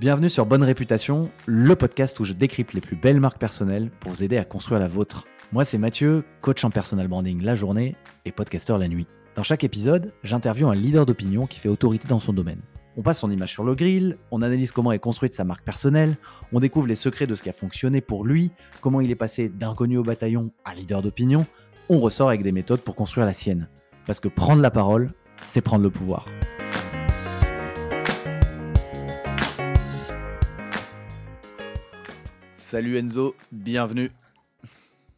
Bienvenue sur Bonne Réputation, le podcast où je décrypte les plus belles marques personnelles pour vous aider à construire la vôtre. Moi, c'est Mathieu, coach en personal branding la journée et podcasteur la nuit. Dans chaque épisode, j'interviewe un leader d'opinion qui fait autorité dans son domaine. On passe son image sur le grill, on analyse comment est construite sa marque personnelle, on découvre les secrets de ce qui a fonctionné pour lui, comment il est passé d'inconnu au bataillon à leader d'opinion. On ressort avec des méthodes pour construire la sienne. Parce que prendre la parole, c'est prendre le pouvoir. Salut Enzo, bienvenue.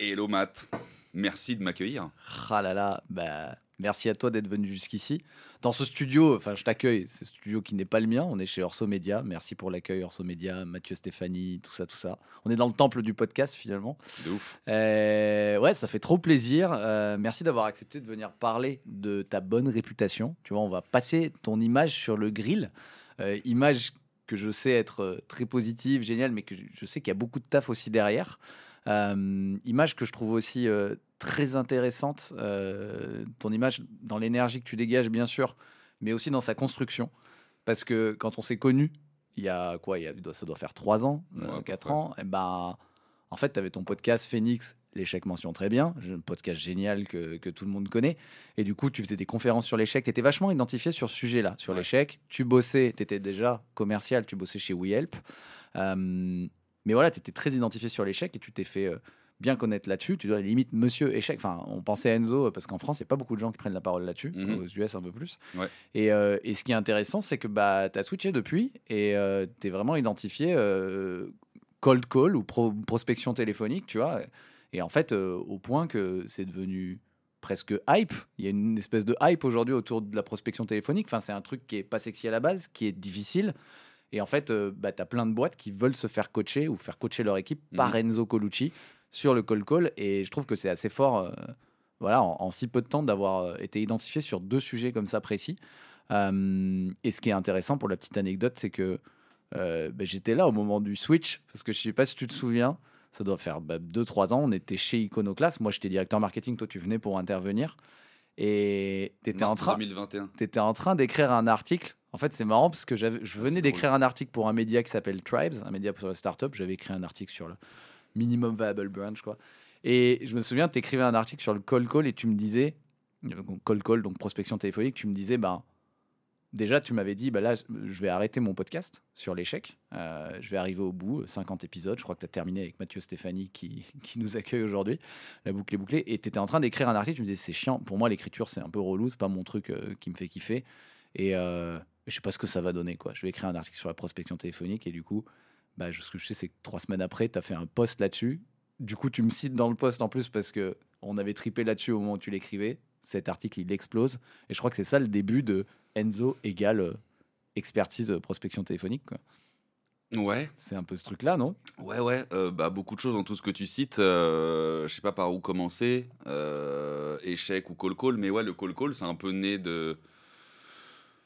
Hello Matt, merci de m'accueillir. Ah là là, bah, merci à toi d'être venu jusqu'ici. Dans ce studio, enfin je t'accueille, c'est studio qui n'est pas le mien, on est chez Orso Media. Merci pour l'accueil Orso Media, Mathieu Stéphanie, tout ça, tout ça. On est dans le temple du podcast finalement. De ouf. Euh, ouais, ça fait trop plaisir. Euh, merci d'avoir accepté de venir parler de ta bonne réputation. Tu vois, on va passer ton image sur le grill. Euh, image que je sais être euh, très positive, géniale, mais que je sais qu'il y a beaucoup de taf aussi derrière. Euh, image que je trouve aussi euh, très intéressante. euh, ton image dans l'énergie que tu dégages, bien sûr, mais aussi dans sa construction. Parce que quand on s'est connus, il y a quoi? Il y a, ça doit faire 3 ans, Ouais, à peu 4 près. ans. Et ben, en fait, tu avais ton podcast Phoenix, l'échec mention très bien, un podcast génial que, que tout le monde connaît. Et du coup, tu faisais des conférences sur l'échec. Tu étais vachement identifié sur ce sujet-là, sur Ouais. l'échec. Tu bossais, tu étais déjà commercial, tu bossais chez WeHelp. Euh, mais voilà, tu étais très identifié sur l'échec et tu t'es fait euh, bien connaître là-dessus. Tu dois limite monsieur échec. Enfin, on pensait à Enzo euh, parce qu'en France, il n'y a pas beaucoup de gens qui prennent la parole là-dessus. Mhm. Aux US, un peu plus. Ouais. Et, euh, et ce qui est intéressant, c'est que bah, tu as switché depuis et tu es vraiment identifié euh, cold call ou pro- prospection téléphonique, tu vois. Et en fait, euh, au point que c'est devenu presque hype. Il y a une espèce de hype aujourd'hui autour de la prospection téléphonique. Enfin, c'est un truc qui est pas sexy à la base, qui est difficile. Et en fait, euh, bah, tu as plein de boîtes qui veulent se faire coacher ou faire coacher leur équipe par Enzo Colucci sur le call call. Et je trouve que c'est assez fort, euh, voilà, en, en si peu de temps, d'avoir euh, été identifié sur deux sujets comme ça précis. Et ce qui est intéressant pour la petite anecdote, c'est que euh, bah, j'étais là au moment du switch, parce que je sais pas si tu te souviens, ça doit faire 2-3 ans, on était chez Iconoclast, moi j'étais directeur marketing, toi tu venais pour intervenir, et tu étais en train, 2021. tu en train d'écrire un article. En fait, c'est marrant parce que je venais c'est d'écrire un article pour un média qui s'appelle Tribes, un média pour les startups. J'avais écrit un article sur le minimum viable brand, je crois. Et je me souviens, tu écrivais un article sur le call call et tu me disais, donc, call call, donc prospection téléphonique, tu me disais, ben, déjà, tu m'avais dit, bah là, je vais arrêter mon podcast sur l'échec. Euh, je vais arriver au bout, 50 épisodes. Je crois que tu as terminé avec Mathieu Stéphanie qui, nous accueille aujourd'hui. La boucle est bouclée. Et tu étais en train d'écrire un article. Tu me disais, c'est chiant. Pour moi, l'écriture, c'est un peu relou. C'est pas mon truc euh, qui me fait kiffer. Et euh, je sais pas ce que ça va donner. Je vais écrire un article sur la prospection téléphonique. Et du coup, bah, ce que je sais, c'est que trois semaines après, tu as fait un post là-dessus. Du coup, tu me cites dans le post en plus parce que on avait tripé là-dessus au moment où tu l'écrivais. Cet article, il explose. Et je crois que c'est ça le début de Enzo égale euh, expertise euh, prospection téléphonique. quoi. Ouais, C'est un peu ce truc-là, non? Ouais, ouais. euh, bah, beaucoup de choses dans tout ce que tu cites. euh, je sais pas par où commencer. euh, échec ou call call. Mais ouais, le call call, c'est un peu né de.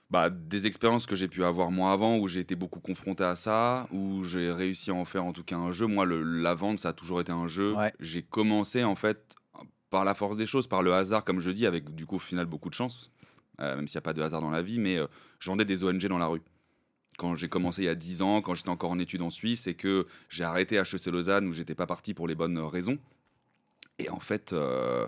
Bah, des expériences que j'ai pu avoir moi avant, où j'ai été beaucoup confronté à ça, où j'ai réussi à en faire en tout cas un jeu. Moi, le, la vente, ça a toujours été un jeu. Ouais. J'ai commencé en fait par la force des choses, par le hasard, comme je dis, avec du coup au final beaucoup de chance, même s'il n'y a pas de hasard dans la vie, mais euh, je vendais des ONG dans la rue. Quand j'ai commencé il y a 10 ans, quand j'étais encore en études en Suisse et que j'ai arrêté HEC Lausanne où j'étais pas parti pour les bonnes raisons. Et en fait, euh,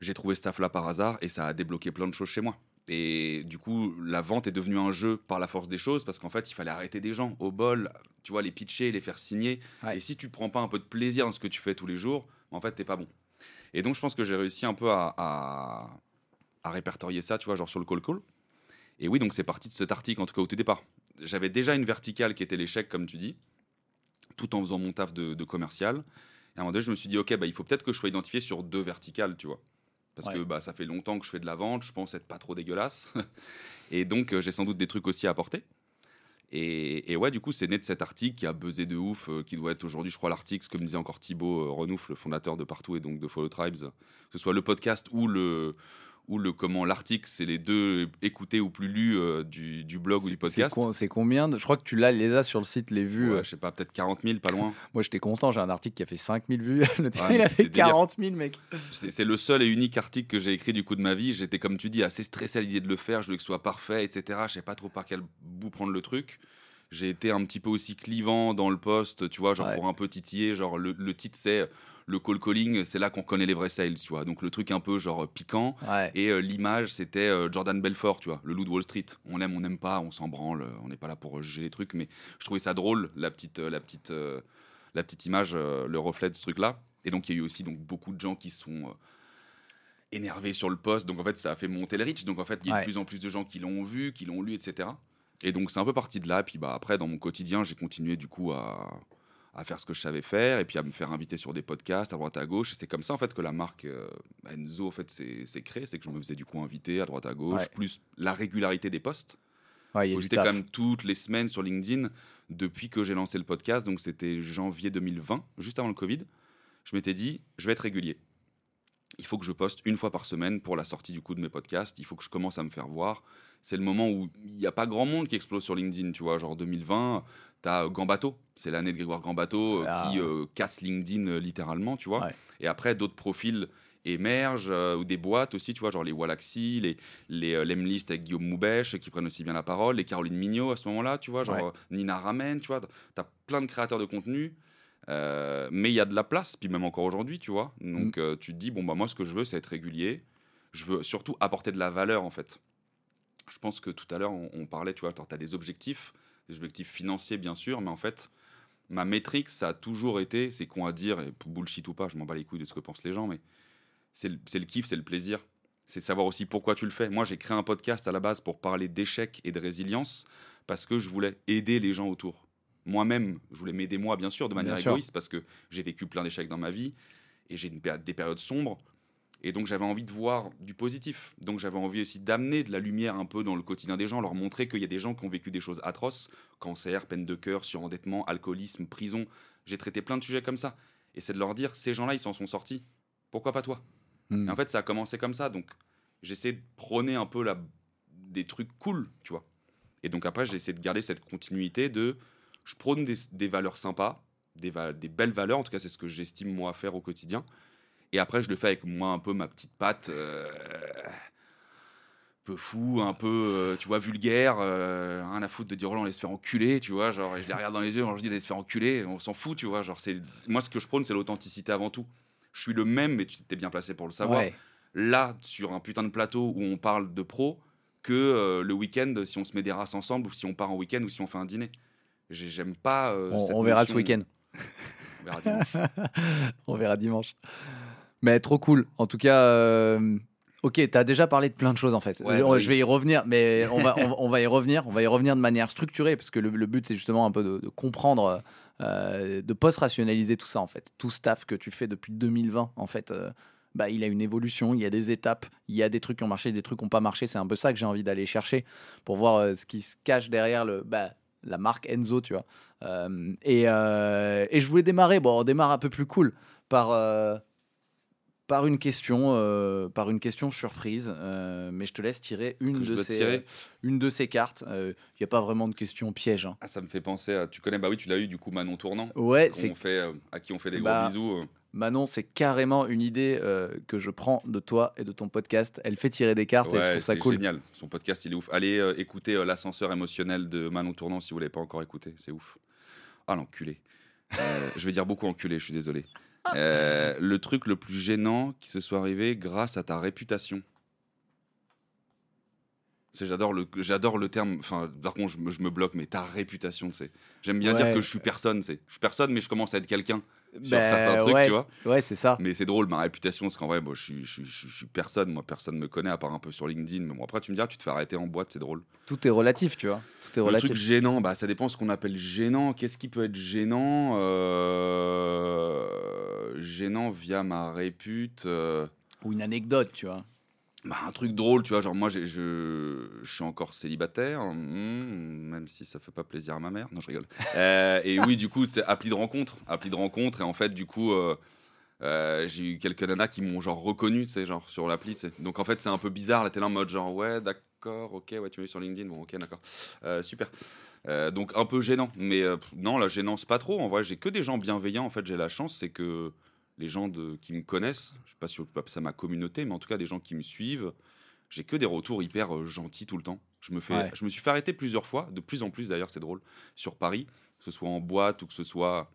j'ai trouvé ce taf-là par hasard et ça a débloqué plein de choses chez moi. Et du coup, la vente est devenue un jeu par la force des choses parce qu'en fait, il fallait arrêter des gens au bol, tu vois, les pitcher, les faire signer. Ouais. Et si tu prends pas un peu de plaisir dans ce que tu fais tous les jours, en fait, t'es pas bon. Et donc, je pense que j'ai réussi un peu à, à, à répertorier ça, tu vois, genre sur le call-call. Et oui, donc c'est parti de cet article, en tout cas au tout départ. J'avais déjà une verticale qui était l'échec, comme tu dis, tout en faisant mon taf de, de commercial. Et à un moment donné, je me suis dit, OK, bah, il faut peut-être que je sois identifié sur deux verticales, tu vois. Parce Ouais. que bah, ça fait longtemps que je fais de la vente, je pense être pas trop dégueulasse. et donc, euh, j'ai sans doute des trucs aussi à apporter. Et, et ouais, du coup, c'est né de cet article qui a buzzé de ouf, euh, qui doit être aujourd'hui, je crois, l'article, ce que me disait encore Thibaut euh, Renouf, le fondateur de Partout et donc de Follow Tribes, que ce soit le podcast ou le ou le comment l'article, c'est les deux écoutés ou plus lus euh, du, du blog ou du podcast. C'est co- c'est combien de- Je crois que tu l'as, les as sur le site, les vues. Ouais, euh, je sais pas, peut-être 40 000, pas loin. Moi, j'étais content. J'ai un article qui a fait 5000 vues. Le Ouais, il a fait délire. 40 000, mec. C'est c'est le seul et unique article que j'ai écrit du coup de ma vie. J'étais, comme tu dis, assez stressé à l'idée de le faire. Je voulais que ce soit parfait, etc. Je sais pas trop par quel bout prendre le truc. J'ai été un petit peu aussi clivant dans le poste, tu vois, genre Ouais. pour un peu titiller. Genre, le, le titre, c'est le call calling, c'est là qu'on connaît les vrais sales, tu vois. Donc, le truc un peu genre piquant. Ouais. Et euh, l'image, c'était euh, Jordan Belfort, tu vois, le loup de Wall Street. On aime, on n'aime pas, on s'en branle, euh, on n'est pas là pour juger les trucs, mais je trouvais ça drôle, la petite, euh, la petite, euh, la petite image, euh, le reflet de ce truc-là. Et donc, il y a eu aussi donc, beaucoup de gens qui sont euh, énervés sur le poste, donc en fait, ça a fait monter le reach. Donc, en fait, il y a Ouais. de plus en plus de gens qui l'ont vu, qui l'ont lu, etc. Et donc, c'est un peu parti de là. Puis, bah, après, dans mon quotidien, j'ai continué du coup à à faire ce que je savais faire et puis à me faire inviter sur des podcasts à droite à gauche. Et c'est comme ça en fait que la marque euh, Enzo en fait c'est c'est créé c'est que je me faisais du coup inviter à droite à gauche Ouais. plus la régularité des posts. Ouais, J'étais quand même toutes les semaines sur LinkedIn depuis que j'ai lancé le podcast. Donc c'était janvier 2020 juste avant le Covid. Je m'étais dit je vais être régulier. Il faut que je poste une fois par semaine pour la sortie du coup de mes podcasts. Il faut que je commence à me faire voir. C'est le moment où il n'y a pas grand monde qui explose sur LinkedIn tu vois. Genre 2020 T'as euh, Gambato, c'est l'année de Grégoire Gambato euh, Ah. qui euh, casse LinkedIn littéralement, tu vois. Ouais. Et après, d'autres profils émergent, euh, ou des boîtes aussi, tu vois, genre les Wallaxy, les, les euh, Lemlist avec Guillaume Moubèche qui prennent aussi bien la parole, les Caroline Mignot à ce moment-là, tu vois, genre Ouais. Nina Ramen, tu vois. T'as plein de créateurs de contenu, euh, mais il y a de la place, puis même encore aujourd'hui, tu vois. Mm. Donc tu te dis, bon, bah moi, ce que je veux, c'est être régulier. Je veux surtout apporter de la valeur, en fait. Je pense que tout à l'heure, on, on parlait, tu vois, tu as des objectifs, des objectifs financiers, bien sûr, mais en fait, ma métrique, ça a toujours été, c'est con à dire, et bullshit ou pas, je m'en bats les couilles de ce que pensent les gens, mais c'est le, le kiff, c'est le plaisir. C'est savoir aussi pourquoi tu le fais. Moi, j'ai créé un podcast à la base pour parler d'échecs et de résilience parce que je voulais aider les gens autour. Moi-même, je voulais m'aider moi, bien sûr, de manière Bien sûr. égoïste parce que j'ai vécu plein d'échecs dans ma vie et j'ai des périodes sombres. Et donc, j'avais envie de voir du positif. Donc, j'avais envie aussi d'amener de la lumière un peu dans le quotidien des gens, leur montrer qu'il y a des gens qui ont vécu des choses atroces cancer, peine de cœur, surendettement, alcoolisme, prison. J'ai traité plein de sujets comme ça. Et c'est de leur dire, ces gens-là, ils s'en sont sortis. Pourquoi pas toi? Hmm. Et en fait, ça a commencé comme ça. Donc, j'essaie de prôner un peu la... des trucs cool, tu vois. Et donc, après, j'ai essayé de garder cette continuité de. Je prône des, des valeurs sympas, des, va- des belles valeurs. En tout cas, c'est ce que j'estime, moi, faire au quotidien. Et après, je le fais avec moi, un peu ma petite patte. euh, un peu fou, un peu, euh, tu vois, vulgaire, euh, rien à foutre de dire, oh là, on allait se faire enculer, tu vois, genre, et je les regarde dans les yeux, alors je dis, allez se faire enculer, on s'en fout, tu vois, genre, c'est, moi, ce que je prône, c'est l'authenticité avant tout. Je suis le même, mais tu t'es bien placé pour le savoir Ouais. là sur un putain de plateau où on parle de pro que euh, le week-end si on se met des races ensemble ou si on part en week-end ou si on fait un dîner. J'ai- J'aime pas. On, cette on verra ce week-end. On verra dimanche. On verra dimanche. Mais trop cool. En tout cas, euh, ok, tu as déjà parlé de plein de choses en fait. Ouais, je, bah oui. je vais y revenir, mais on va, on, va- on va y revenir. On va y revenir de manière structurée parce que le, le but c'est justement un peu de, de comprendre, euh, de post-rationaliser tout ça en fait. Tout staff que tu fais depuis 2020 en fait. euh, bah, il a une évolution, il y a des étapes, il y a des trucs qui ont marché, des trucs qui n'ont pas marché. C'est un peu ça que j'ai envie d'aller chercher pour voir euh, ce qui se cache derrière le, bah, la marque Enzo, tu vois. Euh, et, euh, et je voulais démarrer, bon, on démarre un peu plus cool par, euh, par une question, euh, par une question surprise. euh, mais je te laisse tirer une, de ces, tirer. une de ces cartes. Il n'y a pas vraiment de question piège. hein. Ah, ça me fait penser à. Tu connais, bah oui, tu l'as eu du coup, Manon Tournant. Ouais, c'est fait, euh, à qui on fait des Bah, gros bisous. euh. Manon, c'est carrément une idée euh, que je prends de toi et de ton podcast. Elle fait tirer des cartes et je trouve ça c'est cool. génial. Son podcast, il est ouf. Allez euh, écouter euh, l'ascenseur émotionnel de Manon Tournant si vous l'avez pas encore écouté. C'est ouf. Ah, l'enculé. Euh, je vais dire beaucoup enculé, je suis désolé. Euh, le truc le plus gênant qui se soit arrivé grâce à ta réputation. J'adore le, j'adore le terme. Enfin, par contre, je me, je me bloque, mais ta réputation, c'est. J'aime bien dire que je suis personne. C'est. Je suis personne, mais je commence à être quelqu'un sur Ben, certains trucs, ouais, tu vois. Ouais, c'est ça. Mais c'est drôle, ma réputation, parce qu'en vrai, moi, je, suis, je, je je suis personne. Moi, personne me connaît, à part un peu sur LinkedIn. Mais bon, après, tu me diras, tu te fais arrêter en boîte, c'est drôle. Tout est relatif, tu vois. Tout est Le relatif. truc gênant, bah, ça dépend ce qu'on appelle gênant. Qu'est-ce qui peut être gênant Euh, Gênant via ma répute. euh, Ou une anecdote, tu vois. Bah, un truc drôle, tu vois. Genre, moi, je, je suis encore célibataire, hmm, même si ça fait pas plaisir à ma mère. Non, je rigole. Euh, et oui, du coup, c'est appli de rencontre. Appli de rencontre. Et en fait, du coup. euh, euh, j'ai eu quelques nanas qui m'ont genre reconnu, tu sais, genre sur l'appli, tu sais. Donc en fait, c'est un peu bizarre. Là, t'es là en mode genre, ouais, d'accord, ok, ouais, tu m'as vu sur LinkedIn, bon, ok, d'accord. Super. Donc un peu gênant. Mais non, la gênance, pas trop. En vrai, j'ai que des gens bienveillants. En fait, j'ai la chance, c'est que les gens de, qui me connaissent, je sais pas si on peut appeler ça ma communauté, mais en tout cas, des gens qui me suivent, j'ai que des retours hyper euh, gentils tout le temps. Je me, fais, Ouais. je me suis fait arrêter plusieurs fois, de plus en plus d'ailleurs, c'est drôle, sur Paris, que ce soit en boîte ou que ce soit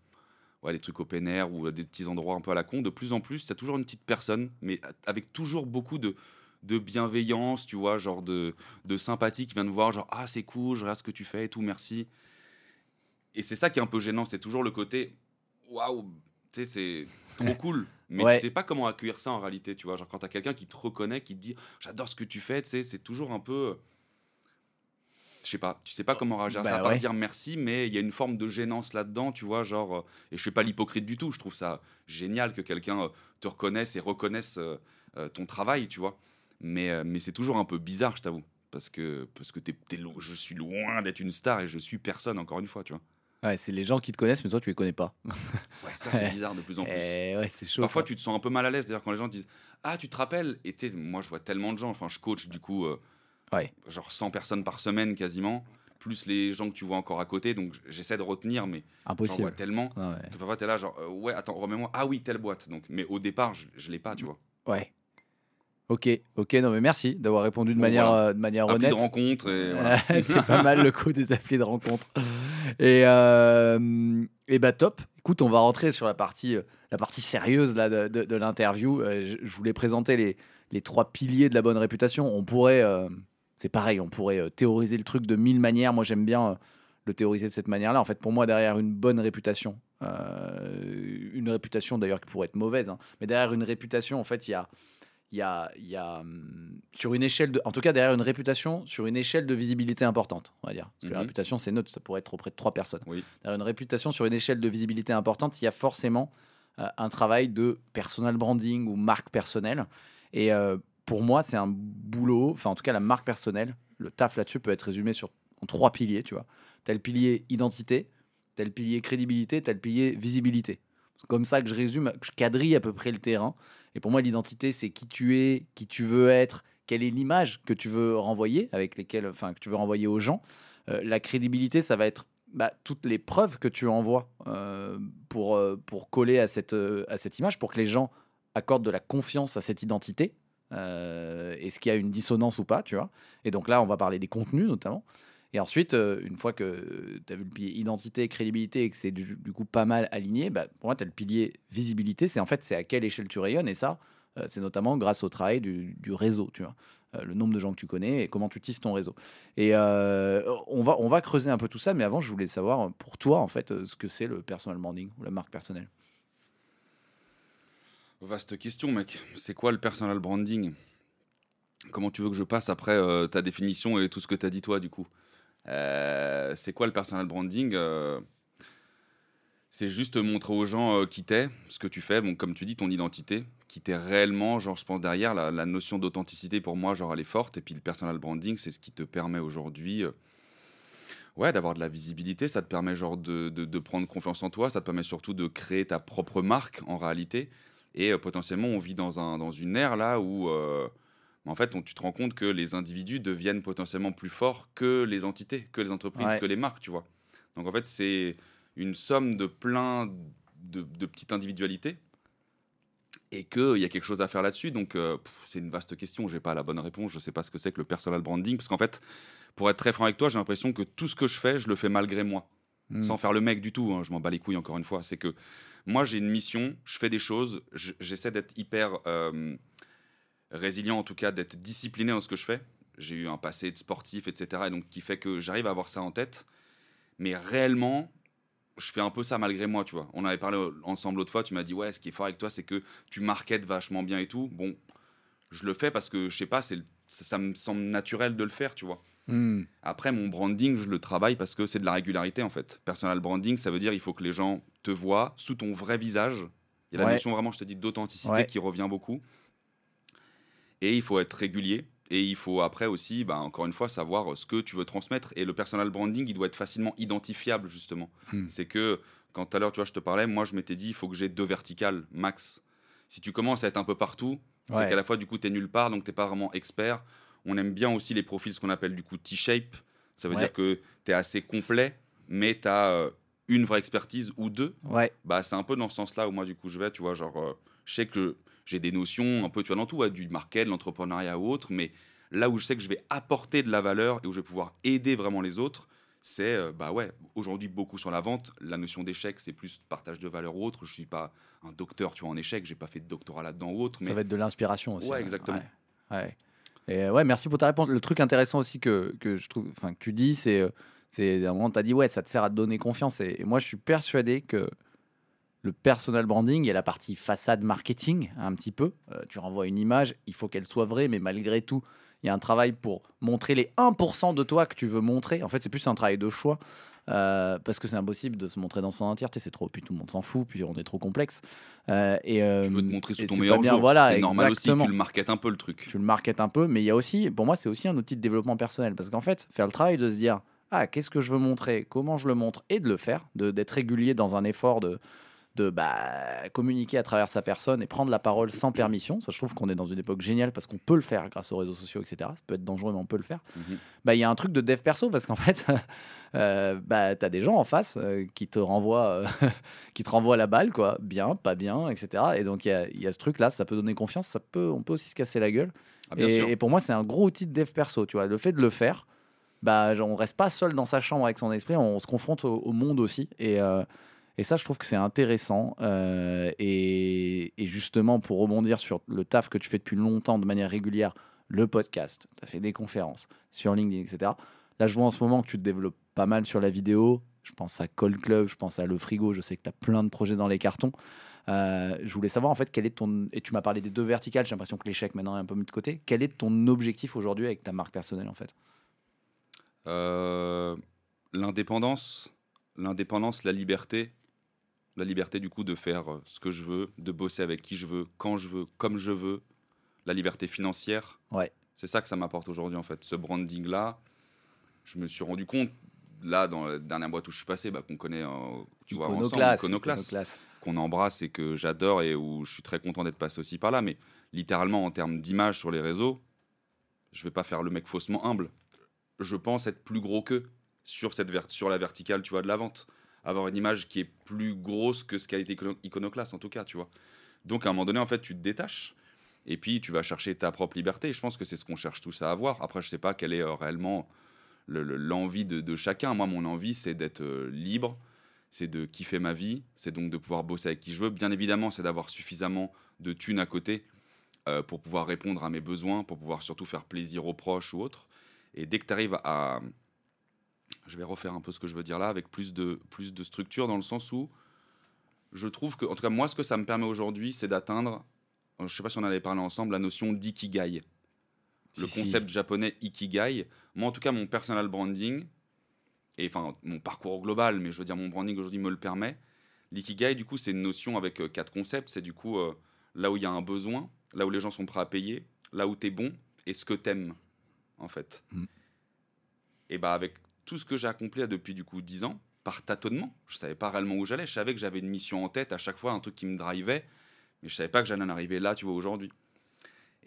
ouais, des trucs open air ou des petits endroits un peu à la con. De plus en plus, il y a toujours une petite personne, mais avec toujours beaucoup de, de bienveillance, tu vois, genre de, de sympathie qui vient de voir, genre ah c'est cool, je regarde ce que tu fais et tout, merci. Et c'est ça qui est un peu gênant, c'est toujours le côté waouh, tu sais, c'est trop cool. Mais Ouais. tu sais pas comment accueillir ça en réalité, tu vois. Genre quand t'as quelqu'un qui te reconnaît, qui te dit j'adore ce que tu fais, tu sais, c'est toujours un peu. Je sais pas, tu sais pas comment réagir à Bah ça, à part ouais. dire merci, mais il y a une forme de gênance là-dedans, tu vois. Genre, euh, et je fais pas l'hypocrite du tout, je trouve ça génial que quelqu'un euh, te reconnaisse et reconnaisse euh, euh, ton travail, tu vois. Mais, euh, mais c'est toujours un peu bizarre, je t'avoue. Parce que, parce que t'es- t'es lo- je suis loin d'être une star et je suis personne, encore une fois, tu vois. Ouais, c'est les gens qui te connaissent, mais toi, tu les connais pas. Ouais, ça c'est bizarre de plus en plus. Eh ouais, c'est chaud. Parfois, ça. tu te sens un peu mal à l'aise. D'ailleurs, quand les gens disent Ah, tu te rappelles? Et tu sais, moi, je vois tellement de gens. Enfin, je coach du coup, euh, Ouais. genre 100 personnes par semaine quasiment, plus les gens que tu vois encore à côté. Donc, j'essaie de retenir, mais j'en vois tellement Ah ouais. que parfois, tu es là, genre euh, Ouais, attends, remets-moi. Ah oui, telle boîte. Donc, mais au départ, je, je l'ai pas, tu vois. Ouais. Ok, ok, non mais merci d'avoir répondu de Bon, manière, voilà. euh, de manière Appli honnête. de rencontre. Et voilà. c'est pas mal le coup des applis de rencontre. Et, euh, et bah top. Écoute, on va rentrer sur la partie, euh, sérieuse là, de, l'interview. Euh, je, voulais présenter les, trois piliers de la bonne réputation. On pourrait, c'est pareil, on pourrait théoriser le truc de mille manières. Moi, j'aime bien le théoriser de cette manière-là. En fait, pour moi, derrière une bonne réputation, une réputation d'ailleurs qui pourrait être mauvaise, hein, mais derrière une réputation, en fait, il y a il y a, y a hum, sur une échelle de, en tout cas derrière une réputation sur une échelle de visibilité importante on va dire. Parce que la Mhm. réputation c'est neutre ça pourrait être auprès de trois personnes. Oui. derrière une réputation sur une échelle de visibilité importante il y a forcément euh, un travail de personal branding ou marque personnelle. Et euh, pour moi c'est un boulot enfin en tout cas la marque personnelle le taf là-dessus peut être résumé sur en trois piliers tu vois. Tel pilier identité tel pilier crédibilité tel pilier visibilité. C'est comme ça que je résume que je quadrille à peu près le terrain pour moi, l'identité, c'est qui tu es, qui tu veux être, quelle est l'image que tu veux renvoyer, avec lesquelles, enfin, que tu veux renvoyer aux gens. Euh, la crédibilité, ça va être bah, toutes les preuves que tu envoies euh, pour, euh, pour coller à cette, à cette image, pour que les gens accordent de la confiance à cette identité. Est-ce qu'il y a une dissonance ou pas, tu vois Et donc là, on va parler des contenus notamment. Et ensuite, euh, une fois que tu as vu le pilier identité, crédibilité et que c'est du, coup pas mal aligné, bah, pour moi, tu as le pilier visibilité. C'est en fait, c'est à quelle échelle tu rayonnes. Et ça, euh, c'est notamment grâce au travail du, réseau, tu vois. Euh, le nombre de gens que tu connais et comment tu tisses ton réseau. Et on, va, on va creuser un peu tout ça, mais avant, je voulais savoir pour toi, en fait, ce que c'est le personal branding ou la marque personnelle. Vaste question, mec. C'est quoi le personal branding? Comment tu veux que je passe après ta définition et tout ce que tu as dit toi, du coup? Euh, C'est quoi le personal branding Euh, C'est juste montrer aux gens euh, qui t'es, ce que tu fais, bon, comme tu dis, ton identité, qui t'es réellement, genre, je pense derrière, la, notion d'authenticité, pour moi, genre, elle est forte. Et puis le personal branding, c'est ce qui te permet aujourd'hui... Ouais, d'avoir de la visibilité, ça te permet genre de, de- de prendre confiance en toi, ça te permet surtout de créer ta propre marque en réalité. Et potentiellement, on vit dans, un, dans une ère là où, en fait, on- tu te rends compte que les individus deviennent potentiellement plus forts que les entités, que les entreprises, Ouais. que les marques, tu vois. Donc en fait, c'est une somme de plein de, de petites individualités et qu'il y a quelque chose à faire là-dessus. Donc euh, c'est une vaste question, j'ai pas la bonne réponse, je sais pas ce que c'est que le personal branding, parce qu'en fait, pour être très franc avec toi, j'ai l'impression que tout ce que je fais, je le fais malgré moi Hmm. sans faire le mec du tout, hein, je m'en bats les couilles encore une fois, c'est que moi j'ai une mission, je fais des choses, je- j'essaie d'être hyper euh, résilient en tout cas, d'être discipliné dans ce que je fais. J'ai eu un passé de sportif, etc. Et donc qui fait que j'arrive à avoir ça en tête. Mais réellement, je fais un peu ça malgré moi, tu vois. On avait parlé ensemble l'autre fois, tu m'as dit, ouais, ce qui est fort avec toi, c'est que tu marketes vachement bien et tout. Bon, je le fais parce que, je sais pas, c'est ça, ça me semble naturel de le faire, tu vois. Hmm. Après, mon branding, je le travaille parce que c'est de la régularité en fait. Personal branding, ça veut dire il faut que les gens te voient sous ton vrai visage. Il y a la notion vraiment, je te dis, d'authenticité Ouais. qui revient beaucoup. Et il faut être régulier. Et il faut après aussi, bah, encore une fois, savoir ce que tu veux transmettre. Et le personal branding, il doit être facilement identifiable justement. Hmm. C'est que quand tout à l'heure, tu vois, je te parlais, moi je m'étais dit, il faut que j'ai deux verticales max. Si tu commences à être un peu partout, c'est qu'à la fois, du coup, tu es nulle part, donc tu pas vraiment expert. On aime bien aussi les profils, ce qu'on appelle du coup T-shape. Ça veut Ouais. dire que tu es assez complet, mais tu as une vraie expertise ou deux. Ouais, Bah, c'est un peu dans ce sens-là où moi, du coup, je vais, tu vois, genre, euh, je sais que j'ai des notions un peu, tu vois, dans tout, ouais, du market, de l'entrepreneuriat ou autre, mais Là où je sais que je vais apporter de la valeur et où je vais pouvoir aider vraiment les autres, c'est euh, bah ouais, aujourd'hui beaucoup sur la vente. La notion d'échec, c'est plus partage de valeur ou autre. Je suis pas un docteur, tu vois, en échec. J'ai pas fait de doctorat là-dedans ou autre. Ça va être de l'inspiration aussi. Ouais, exactement. Ouais. Ouais. Et ouais, merci pour ta réponse. Le truc intéressant aussi que, que je trouve, enfin que tu dis, c'est euh, c'est à un moment tu as dit ouais, ça te sert à te donner confiance. Et, et moi, je suis persuadé que le personal branding et la partie façade marketing, un petit peu. Euh, tu renvoies une image, il faut qu'elle soit vraie, mais malgré tout, il y a un travail pour montrer les 1% de toi que tu veux montrer. En fait, c'est plus un travail de choix. euh, parce que c'est impossible de se montrer dans son entièreté, c'est trop, puis tout le monde s'en fout, puis on est trop complexe. Euh, et, euh, Tu veux te montrer sous ton meilleur bien, jour. Voilà, c'est normal aussi tu le marketes un peu le truc. tu le marketes un peu, mais il y a aussi, pour moi, c'est aussi un outil de développement personnel. Parce qu'en fait, faire le travail de se dire, ah, qu'est-ce que je veux montrer, comment je le montre, et de le faire, d'être régulier dans un effort de, de bah, communiquer à travers sa personne et prendre la parole sans permission. Ça, je trouve qu'on est dans une époque géniale parce qu'on peut le faire grâce aux réseaux sociaux, etc. Ça peut être dangereux, mais on peut le faire. Mhm. Bah, il y a un truc de dev perso parce qu'en fait, euh, bah, tu as des gens en face euh, qui, te renvoient, euh, qui te renvoient la balle, quoi. Bien, pas bien, etc. Et donc, il y a, y a ce truc-là, ça peut donner confiance, ça peut, on peut aussi se casser la gueule. Ah, et, pour moi, c'est un gros outil de dev perso, tu vois. Le fait de le faire, bah, on reste pas seul dans sa chambre avec son esprit, on se confronte au, au monde aussi. Et, euh, et ça, je trouve que c'est intéressant. Euh, et, justement, pour rebondir sur le taf que tu fais depuis longtemps de manière régulière, le podcast, tu as fait des conférences sur LinkedIn, etc. Là, je vois en ce moment que tu te développes pas mal sur la vidéo. Je pense à Call Club, je pense à Le Frigo, je sais que tu as plein de projets dans les cartons. Euh, je voulais savoir en fait quel est ton et tu m'as parlé des deux verticales j'ai l'impression que l'échec maintenant est un peu mis de côté quel est ton objectif aujourd'hui avec ta marque personnelle en fait? Euh, l'indépendance, l'indépendance, la liberté, la liberté du coup de faire euh, ce que je veux, de bosser avec qui je veux, quand je veux, comme je veux, la liberté financière. Ouais. C'est ça que ça m'apporte aujourd'hui en fait. Ce branding là, je me suis rendu compte là dans la dernière boîte où je suis passé, bah, qu'on connaît, euh, tu vois, ensemble, qu'on embrasse et que j'adore et où je suis très content d'être passé aussi par là. Mais littéralement en termes d'image sur les réseaux, je vais pas faire le mec faussement humble. Je pense être plus gros qu'eux sur, cette sur la verticale, tu vois, de la vente. Avoir une image qui est plus grosse que ce qu'a été Icono- Iconoclast, en tout cas, tu vois. Donc, à un moment donné, en fait, tu te détaches. Et puis, tu vas chercher ta propre liberté. Je pense que c'est ce qu'on cherche tous à avoir. Après, je sais pas quelle est euh, réellement le- le- l'envie de, de chacun. Moi, mon envie, c'est d'être euh, libre, c'est de kiffer ma vie, c'est donc de pouvoir bosser avec qui je veux. Bien évidemment, c'est d'avoir suffisamment de thunes à côté euh, pour pouvoir répondre à mes besoins, pour pouvoir surtout faire plaisir aux proches ou autres. Et dès que tu arrives à... Je vais refaire un peu ce que je veux dire là, avec plus de, plus de structure, dans le sens où je trouve que, en tout cas, moi, ce que ça me permet aujourd'hui, c'est d'atteindre, euh, je sais pas si on en avait parlé ensemble, la notion d'ikigai. Le si. concept japonais ikigai. Moi, en tout cas, mon personal branding, et enfin, mon parcours global, mais je veux dire, mon branding aujourd'hui me le permet. L'ikigai, du coup, c'est une notion avec euh, quatre concepts. C'est du coup euh, là où il y a un besoin, là où les gens sont prêts à payer, là où tu es bon et ce que t'aimes, en fait. Mm. Et bah, avec tout ce que j'ai accompli là, depuis du coup 10 ans, par tâtonnement, je savais pas réellement où j'allais. Je savais que j'avais une mission en tête à chaque fois, un truc qui me drivait, mais je savais pas que j'allais en arriver là, tu vois, aujourd'hui.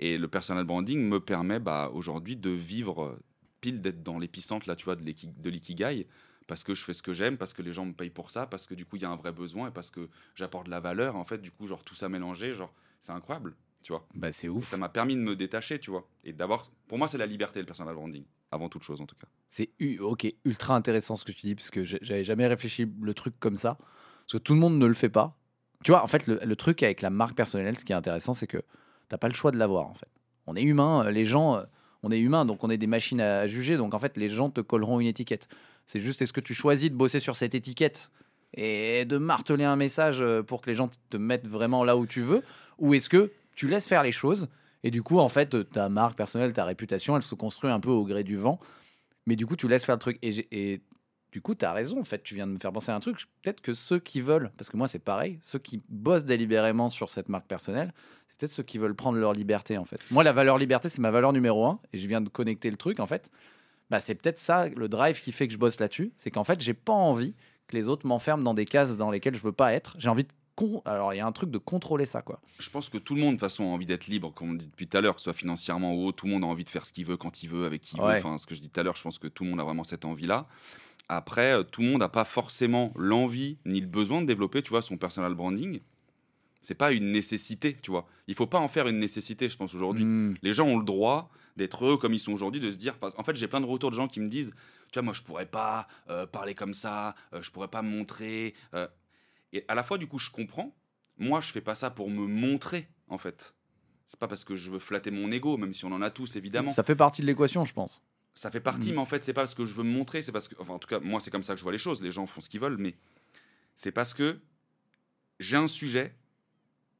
Et le personal branding me permet bah, aujourd'hui de vivre pile d'être dans l'épicentre là, tu vois, de l'iki- de l'ikigai parce que je fais ce que j'aime, parce que les gens me payent pour ça, parce que du coup il y a un vrai besoin et parce que j'apporte de la valeur. En fait, du coup, genre tout ça mélangé, genre c'est incroyable, tu vois. bah c'est Et ouf ça m'a permis de me détacher, tu vois, et d'avoir. Pour moi, c'est la liberté le personal branding, avant toute chose en tout cas. C'est ok, ultra intéressant ce que tu dis, parce que j'avais jamais réfléchi le truc comme ça. Parce que tout le monde ne le fait pas. Tu vois, en fait, le, truc avec la marque personnelle, ce qui est intéressant, c'est que t'as pas le choix de l'avoir, en fait. On est humain, euh, les gens, euh, on est humain, donc on est des machines à, juger. Donc en fait, les gens te colleront une étiquette. C'est juste, est-ce que tu choisis de bosser sur cette étiquette et de marteler un message euh, pour que les gens te mettent vraiment là où tu veux Ou est-ce que tu laisses faire les choses et du coup, en fait, ta marque personnelle, ta réputation, elle se construit un peu au gré du vent mais du coup, tu laisses faire le truc. Et du coup, tu as raison, en fait, tu viens de me faire penser à un truc. Peut-être que ceux qui veulent, parce que moi, c'est pareil, ceux qui bossent délibérément sur cette marque personnelle, c'est peut-être ceux qui veulent prendre leur liberté, en fait. Moi, la valeur liberté, c'est ma valeur numéro un, et je viens de connecter le truc, en fait. Bah, c'est peut-être ça, le drive qui fait que je bosse là-dessus. C'est qu'en fait, j'ai pas envie que les autres m'enferment dans des cases dans lesquelles je veux pas être. J'ai envie de. Con- Alors, il y a un truc de contrôler ça, quoi. Je pense que tout le monde, de toute façon, a envie d'être libre, comme on dit depuis tout à l'heure, que ce soit financièrement ou autre. Tout le monde a envie de faire ce qu'il veut, quand il veut, avec qui il veut. Enfin, ce que je dis tout à l'heure, je pense que tout le monde a vraiment cette envie-là. Après, euh, tout le monde n'a pas forcément l'envie ni le besoin de développer, tu vois, son personal branding. C'est pas une nécessité, tu vois. Il faut pas en faire une nécessité, je pense, aujourd'hui. Hmm. Les gens ont le droit d'être heureux comme ils sont aujourd'hui, de se dire. En fait, j'ai plein de retours de gens qui me disent Tu vois, moi, je pourrais pas euh, parler comme ça, euh, je pourrais pas me montrer. euh. Et à la fois, du coup, je comprends. Moi, je fais pas ça pour me montrer, en fait. C'est pas parce que je veux flatter mon ego, même si on en a tous, évidemment. Ça fait partie de l'équation, je pense. Ça fait partie, Mm. mais en fait, c'est pas parce que je veux me montrer, c'est parce que. Enfin, en tout cas, moi, c'est comme ça que je vois les choses. Les gens font ce qu'ils veulent, mais c'est parce que j'ai un sujet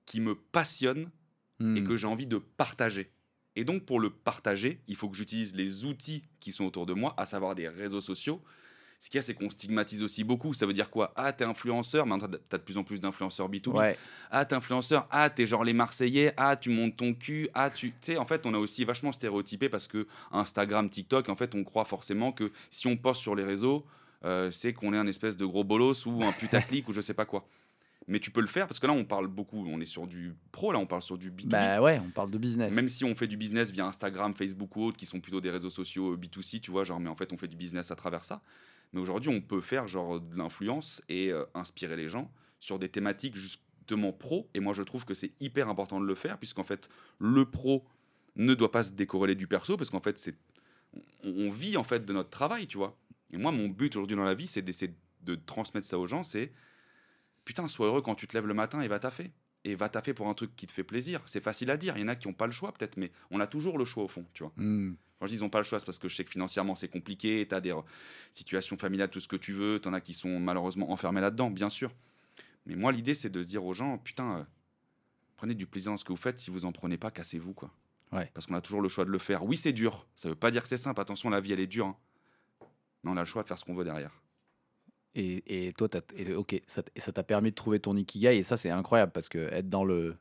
qui me passionne et que j'ai envie de partager. Et donc, pour le partager, il faut que j'utilise les outils qui sont autour de moi, à savoir des réseaux sociaux. Ce qu'il y a, c'est qu'on stigmatise aussi beaucoup. Ça veut dire quoi? Ah, t'es influenceur, maintenant t'as de plus en plus d'influenceurs B2B. Ouais. Ah, t'es influenceur, ah, t'es genre les Marseillais, ah, tu montes ton cul, ah, tu. Tu sais, en fait, on a aussi vachement stéréotypé parce que Instagram, TikTok, en fait, on croit forcément que si on poste sur les réseaux, euh, c'est qu'on est un espèce de gros bolos ou un putaclic ou je sais pas quoi. Mais tu peux le faire parce que là, on parle beaucoup, on est sur du pro, là, on parle sur du B2B. Bah ouais, on parle de business. Même si on fait du business via Instagram, Facebook ou autres, qui sont plutôt des réseaux sociaux euh, B2C, tu vois, genre, mais en fait, on fait du business à travers ça. Mais aujourd'hui, on peut faire genre de l'influence et euh, inspirer les gens sur des thématiques justement pro. Et moi, je trouve que c'est hyper important de le faire, puisqu'en fait, le pro ne doit pas se décorréler du perso, parce qu'en fait, c'est on, vit en fait de notre travail, tu vois. Et moi, mon but aujourd'hui dans la vie, c'est d'essayer de transmettre ça aux gens, c'est putain, sois heureux quand tu te lèves le matin et va taffer. Et va taffer pour un truc qui te fait plaisir. C'est facile à dire. Il y en a qui n'ont pas le choix, peut-être, mais on a toujours le choix au fond, tu vois. Hmm. Quand je dis ils n'ont pas le choix, c'est parce que je sais que financièrement c'est compliqué, tu as des situations familiales, tout ce que tu veux, tu en as qui sont malheureusement enfermés là-dedans, bien sûr. Mais moi, l'idée, c'est de se dire aux gens, putain, euh, prenez du plaisir dans ce que vous faites, si vous en prenez pas, cassez-vous, quoi. Ouais. Parce qu'on a toujours le choix de le faire. Oui, c'est dur, ça veut pas dire que c'est simple, attention, la vie, elle est dure. hein. Mais on a le choix de faire ce qu'on veut derrière. Et, et toi, t'as- et, ok, ça t'a permis de trouver ton ikigai et ça c'est incroyable parce que être dans le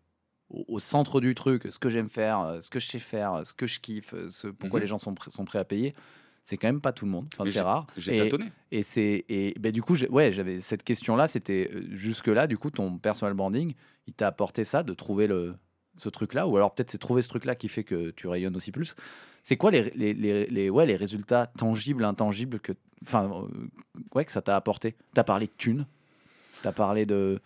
au, au centre du truc, ce que j'aime faire, euh, ce que je sais faire, euh, ce que je kiffe, euh, ce pourquoi Mhm. les gens sont, pr- sont prêts à payer, c'est quand même pas tout le monde. Enfin, c'est rare. J'ai tâtonné. Et c'est et ben du coup ouais j'avais cette question là c'était jusque là du coup ton personal branding il t'a apporté ça de trouver le ce truc là ou alors peut-être c'est trouver ce truc là qui fait que tu rayonnes aussi plus. C'est quoi les, les, les, ouais les résultats tangibles intangibles que enfin euh, ouais que ça t'a apporté? T'as parlé de thunes? T'as parlé de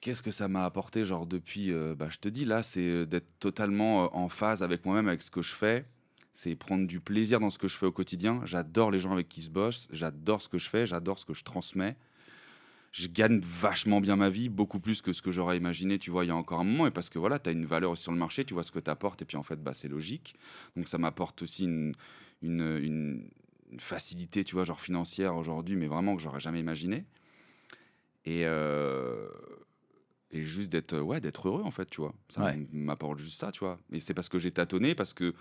Qu'est-ce que ça m'a apporté, genre depuis, euh, bah, je te dis là, c'est euh, d'être totalement en phase avec moi-même, avec ce que je fais. C'est prendre du plaisir dans ce que je fais au quotidien. J'adore les gens avec qui se bosse, j'adore ce que je fais, j'adore ce que je transmets. Je gagne vachement bien ma vie, beaucoup plus que ce que j'aurais imaginé, tu vois, il y a encore un moment. Et parce que voilà, tu as une valeur sur le marché, tu vois ce que tu apportes, et puis en fait, bah, c'est logique. Donc ça m'apporte aussi une, une, une- une facilité, tu vois, genre financière aujourd'hui, mais vraiment que j'aurais jamais imaginé. Et, euh, et juste d'être ouais, d'être heureux, en fait, tu vois. Ça Ouais. m'apporte juste ça, tu vois. Et c'est parce que j'ai tâtonné, parce que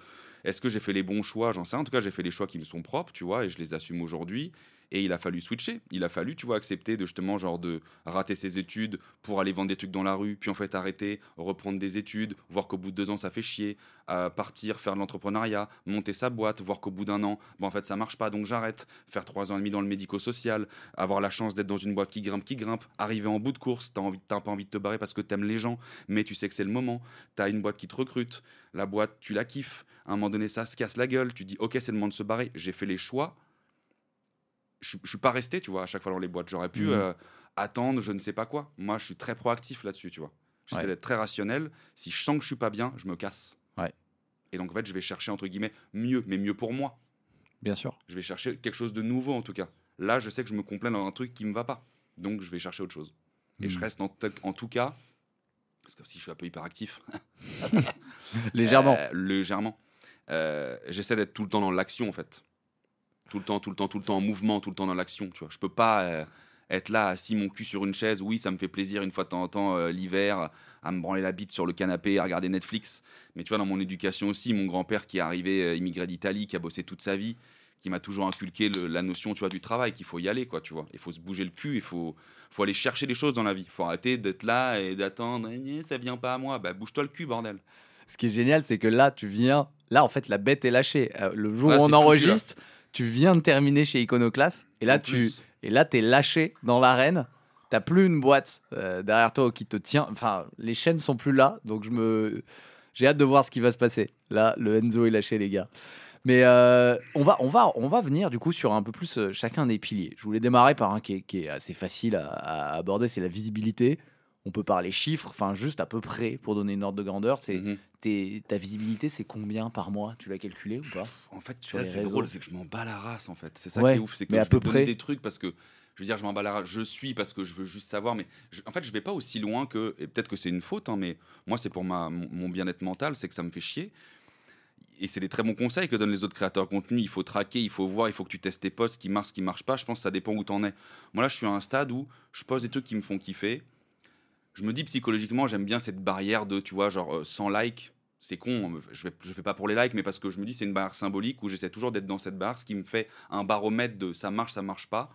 est-ce que j'ai fait les bons choix J'en sais. En tout cas, j'ai fait les choix qui me sont propres, tu vois, et je les assume aujourd'hui. Et il a fallu switcher. Il a fallu, tu vois, accepter de justement, genre, de rater ses études pour aller vendre des trucs dans la rue, puis en fait arrêter, reprendre des études, voir qu'au bout de deux ans, ça fait chier, partir, faire de l'entrepreneuriat, monter sa boîte, voir qu'au bout d'un an, bon, en fait, ça marche pas, donc j'arrête, faire trois ans et demi dans le médico-social, avoir la chance d'être dans une boîte qui grimpe, qui grimpe, arriver en bout de course, t'as envie, t'as pas envie de te barrer parce que t'aimes les gens, mais tu sais que c'est le moment, t'as une boîte qui te recrute, la boîte, tu la kiffes, à un moment donné, ça se casse la gueule, tu dis, ok, c'est le moment de se barrer, j'ai fait les choix, je suis pas resté, tu vois, à chaque fois dans les boîtes, j'aurais pu Mhm. euh, attendre, je ne sais pas quoi, moi, je suis très proactif là-dessus, tu vois. J'essaie Ouais. d'être très rationnel, si je sens que je suis pas bien, je me casse. Ouais. Et donc, en fait, je vais chercher, entre guillemets, mieux, mais mieux pour moi. bien sûr. Je vais chercher quelque chose de nouveau en tout cas. Là, je sais que je me complais dans un truc qui me va pas. Donc, je vais chercher autre chose. Et je Mhm. reste en tout cas, parce que si je suis un peu hyperactif, Légèrement. euh, légèrement, euh, j'essaie d'être tout le temps dans l'action en fait. Tout le temps, tout le temps, tout le temps en mouvement, tout le temps dans l'action. Tu vois, je peux pas euh, être là assis mon cul sur une chaise. Oui, ça me fait plaisir une fois de temps en temps l'hiver à me branler la bite sur le canapé, à regarder Netflix. Mais tu vois, dans mon éducation aussi, mon grand-père qui est arrivé immigré d'Italie, qui a bossé toute sa vie, qui m'a toujours inculqué le- la notion, tu vois, du travail, qu'il faut y aller, quoi, tu vois. Il faut se bouger le cul, il faut, faut aller chercher les choses dans la vie. Il faut arrêter d'être là et d'attendre, Eh, eh, ça vient pas à moi. Bah, bouge-toi le cul, bordel. Ce qui est génial, c'est que là, tu viens. Là, en fait, la bête est lâchée. Euh, le jour Ouais, où on foutu, enregistre, tu viens de terminer chez Iconoclast. Et là, En tu plus. et là, es lâché dans l'arène. T'as plus une boîte euh, derrière toi qui te tient. Enfin, les chaînes sont plus là. Donc, je me. J'ai hâte de voir ce qui va se passer. Là, le Enzo est lâché, les gars. Mais euh, on, va, on, va, on va venir du coup sur un peu plus euh, chacun des piliers. Je voulais démarrer par un qui est, qui est assez facile à, à aborder, c'est la visibilité. on peut parler chiffres, enfin juste à peu près pour donner une ordre de grandeur. C'est Mhm. tes- ta visibilité, c'est combien par mois? Tu l'as calculé ou pas? En fait, Sur ça les c'est réseaux. drôle, c'est que je m'en bats la race en fait. C'est ça Ouais, qui est ouf, c'est que mais à je peu vais donner près. des trucs parce que je veux dire, je m'en bats la race. Je suis parce que je veux juste savoir, mais je- en fait, je vais pas aussi loin que. Et peut-être que c'est une faute, hein, mais moi, c'est pour ma, mon, mon bien-être mental, c'est que ça me fait chier. Et c'est des très bons conseils que donnent les autres créateurs de contenu. Il faut traquer, il faut voir, il faut que tu testes tes posts, ce qui marche, ce qui marche pas. Je pense que ça dépend où tu en es. Moi, là, je suis à un stade où je poste des trucs qui me font kiffer. Je me dis psychologiquement, j'aime bien cette barrière de, tu vois, genre euh, 100 likes. C'est con, je vais, je fais pas pour les likes, mais parce que je me dis c'est une barrière symbolique où j'essaie toujours d'être dans cette barre, ce qui me fait un baromètre de ça marche, ça marche pas.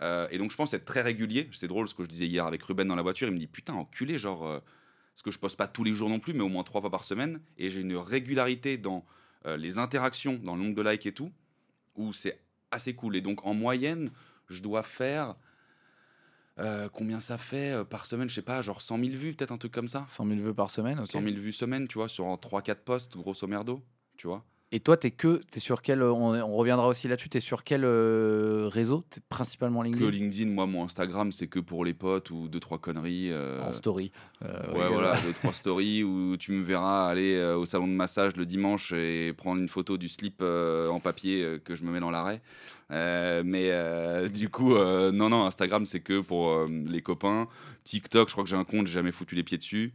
Euh, et donc je pense être très régulier. C'est drôle ce que je disais hier avec Ruben dans la voiture. Il me dit putain enculé, genre euh, parce que je poste pas tous les jours non plus, mais au moins trois fois par semaine. Et j'ai une régularité dans euh, les interactions, dans le nombre de likes et tout, où c'est assez cool. Et donc en moyenne, je dois faire euh, combien ça fait euh, par semaine? Je sais pas, genre 100 000 vues, peut-être un truc comme ça. 100 000 vues par semaine ok. 100 000 vues semaine, tu vois, sur 3-4 posts, grosso merdo, tu vois. Et toi, t'es que, t'es sur quel, euh, on, on reviendra aussi là-dessus, t'es sur quel euh, réseau? T'es principalement Que LinkedIn? LinkedIn, moi, mon Instagram, c'est que pour les potes ou deux, trois conneries. euh, En story. Euh, Ouais, oui, voilà, deux, trois stories où tu me verras aller euh, au salon de massage le dimanche et prendre une photo du slip euh, en papier euh, que je me mets dans l'arrêt. Euh, mais euh, du coup, euh, non, non, Instagram, c'est que pour euh, les copains. TikTok, je crois que j'ai un compte, j'ai jamais foutu les pieds dessus.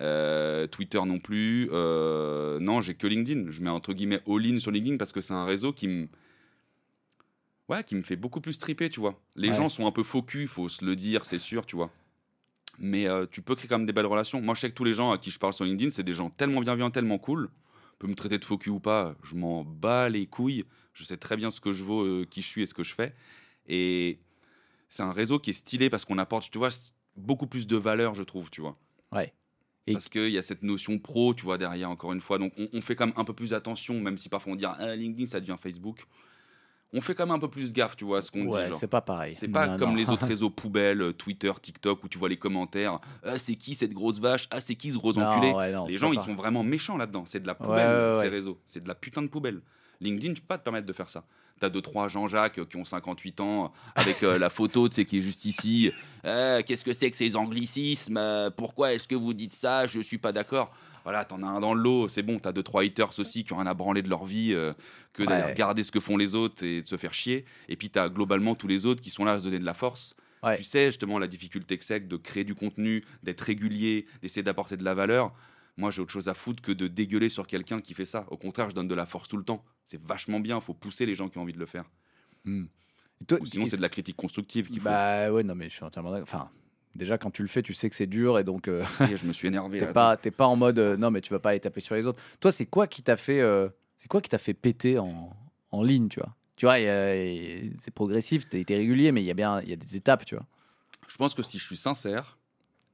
Euh, Twitter non plus. Euh, non, j'ai que LinkedIn. Je mets entre guillemets all-in sur LinkedIn parce que c'est un réseau qui me. Ouais, qui me fait beaucoup plus triper, tu vois. Les Ouais. gens sont un peu faux cul, faut se le dire, c'est sûr, tu vois. Mais euh, tu peux créer quand même des belles relations. Moi, je sais que tous les gens à qui je parle sur LinkedIn, c'est des gens tellement bienveillants, tellement cool. On peut me traiter de faux cul ou pas, je m'en bats les couilles. Je sais très bien ce que je vaux, qui je suis et ce que je fais. Et c'est un réseau qui est stylé parce qu'on apporte, tu vois, beaucoup plus de valeur, je trouve, tu vois. Ouais. Et- Parce qu'il y a cette notion pro, tu vois, derrière, encore une fois. Donc, on, on fait quand même un peu plus attention, même si parfois on dit ah, LinkedIn, ça devient Facebook. On fait quand même un peu plus gaffe, tu vois, à ce qu'on Ouais, dit. c'est pas pareil. C'est pas Non, comme non. les autres réseaux poubelles, euh, Twitter, TikTok, où tu vois les commentaires. Ah, c'est qui cette grosse vache? Ah, c'est qui ce gros Non, enculé? ouais, Les gens, ils sont vraiment méchants là-dedans. C'est de la poubelle, ouais, ces réseaux. C'est de la putain de poubelle. LinkedIn, tu peux pas te permettre de faire ça. T'as deux, trois Jean-Jacques qui ont 58 ans, avec euh, la photo, tu sais, qui est juste ici. Euh, Qu'est-ce que c'est que ces anglicismes? Euh, Pourquoi est-ce que vous dites ça? Je suis pas d'accord. Voilà, t'en as un dans le lot, c'est bon. T'as deux, trois haters aussi qui ont rien à branler de leur vie euh, que d'aller Ouais. regarder ce que font les autres et de se faire chier. Et puis t'as globalement tous les autres qui sont là à se donner de la force. Ouais. Tu sais justement la difficulté que c'est de créer du contenu, d'être régulier, d'essayer d'apporter de la valeur. Moi, j'ai autre chose à foutre que de dégueuler sur quelqu'un qui fait ça. Au contraire, je donne de la force tout le temps. C'est vachement bien. faut pousser les gens qui ont envie de le faire. Hmm. Et toi, Ou sinon, c'est de la critique constructive qu'il faut. Bah ouais, non, mais je suis entièrement d'accord. Enfin, déjà, quand tu le fais, tu sais que c'est dur et donc euh, je me suis énervé. t'es pas, t'es pas en mode euh, non, mais tu vas pas aller taper sur les autres. Toi, c'est quoi qui t'a fait, euh, c'est quoi qui t'a fait péter en, en ligne, tu vois? Tu vois, il il- c'est progressif, t'es es régulier, mais il y a bien, il y a des étapes, tu vois. Je pense que si je suis sincère,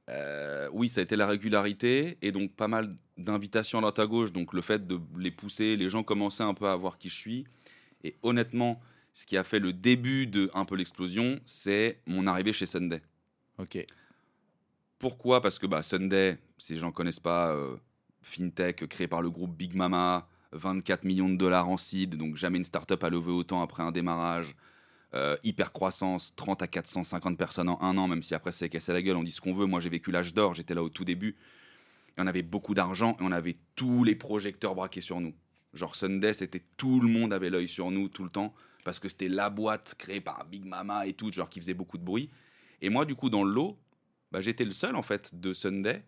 euh, oui, ça a été la régularité et donc pas mal d'invitations à droite à gauche. Donc le fait de les pousser, les gens commençaient un peu à voir qui je suis. Et honnêtement, ce qui a fait le début de un peu l'explosion, c'est mon arrivée chez Sunday. Ok. Pourquoi? Parce que bah, Sunday, si les gens connaissent pas, euh, fintech créé par le groupe Big Mama, 24 millions de dollars en seed, donc jamais une startup a levé autant après un démarrage. Euh, hyper croissance, 30 à 450 personnes en un an, même si après c'est cassé la gueule, on dit ce qu'on veut. Moi j'ai vécu l'âge d'or, j'étais là au tout début. Et on avait beaucoup d'argent et on avait tous les projecteurs braqués sur nous. Genre Sunday, c'était tout le monde avait l'œil sur nous tout le temps parce que c'était la boîte créée par Big Mama et tout, genre qui faisait beaucoup de bruit. Et moi, du coup, dans le lot, bah, j'étais le seul en fait de Sunday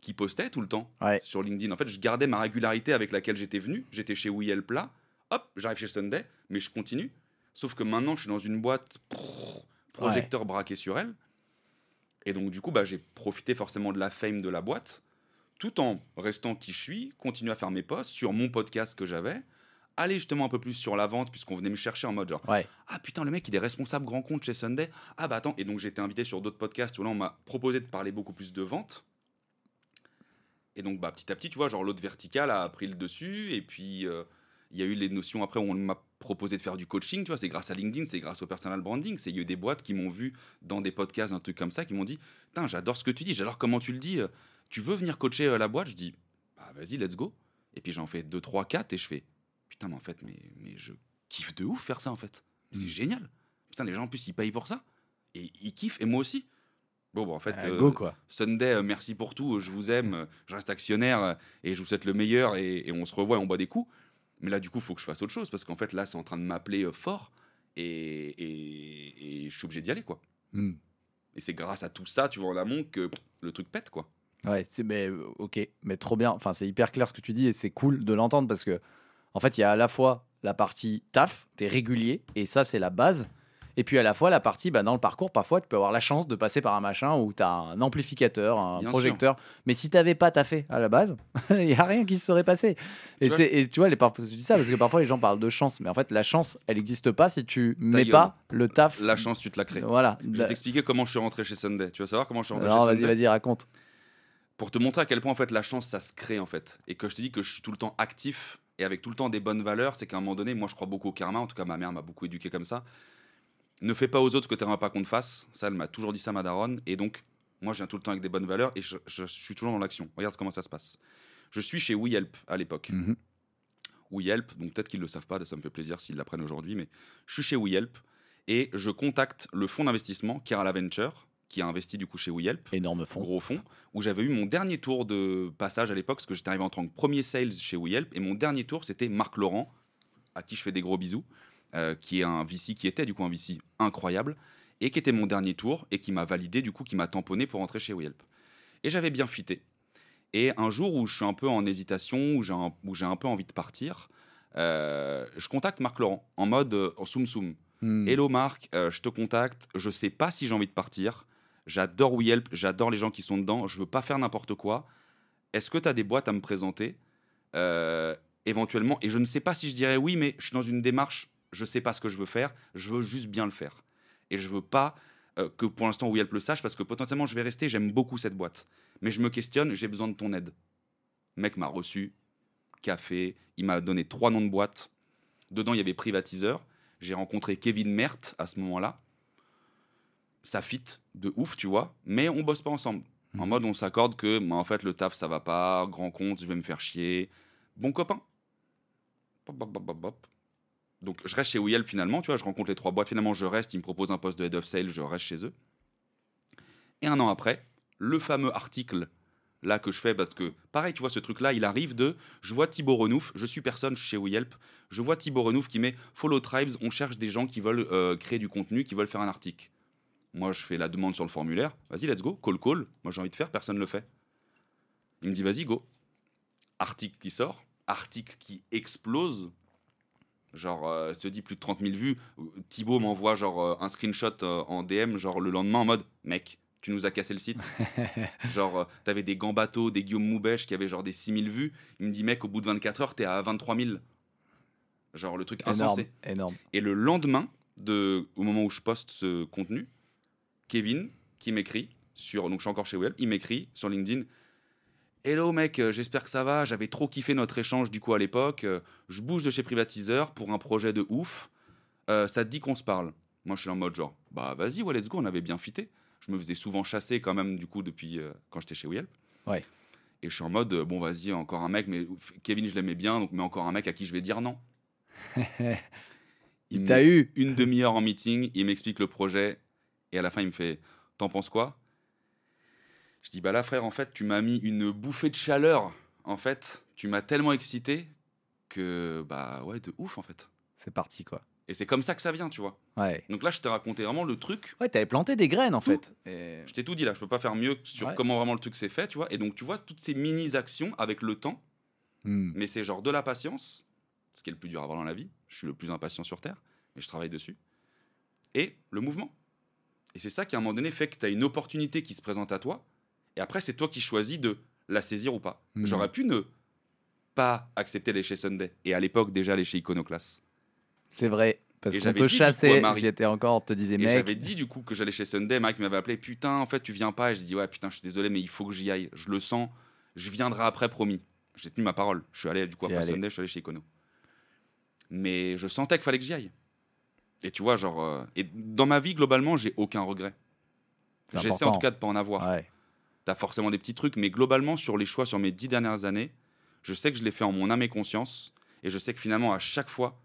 qui postait tout le temps Ouais. sur LinkedIn. En fait, je gardais ma régularité avec laquelle j'étais venu. J'étais chez Help là, hop, j'arrive chez Sunday, mais je continue. Sauf que maintenant, je suis dans une boîte prrr, projecteur braqué sur elle. Et donc, du coup, bah, j'ai profité forcément de la fame de la boîte, tout en restant qui je suis, continuer à faire mes posts sur mon podcast que j'avais, aller justement un peu plus sur la vente, puisqu'on venait me chercher en mode genre, Ouais. ah putain, le mec, il est responsable grand compte chez Sunday. Ah bah attends, et donc j'ai été invité sur d'autres podcasts où là, on m'a proposé de parler beaucoup plus de vente. Et donc, bah, petit à petit, tu vois, genre l'autre vertical a pris le dessus. Et puis, euh, il y a eu les notions après où on m'a proposé de faire du coaching. Tu vois, c'est grâce à LinkedIn, c'est grâce au personal branding. C'est il y a eu des boîtes qui m'ont vu dans des podcasts, un truc comme ça, qui m'ont dit Putain, j'adore ce que tu dis, j'adore comment tu le dis. euh, Tu veux venir coacher euh, la boîte? Je dis Bah, vas-y, let's go. Et puis, j'en fais 2, 3, 4 et je fais Putain, mais en fait, mais, mais je kiffe de ouf faire ça en fait. C'est Mm. génial. Putain, les gens en plus, ils payent pour ça. Et ils kiffent, et moi aussi. Bon, bah, en fait, Ah, euh, go quoi. Sunday, euh, merci pour tout, je vous aime, je reste actionnaire et je vous souhaite le meilleur et, et on se revoit et on boit des coups. Mais là, du coup, il faut que je fasse autre chose parce qu'en fait, là, c'est en train de m'appeler euh, fort et, et- et je suis obligé d'y aller, quoi. Hmm. Et c'est grâce à tout ça, tu vois, en amont, que pff, le truc pète, quoi. Ouais, c'est mais euh, ok, mais trop bien. Enfin, c'est hyper clair ce que tu dis et c'est cool de l'entendre parce que en fait, il y a à la fois la partie taf, t'es régulier et ça c'est la base. Et puis à la fois la partie, bah, dans le parcours, parfois tu peux avoir la chance de passer par un machin où tu as un amplificateur, un Bien projecteur. Mais si t'avais pas taffé à la base, il y a rien qui se serait passé. Et, tu vois, les par- je dis ça parce que parfois les gens parlent de chance, mais en fait la chance, elle n'existe pas si tu mets gueule. pas le taf. La chance, tu te la crées. Voilà. Je vais t'expliquer comment je suis rentré chez Sunday. Tu veux savoir comment je suis rentré Alors chez vas-y, Sunday vas-y, raconte. Pour te montrer à quel point en fait la chance ça se crée en fait et que je te dis que je suis tout le temps actif et avec tout le temps des bonnes valeurs, c'est qu'à un moment donné, moi je crois beaucoup au karma. En tout cas, ma mère m'a beaucoup éduqué comme ça. Ne fais pas aux autres ce que tu n'aimerais pas qu'on te fasse. Ça, elle m'a toujours dit ça, ma daronne. Et donc, moi, je viens tout le temps avec des bonnes valeurs et je, je suis toujours dans l'action. Regarde comment ça se passe. Je suis chez WeHelp à l'époque. Mhm. WeHelp, donc peut-être qu'ils ne le savent pas, ça me fait plaisir s'ils l'apprennent aujourd'hui, mais je suis chez WeHelp et je contacte le fonds d'investissement Kerala Venture, qui a investi du coup chez WeHelp, Énorme fond. gros fonds, où j'avais eu mon dernier tour de passage à l'époque, parce que j'étais arrivé en tant que premier sales chez WeHelp, et mon dernier tour, c'était Marc Laurent, à qui je fais des gros bisous, euh, qui est un VC, qui était du coup un VC incroyable, et qui était mon dernier tour, et qui m'a validé, du coup, qui m'a tamponné pour entrer chez WeHelp. Et j'avais bien fité. Et un jour où je suis un peu en hésitation, où j'ai un, un peu envie de partir, euh, je contacte Marc Laurent en mode euh, en soum soum. Hmm. Hello Marc, euh, je te contacte. Je sais pas si j'ai envie de partir. J'adore WeHelp, j'adore les gens qui sont dedans. Je veux pas faire n'importe quoi. Est-ce que tu as des boîtes à me présenter? Éventuellement Et je ne sais pas si je dirais oui, mais je suis dans une démarche. Je sais pas ce que je veux faire. Je veux juste bien le faire. Et je veux pas euh, que pour l'instant WeHelp le sache parce que potentiellement je vais rester. J'aime beaucoup cette boîte, mais je me questionne. J'ai besoin de ton aide. Le mec m'a reçu, café. Il m'a donné trois noms de boîtes. Dedans il y avait privatiseur. J'ai rencontré Kevin Mert à ce moment-là. Ça fit de ouf, tu vois, mais on bosse pas ensemble. En Mhm. mode, on s'accorde que, bah, en fait, le taf, ça va pas, grand compte, je vais me faire chier. Bon copain. Bop, bop, bop, bop, bop. Donc, je reste chez WeHelp finalement, tu vois, je rencontre les trois boîtes. Finalement, je reste, ils me proposent un poste de head of sale, je reste chez eux. Et un an après, le fameux article là que je fais, parce que pareil, tu vois, ce truc-là, il arrive de. Je vois Thibaut Renouf, je suis personne chez WeHelp, je vois Thibaut Renouf qui met Follow Tribes, on cherche des gens qui veulent euh, créer du contenu, qui veulent faire un article. Moi, je fais la demande sur le formulaire. Vas-y, let's go, call, call. Moi, j'ai envie de faire, personne ne le fait. Il me dit, vas-y, go. Article qui sort, article qui explose. Genre, euh, se dit plus de 30 000 vues. Thibaut m'envoie genre euh, un screenshot euh, en DM, genre le lendemain en mode, mec, tu nous as cassé le site. genre, euh, t'avais des Gambato, des Guillaume Moubèche qui avaient genre des 6 000 vues. Il me dit, mec, au bout de 24 heures, t'es à 23 000. Genre, le truc énorme, insensé. énorme. Et le lendemain, de, au moment où je poste ce contenu, Kevin, qui m'écrit, sur, donc je suis encore chez Web, il m'écrit sur LinkedIn Hello mec, euh, j'espère que ça va. J'avais trop kiffé notre échange du coup à l'époque. Euh, Je bouge de chez Privatiseur pour un projet de ouf. Euh, ça te dit qu'on se parle? Moi je suis en mode genre Bah vas-y, ouais, let's go, on avait bien fité. Je me faisais souvent chasser quand même du coup depuis euh, quand j'étais chez Web. Ouais. Et je suis en mode euh, Bon vas-y, encore un mec, mais Kevin je l'aimais bien, donc mais encore un mec à qui je vais dire non. Il t'a eu? une demi-heure en meeting, il m'explique le projet, et à la fin, il me fait T'en penses quoi? Je dis Bah là, frère, en fait, tu m'as mis une bouffée de chaleur. En fait, tu m'as tellement excité que, bah ouais, de ouf, en fait. C'est parti quoi. Et c'est comme ça que ça vient, tu vois. Ouais. Donc là, je t'ai raconté vraiment le truc. Ouais, t'avais planté des graines en Tout. fait. Et- Je t'ai tout dit là, je peux pas faire mieux sur Ouais. comment vraiment le truc s'est fait, tu vois. Et donc, tu vois, toutes ces mini-actions avec le temps, Hmm. mais c'est genre de la patience, ce qui est le plus dur à avoir dans la vie. Je suis le plus impatient sur Terre, mais je travaille dessus. Et le mouvement. Et c'est ça qui, à un moment donné, fait que tu as une opportunité qui se présente à toi, et après, c'est toi qui choisis de la saisir ou pas. Mhm. J'aurais pu ne pas accepter les chez Sunday, et à l'époque, déjà, les chez Iconoclast. C'est vrai. Parce qu'on j'avais te chassait, j'étais encore, on te disait mec. j'avais dit du coup que j'allais chez Sunday, Mike m'avait appelé, putain, en fait, tu viens pas. Et j'ai dit, ouais, putain, je suis désolé, mais il faut que j'y aille. Je le sens, je viendrai après, promis. J'ai tenu ma parole. Je suis allé du coup après allé. Sunday, je suis allé chez Icono. Mais je sentais qu'il fallait que j'y aille. Et tu vois, genre, euh, et dans ma vie, globalement, j'ai aucun regret. J'essaie en tout cas de pas en avoir. Ouais. T'as forcément des petits trucs, mais globalement, sur les choix sur mes dix dernières années, je sais que je l'ai fait en mon âme et conscience. Et je sais que finalement, à chaque fois,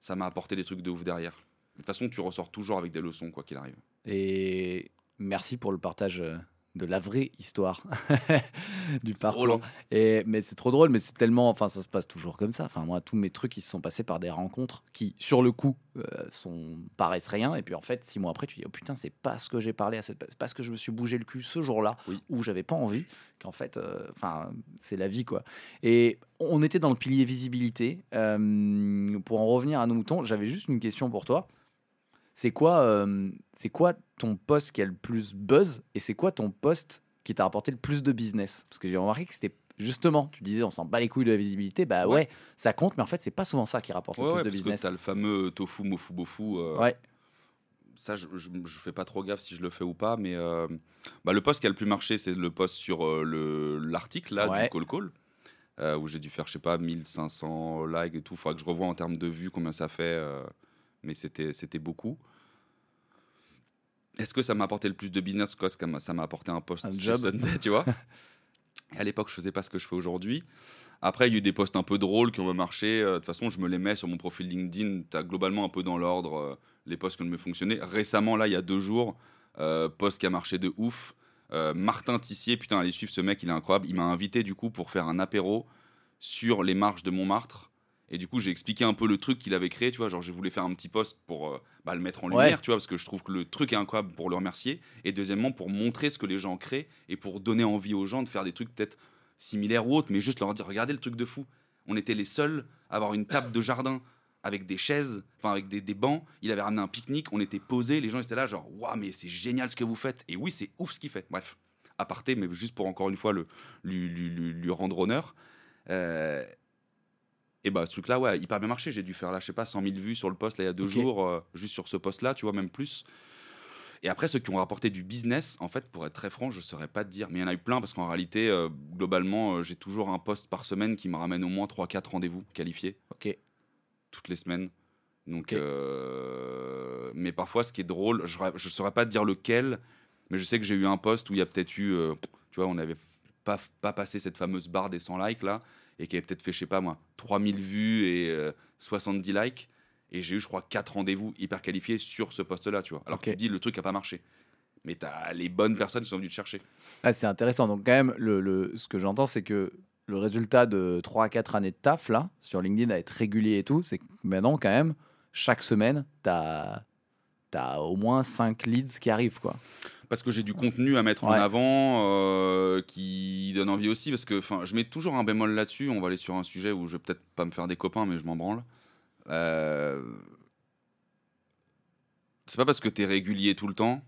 ça m'a apporté des trucs de ouf derrière. De toute façon, tu ressors toujours avec des leçons, quoi qu'il arrive. Et merci pour le partage euh, de la vraie histoire du drôle, parcours. Et, mais c'est trop drôle, mais c'est tellement. Enfin, ça se passe toujours comme ça. Enfin, moi, tous mes trucs, ils se sont passés par des rencontres qui, sur le coup, euh, sont, paraissent rien. Et puis, en fait, six mois après, tu dis, oh putain, c'est pas ce que j'ai parlé à cette. C'est pas ce que je me suis bougé le cul ce jour-là Oui. où j'avais pas envie. Qu'en fait, euh, enfin, c'est la vie, quoi. Et on était dans le pilier visibilité. Euh, pour en revenir à nos moutons, j'avais juste une question pour toi. C'est quoi, euh, c'est quoi ton poste qui a le plus buzz et c'est quoi ton poste qui t'a rapporté le plus de business? Parce que j'ai remarqué que c'était justement, tu disais, on s'en bat les couilles de la visibilité. Bah ouais, Ouais. ça compte, mais en fait, c'est pas souvent ça qui rapporte Ouais, le ouais, plus de parce business. t'as le fameux tofu, mofu, bofu. euh, Ouais, Ça, je, je, je fais pas trop gaffe si je le fais ou pas, mais euh, bah, le post qui a le plus marché, c'est le post sur euh, le- l'article là du Call Call, où j'ai dû faire, je sais pas, 1500 likes et tout. Faudra que je revoie en termes de vues combien ça fait, mais c'était c'était beaucoup. Est-ce que ça m'a apporté le plus de business que ça m'a- apporté un post Un job. Sunday, tu vois. Et à l'époque, je faisais pas ce que je fais aujourd'hui. Après, il y a eu des posts un peu drôles qui ont marché. Euh, De toute façon, je me les mets sur mon profil LinkedIn. Tu as globalement un peu dans l'ordre euh, les posts qui ont mieux fonctionné. Récemment, là, il y a deux jours, euh, post qui a marché de ouf. Euh, Martin Tissier, putain, allez suivre ce mec, il est incroyable. Il m'a invité du coup pour faire un apéro sur les marches de Montmartre. Et du coup, j'ai expliqué un peu le truc qu'il avait créé, tu vois. Genre, j'ai voulu faire un petit post pour euh, bah, le mettre en Ouais. lumière, tu vois, parce que je trouve que le truc est incroyable pour le remercier. Et deuxièmement, pour montrer ce que les gens créent et pour donner envie aux gens de faire des trucs peut-être similaires ou autres, mais juste leur dire regardez le truc de fou. On était les seuls à avoir une table de jardin avec des chaises, enfin avec des, des bancs. Il avait ramené un pique-nique, on était posés, les gens étaient là, genre waouh, mais c'est génial ce que vous faites. Et oui, c'est ouf ce qu'il fait. Bref, aparté, mais juste pour encore une fois le, lui, lui- lui- lui rendre honneur. Euh, et bah, ce truc-là, ouais, hyper bien marché. J'ai dû faire là, je sais pas, 100 000 vues sur le post là, il y a deux jours, euh, juste sur ce post-là, tu vois, même plus. Et après, ceux qui ont rapporté du business, en fait, pour être très franc, je ne saurais pas te dire. Mais il y en a eu plein parce qu'en réalité, euh, globalement, euh, j'ai toujours un poste par semaine qui me ramène au moins 3-4 rendez-vous qualifiés ok. toutes les semaines. Donc, mais parfois, ce qui est drôle, je ne saurais pas te dire lequel, mais je sais que j'ai eu un poste où il y a peut-être eu, tu vois, on n'avait pas, pas passé cette fameuse barre des 100 likes là, et qui avait peut-être fait, je sais pas moi, 3000 vues et euh, 70 likes. Et j'ai eu, je crois, 4 rendez-vous hyper qualifiés sur ce poste-là, tu vois. Alors Ok. que tu dis, le truc n'a pas marché. Mais tu as les bonnes personnes qui sont venues te chercher. Ah, c'est intéressant. Donc, quand même, le, le- ce que j'entends, c'est que le résultat de 3 à 4 années de taf, là, sur LinkedIn, à être régulier et tout, c'est que maintenant, quand même, chaque semaine, tu as, au moins 5 leads qui arrivent, quoi. Parce que j'ai du contenu à mettre en avant euh, qui donne envie aussi parce que enfin je mets toujours un bémol là-dessus on va aller sur un sujet où je vais peut-être pas me faire des copains mais je m'en branle Euh, c'est pas parce que tu es régulier tout le temps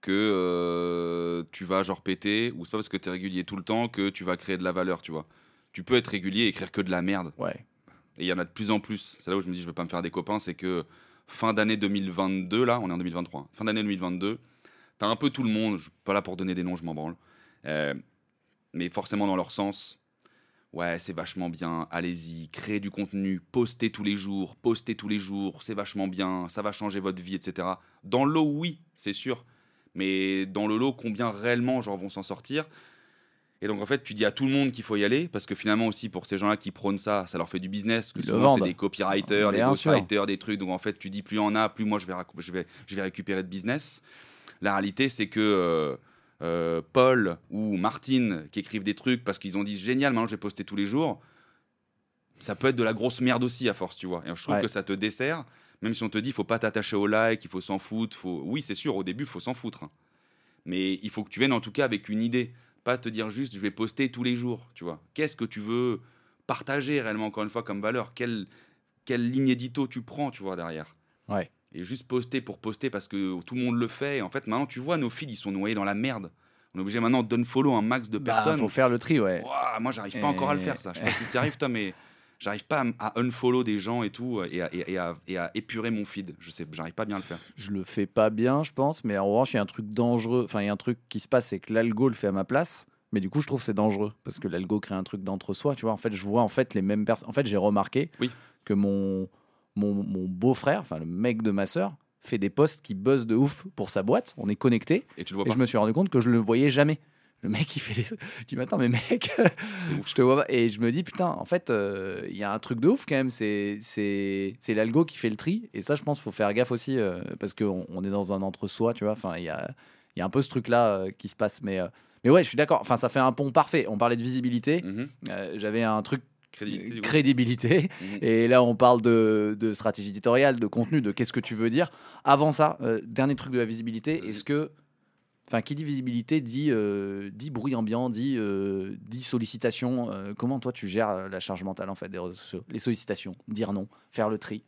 que euh, tu vas genre péter ou c'est pas parce que tu es régulier tout le temps que tu vas créer de la valeur tu vois tu peux être régulier et écrire que de la merde Ouais. et il y en a de plus en plus. C'est là où je me dis, je vais pas me faire des copains. C'est que fin d'année 2022, là, on est en 2023, hein. fin d'année 2022, t'as un peu tout le monde. Je suis pas là pour donner des noms, je m'en branle. Euh, mais forcément dans leur sens. Ouais, c'est vachement bien. Allez-y, créez du contenu, postez tous les jours, postez tous les jours. C'est vachement bien. Ça va changer votre vie, etc. Dans le lot, oui, c'est sûr. Mais dans le lot, combien réellement genre vont s'en sortir? Et donc en fait, tu dis à tout le monde qu'il faut y aller parce que finalement aussi pour ces gens-là qui prônent ça, ça leur fait du business. Parce que Ils le souvent c'est des copywriters, des ghostwriters, des trucs. Donc en fait, tu dis plus il y en a, plus moi je vais, rac- je vais, je vais récupérer de business. La réalité, c'est que euh, euh, Paul ou Martine qui écrivent des trucs parce qu'ils ont dit génial, maintenant je vais poster tous les jours. Ça peut être de la grosse merde aussi à force, tu vois. Et je trouve Ouais. que ça te dessert. Même si on te dit, faut pas t'attacher au like, il faut s'en foutre. Faut... Oui, c'est sûr, au début, il faut s'en foutre. hein. Mais il faut que tu viennes en tout cas avec une idée. Pas te dire juste, je vais poster tous les jours, tu vois. Qu'est-ce que tu veux partager réellement, encore une fois, comme valeur? Quelle, quelle ligne édito tu prends, tu vois, derrière? Ouais. Et juste poster pour poster parce que tout le monde le fait. Et en fait, maintenant, tu vois, nos feeds, ils sont noyés dans la merde. On est obligé maintenant de follow un max de Bah, personnes. faut faire le tri, ouais. Ouah, moi, j'arrive pas encore à le faire, ça. Je sais pas si tu y arrives, toi, mais j'arrive pas à, à unfollow des gens et tout, et à, et à- et à épurer mon feed. Je sais, j'arrive pas bien à le faire. Je le fais pas bien, je pense, mais en revanche, il y a un truc dangereux. Enfin, il y a un truc qui se passe, c'est que l'algo le fait à ma place. Mais du coup, je trouve que c'est dangereux parce que l'algo crée un truc d'entre-soi. Tu vois, en fait, je vois en fait les mêmes personnes. En fait, j'ai remarqué Oui. que mon, mon, mon beau-frère, enfin le mec de ma sœur, fait des posts qui buzzent de ouf pour sa boîte. On est connectés. Et tu le vois Et pas. je me suis rendu compte que je le voyais jamais. Le mec, il fait des. Je dis, mais attends, mais mec, ouf. je te vois pas. Et je me dis, putain, en fait, euh, il y a un truc de ouf quand même. C'est c'est c'est l'algo qui fait le tri. Et ça, je pense, faut faire gaffe aussi euh, parce qu'on on est dans un entre-soi, tu vois. Enfin, il y a, y a un peu ce truc-là euh, qui se passe. Mais, mais ouais, je suis d'accord. Enfin, ça fait un pont parfait. On parlait de visibilité. Mhm. J'avais un truc Crédibilité, crédibilité. Mhm. Et là, on parle de, de stratégie éditoriale, de contenu, de qu'est-ce que tu veux dire. Avant ça, euh, dernier truc de la visibilité, est-ce que. Enfin, qui dit visibilité dit, euh, dit bruit ambiant, dit, euh, dit sollicitation. Euh, comment toi tu gères la charge mentale en fait des réseaux sociaux Les sollicitations, dire non, faire le tri?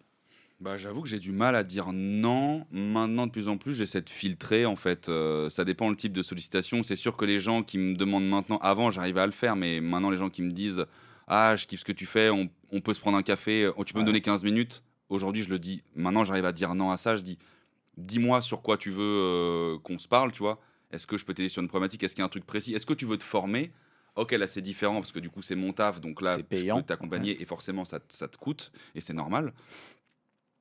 Bah, j'avoue que j'ai du mal à dire non. Maintenant, de plus en plus, j'essaie de filtrer. En fait, Euh, ça dépend le type de sollicitation. C'est sûr que les gens qui me demandent maintenant, avant, j'arrivais à le faire, mais maintenant, les gens qui me disent Ah, je kiffe ce que tu fais, on, on peut se prendre un café, oh, tu peux me donner 15 minutes. Aujourd'hui, je le dis. Maintenant, j'arrive à dire non à ça. Je dis Dis-moi sur quoi tu veux euh, qu'on se parle, tu vois. Est-ce que je peux t'aider sur une problématique? Est-ce qu'il y a un truc précis? Est-ce que tu veux te former? Ok, là c'est différent parce que du coup c'est mon taf, donc là C'est je payant. peux t'accompagner et forcément ça, te- ça te coûte et c'est normal.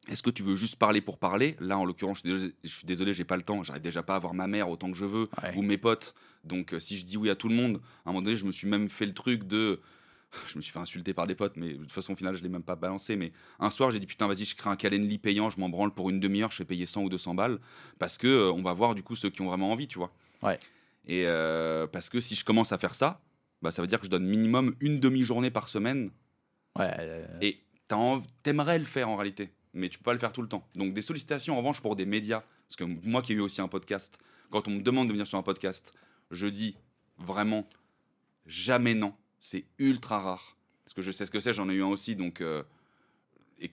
Est-ce que tu veux juste parler pour parler? Là, en l'occurrence, je suis désolé, j'ai pas le temps. J'arrive déjà pas à voir ma mère autant que je veux Ouais. ou mes potes. Donc, euh, si je dis oui à tout le monde, à un moment donné, je me suis même fait le truc de. Je me suis fait insulter par des potes, mais de toute façon, au final, je l'ai même pas balancé. Mais un soir, j'ai dit putain, vas-y, je crée un Calendly payant, je m'en branle pour une demi-heure, je fais payer 100 ou 200 balles parce que euh, on va voir du coup ceux qui ont vraiment envie, tu vois. Ouais. Et euh, parce que si je commence à faire ça, bah, ça veut dire que je donne minimum une demi-journée par semaine Ouais, euh, et t'aimerais le faire en réalité, mais tu peux pas le faire tout le temps. Donc des sollicitations en revanche pour des médias, parce que moi qui ai eu aussi un podcast, quand on me demande de venir sur un podcast, je dis vraiment jamais non. C'est ultra rare. Parce que je sais ce que c'est, j'en ai eu un aussi, donc... euh,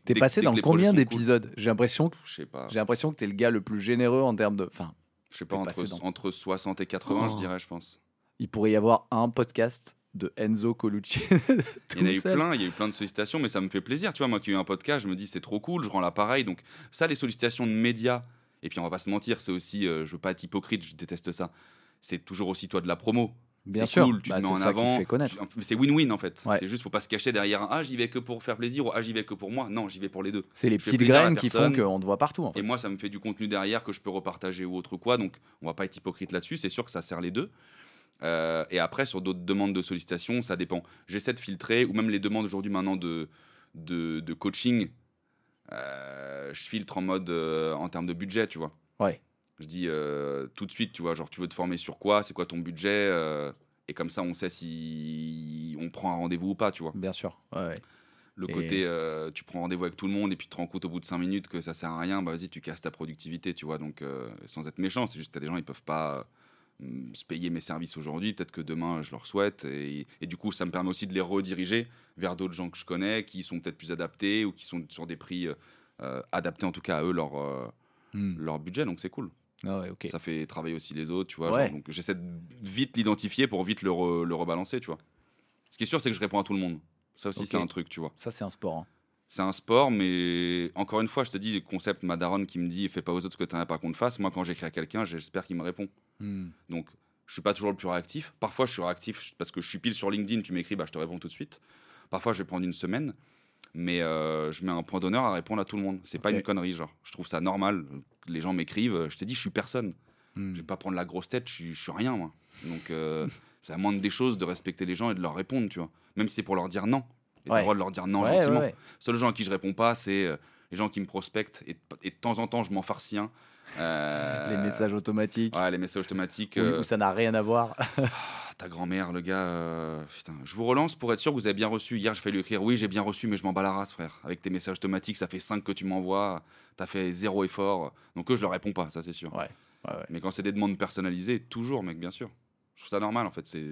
T'es passé dans combien cool- d'épisodes? J'ai l'impression que Je sais pas, j'ai l'impression que t'es le gars le plus généreux en termes de. Enfin, je sais pas entre, dans- entre 60 et 80, je Oh. dirais, je pense. il pourrait y avoir un podcast de Enzo Colucci. Il y en a eu seul. plein, il y a eu plein de sollicitations, mais ça me fait plaisir. Tu vois, moi qui ai eu un podcast, je me dis c'est trop cool, je rends l'appareil. Donc, ça, les sollicitations de médias, et puis on va pas se mentir, c'est aussi, euh, je veux pas être hypocrite, je déteste ça. C'est toujours aussi toi de la promo. Bien sûr, cool, tu Bah, te mets en avant. C'est win-win en fait. Ouais. C'est juste, faut pas se cacher derrière un ah, j'y vais que pour faire plaisir ou ah, j'y vais que pour moi. Non, j'y vais pour les deux. C'est les je petites graines qui font qu'on te voit partout. En fait. Et moi, ça me fait du contenu derrière que je peux repartager ou autre quoi. Donc, on va pas être hypocrite là-dessus. C'est sûr que ça sert les deux. Euh, et après, sur d'autres demandes de sollicitation, ça dépend. J'essaie de filtrer, ou même les demandes aujourd'hui maintenant de, de, de coaching, euh, je filtre en mode euh, en termes de budget, tu vois. Ouais. Je dis euh, tout de suite, tu vois, genre tu veux te former sur quoi, c'est quoi ton budget, euh, et comme ça on sait si on prend un rendez-vous ou pas, tu vois. Bien sûr. Ouais, ouais. Le Et- côté, euh, tu prends rendez-vous avec tout le monde et puis tu te rends compte au bout de 5 minutes que ça sert à rien, bah vas-y, tu casses ta productivité, tu vois. Donc, sans être méchant, c'est juste que t'as des gens, ils peuvent pas se payer mes services aujourd'hui. Peut-être que demain, je leur souhaite. Et, et du coup, ça me permet aussi de les rediriger vers d'autres gens que je connais qui sont peut-être plus adaptés ou qui sont sur des prix euh, adaptés, en tout cas à eux, leur, euh, Hmm. leur budget. Donc, c'est cool. Ah ouais, ok. Ça fait travailler aussi les autres, tu vois. Ouais. genre, donc, j'essaie de vite l'identifier pour vite le, re- le rebalancer, tu vois. Ce qui est sûr, c'est que je réponds à tout le monde. Ça aussi, Ok. c'est un truc, tu vois. Ça, c'est un sport. hein. C'est un sport, mais encore une fois, je te dis, le concept Madaron qui me dit fais pas aux autres ce que tu n'as pas qu'on te fasse. Moi, quand j'écris à quelqu'un, j'espère qu'il me répond. Hmm. Donc, je suis pas toujours le plus réactif. Parfois, je suis réactif parce que je suis pile sur LinkedIn, tu m'écris, bah, je te réponds tout de suite. Parfois, je vais prendre une semaine, mais euh, je mets un point d'honneur à répondre à tout le monde. C'est pas Ok. une connerie, genre. Je trouve ça normal. Les gens m'écrivent. Je t'ai dit, je suis personne. Hmm. Je vais pas prendre la grosse tête, je suis, je suis rien, moi. Donc, euh, c'est à moindre des choses de respecter les gens et de leur répondre, tu vois. Même si c'est pour leur dire non. Et Ouais. le droit de leur dire non Ouais, gentiment. ouais. Seuls gens à qui je réponds pas, c'est euh, les gens qui me prospectent. Et, et de temps en temps, je m'en farcis un. Euh, Les messages automatiques. Ouais, les messages automatiques. où, euh, où ça n'a rien à voir. ah, ta grand-mère, le gars. euh, putain, je vous relance pour être sûr que vous avez bien reçu. Hier, je fais lui écrire Oui, j'ai bien reçu, mais je m'en bats la race, frère. Avec tes messages automatiques, ça fait 5 que tu m'envoies. T'as fait zéro effort. Donc, eux, je leur réponds pas, ça, c'est sûr. Ouais. Ouais, ouais. Mais quand c'est des demandes personnalisées, toujours, mec, bien sûr. Je trouve ça normal, en fait. C'est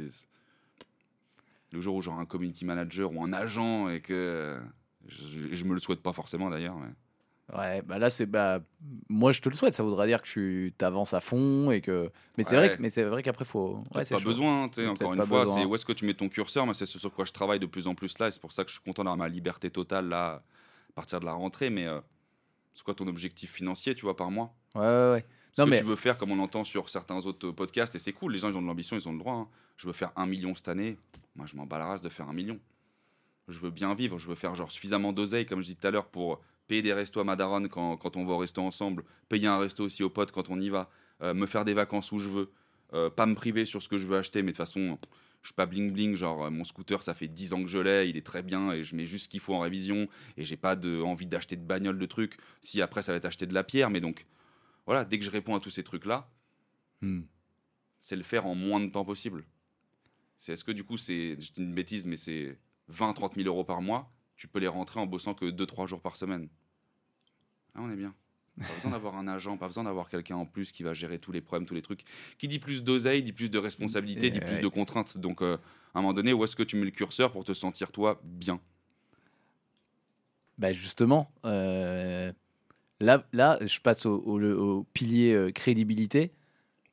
le jour où j'aurai un community manager ou un agent et que je, je, je me le souhaite pas forcément d'ailleurs. mais- Ouais, bah là c'est bah moi je te le souhaite, ça voudrait dire que tu t'avances à fond et que mais c'est Ouais. vrai que- vrai qu'après faut ouais, c'est pas chaud. besoin, tu sais, encore une fois, c'est où est-ce que tu mets ton curseur, mais c'est ce sur quoi je travaille de plus en plus là, et c'est pour ça que je suis content d'avoir ma liberté totale là, à partir de la rentrée, mais euh, c'est quoi ton objectif financier, tu vois, par mois? Ouais ouais ouais. Ce Non que mais tu veux faire, comme on entend sur certains autres podcasts, et c'est cool, les gens ils ont de l'ambition, ils ont le droit. hein. Je veux faire un million cette année, moi je m'en bats la race de faire un million. Je veux bien vivre, je veux faire genre suffisamment d'oseille, comme je dis tout à l'heure, pour payer des restos à Madaron quand, quand on va au resto ensemble, payer un resto aussi aux potes quand on y va, euh, me faire des vacances où je veux, euh, pas me priver sur ce que je veux acheter, mais de toute façon, je suis pas bling bling, genre euh, mon scooter ça fait 10 ans que je l'ai, il est très bien et je mets juste ce qu'il faut en révision et j'ai pas de, envie d'acheter de bagnole de trucs. Si après ça va être acheter de la pierre, mais donc voilà, dès que je réponds à tous ces trucs là, Hmm. C'est le faire en moins de temps possible. C'est est-ce que du coup, c'est, je dis une bêtise, mais c'est 20, 30 000 euros par mois, tu peux les rentrer en bossant que 2-3 jours par semaine. Ah, on est bien. Pas besoin d'avoir un agent, pas besoin d'avoir quelqu'un en plus qui va gérer tous les problèmes, tous les trucs. Qui dit plus d'oseille, dit plus de responsabilité, dit plus de contraintes. Donc, euh, à un moment donné, où est-ce que tu mets le curseur pour te sentir, toi, bien? Bah justement, euh, là, là, je passe au, au- le- au pilier euh, crédibilité.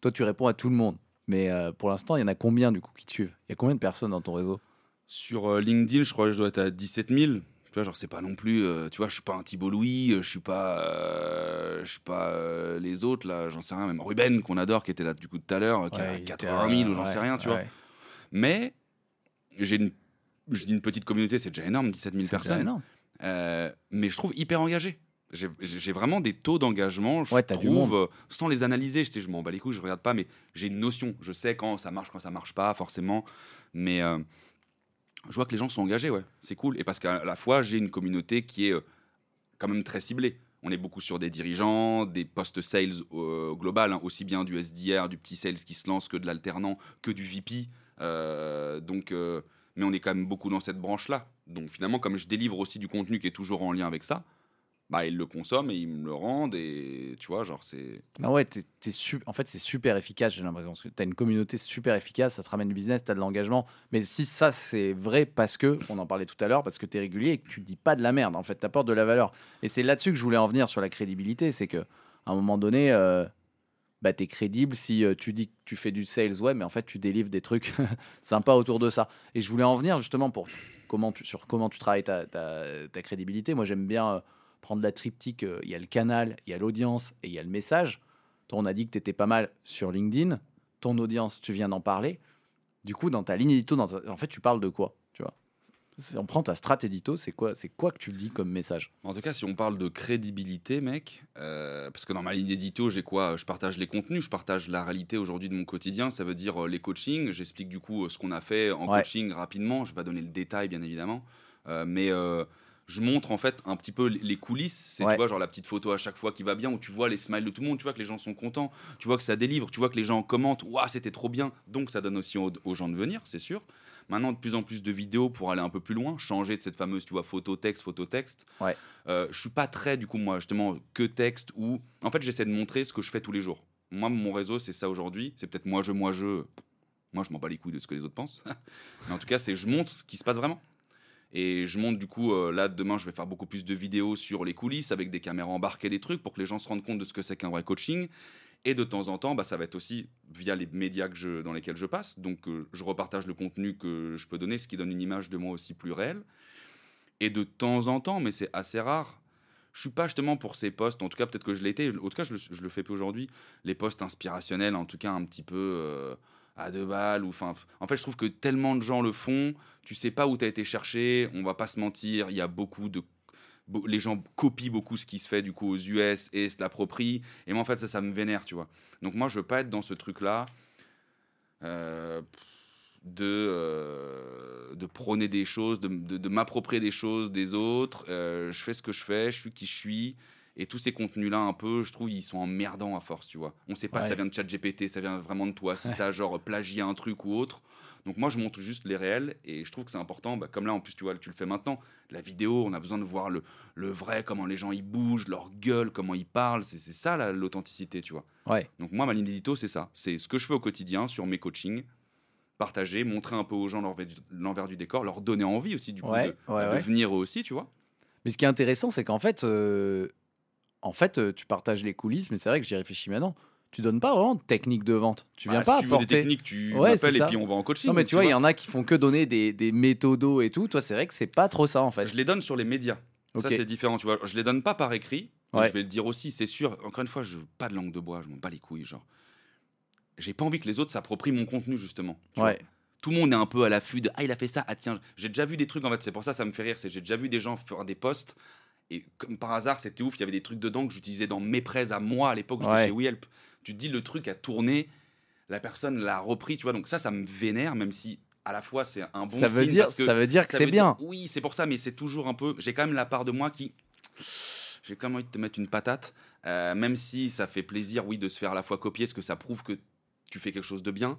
Toi, tu réponds à tout le monde. Mais pour l'instant, il y en a combien du coup qui te suivent? Il y a combien de personnes dans ton réseau? Sur LinkedIn, je crois que je dois être à 17 000. Tu vois, genre, c'est pas non plus. euh, tu vois, je suis pas un Thibault Louis, euh, je suis pas. euh, je suis pas euh, les autres, là, j'en sais rien. Même Ruben, qu'on adore, qui était là du coup tout à l'heure, qui Ouais, a il était, 80 000 ou j'en sais rien, tu vois. Mais j'ai une, je dis une petite communauté, c'est déjà énorme, 17 000 C'est déjà personnes. mais je trouve hyper engagé. J'ai vraiment des taux d'engagement, je trouve, sans les analyser. Je, sais, je m'en bats les couilles, je regarde pas, mais j'ai une notion. Je sais quand ça marche, quand ça marche pas, forcément. Mais je vois que les gens sont engagés, ouais. C'est cool. Et parce qu'à la fois, j'ai une communauté qui est euh, quand même très ciblée. On est beaucoup sur des dirigeants, des postes sales euh, global, hein, aussi bien du SDR, du petit sales qui se lance que de l'alternant, que du VP. Euh, donc, euh, mais on est quand même beaucoup dans cette branche-là. Donc finalement, comme je délivre aussi du contenu qui est toujours en lien avec ça, bah ils le consomment et ils me le rendent et tu vois, genre c'est Ah ouais, t'es- t'es en fait, c'est super efficace, j'ai l'impression. Que tu as une communauté super efficace, ça te ramène du business, tu as de l'engagement. Mais si ça, c'est vrai parce que, on en parlait tout à l'heure, parce que tu es régulier et que tu dis pas de la merde, en fait, tu apportes de la valeur. Et c'est là-dessus que je voulais en venir sur la crédibilité. C'est que à un moment donné, euh, bah, tu es crédible si euh, tu dis que tu fais du sales web, mais en fait, tu délivres des trucs sympas autour de ça. Et je voulais en venir justement pour comment tu, sur comment tu travailles ta, ta- ta crédibilité. Moi, j'aime bien euh, prendre la triptyque. euh, Il y a le canal, il y a l'audience et il y a le message. Toi, on a dit que tu étais pas mal sur LinkedIn. Ton audience, tu viens d'en parler. Du coup, dans ta ligne édito, dans ta- en fait, tu parles de quoi tu vois? On prend ta strat édito, c'est quoi, c'est quoi que tu dis comme message? En tout cas, si on parle de crédibilité, mec, euh, parce que dans ma ligne édito, j'ai quoi? Je partage les contenus, je partage la réalité aujourd'hui de mon quotidien. Ça veut dire euh, les coachings. J'explique du coup ce qu'on a fait en Ouais. coaching rapidement. Je vais pas donner le détail, bien évidemment, Euh, mais je montre en fait un petit peu les- coulisses. C'est Ouais. tu vois genre la petite photo à chaque fois qui va bien, où tu vois les smiles de tout le monde, tu vois que les gens sont contents, tu vois que ça délivre, tu vois que les gens commentent. Waouh, c'était trop bien. Donc ça donne aussi aux, aux gens de venir, c'est sûr. Maintenant, de plus en plus de vidéos pour aller un peu plus loin, changer de cette fameuse, tu vois, photo-texte, photo-texte. Ouais. Euh, je suis pas très, du coup, moi, justement, que texte ou. En fait, j'essaie de montrer ce que je fais tous les jours. Moi, mon réseau, c'est ça aujourd'hui. C'est peut-être moi, je, moi, je. Moi, je m'en bats les couilles de ce que les autres pensent. Mais en tout cas, c'est je montre ce qui se passe vraiment. Et je montre, du coup, euh, là, demain, je vais faire beaucoup plus de vidéos sur les coulisses avec des caméras embarquées, des trucs pour que les gens se rendent compte de ce que c'est qu'un vrai coaching. Et de temps en temps, bah, ça va être aussi via les médias que dans lesquels je passe. Donc, euh, je repartage le contenu que je peux donner, ce qui donne une image de moi aussi plus réelle. Et de temps en temps, mais c'est assez rare, je suis pas justement pour ces posts, en tout cas peut-être que je l'étais, en tout cas je le, le fais plus aujourd'hui, les posts inspirationnels, en tout cas un petit peu euh, à deux balles. Ou, enfin, en fait, je trouve que tellement de gens le font, tu sais pas où tu as été cherché, on va pas se mentir, il y a beaucoup de les gens copient beaucoup ce qui se fait du coup aux US et se l'approprient. Et moi, en fait, ça, ça me vénère, tu vois. Donc moi, je veux pas être dans ce truc-là euh, de, euh, de prôner des choses, de, de- de m'approprier des choses des autres. Euh, je fais ce que je fais, je suis qui je suis. Et tous ces contenus-là, un peu, je trouve, ils sont emmerdants à force, tu vois. On sait pas si ça vient de ChatGPT, ça vient vraiment de toi, si t'as genre plagié un truc ou autre. Donc moi, je montre juste les réels et je trouve que c'est important. Bah, comme là, en plus, tu vois, tu le fais maintenant. La vidéo, on a besoin de voir le, le vrai, comment les gens ils bougent, leur gueule, comment ils parlent. C'est ça la- l'authenticité, tu vois. Ouais. Donc moi, ma ligne d'édito, c'est ça. C'est ce que je fais au quotidien sur mes coachings. Partager, montrer un peu aux gens l'envers du, décor, leur donner envie aussi du coup Ouais, de, ouais, de ouais. venir eux aussi, tu vois. Mais ce qui est intéressant, c'est qu'en fait, euh, en fait, euh, tu partages les coulisses, mais c'est vrai que j'y réfléchis maintenant. Tu donnes pas vraiment de technique de vente. Tu viens Ah, pas si tu veux des apporter. techniques, tu Ouais, m'appelles et puis on va en coaching. Non, mais tu vois, il y en a qui font que donner des, des méthodos et tout. Toi, c'est vrai que c'est pas trop ça, en fait. Je les donne sur les médias. Ça, c'est différent, tu vois. Je les donne pas par écrit. Ouais. Je vais le dire aussi, c'est sûr. Encore une fois, je veux pas de langue de bois, je m'en bats les couilles, genre. J'ai pas envie que les autres s'approprient mon contenu, justement. tu vois. Ouais. Tout le monde est un peu à l'affût de Ah, il a fait ça, ah tiens, j'ai déjà vu des trucs, en fait, c'est pour ça ça me fait rire. C'est j'ai déjà vu des gens faire des posts. Et comme par hasard, c'était ouf, il y avait des trucs dedans que j'utilisais dans mes prêts à moi à l'époque, j'étais Ouais. chez WeHelp. Tu te dis, le truc a tourné, la personne l'a repris, tu vois. Donc ça, ça me vénère, même si à la fois c'est un bon ça, veut signe dire, parce que ça veut dire que c'est veut dire- bien. oui, c'est pour ça, mais c'est toujours un peu. J'ai quand même la part de moi qui. J'ai quand même envie de te mettre une patate, euh, même si ça fait plaisir, oui, de se faire à la fois copier, parce que ça prouve que tu fais quelque chose de bien.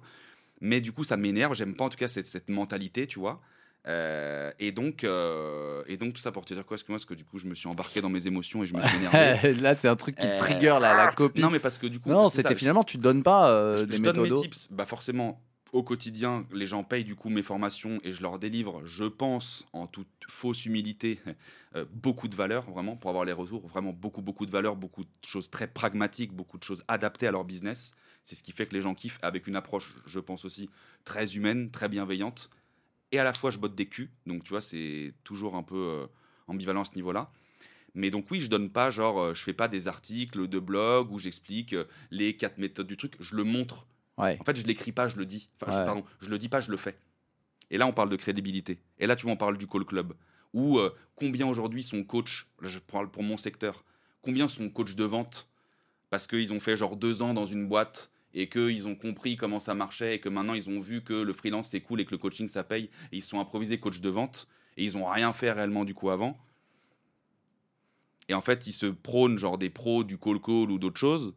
Mais du coup, ça m'énerve. J'aime pas en tout cas cette, cette mentalité, tu vois. Euh, et donc, euh, et donc tout ça pour te dire quoi Parce que moi, parce que du coup, je me suis embarqué dans mes émotions et je me suis énervé. Là, c'est un truc qui Euh, trigger la, la copie. non, mais parce que du coup, Non, c'était finalement, tu donnes pas euh, je, des je donne mes tips. Bah forcément, au quotidien, les gens payent du coup mes formations et je leur délivre, je pense, en toute fausse humilité, euh, beaucoup de valeur, vraiment, pour avoir les retours. Vraiment beaucoup, beaucoup de valeur, beaucoup de choses très pragmatiques, beaucoup de choses adaptées à leur business. C'est ce qui fait que les gens kiffent, avec une approche, je pense aussi, très humaine, très bienveillante. Et à la fois, je botte des culs. Donc, tu vois, c'est toujours un peu euh, ambivalent à ce niveau-là. Mais donc oui, je donne pas genre, euh, je fais pas des articles de blog où j'explique euh, les quatre méthodes du truc. Je le montre. Ouais. En fait, je l'écris pas, je le dis. Enfin, je- Ouais. pardon, je le dis pas, je le fais. Et là, on parle de crédibilité. Et là, tu vois, on parle du call club. Ou euh, combien aujourd'hui sont coach, là, je parle pour mon secteur, combien sont coach de vente parce qu'ils ont fait genre deux ans dans une boîte et qu'ils ont compris comment ça marchait et que maintenant ils ont vu que le freelance c'est cool et que le coaching ça paye et ils sont improvisés coach de vente et ils ont rien fait réellement du coup avant. Et en fait, ils se prônent genre des pros du call call ou d'autres choses.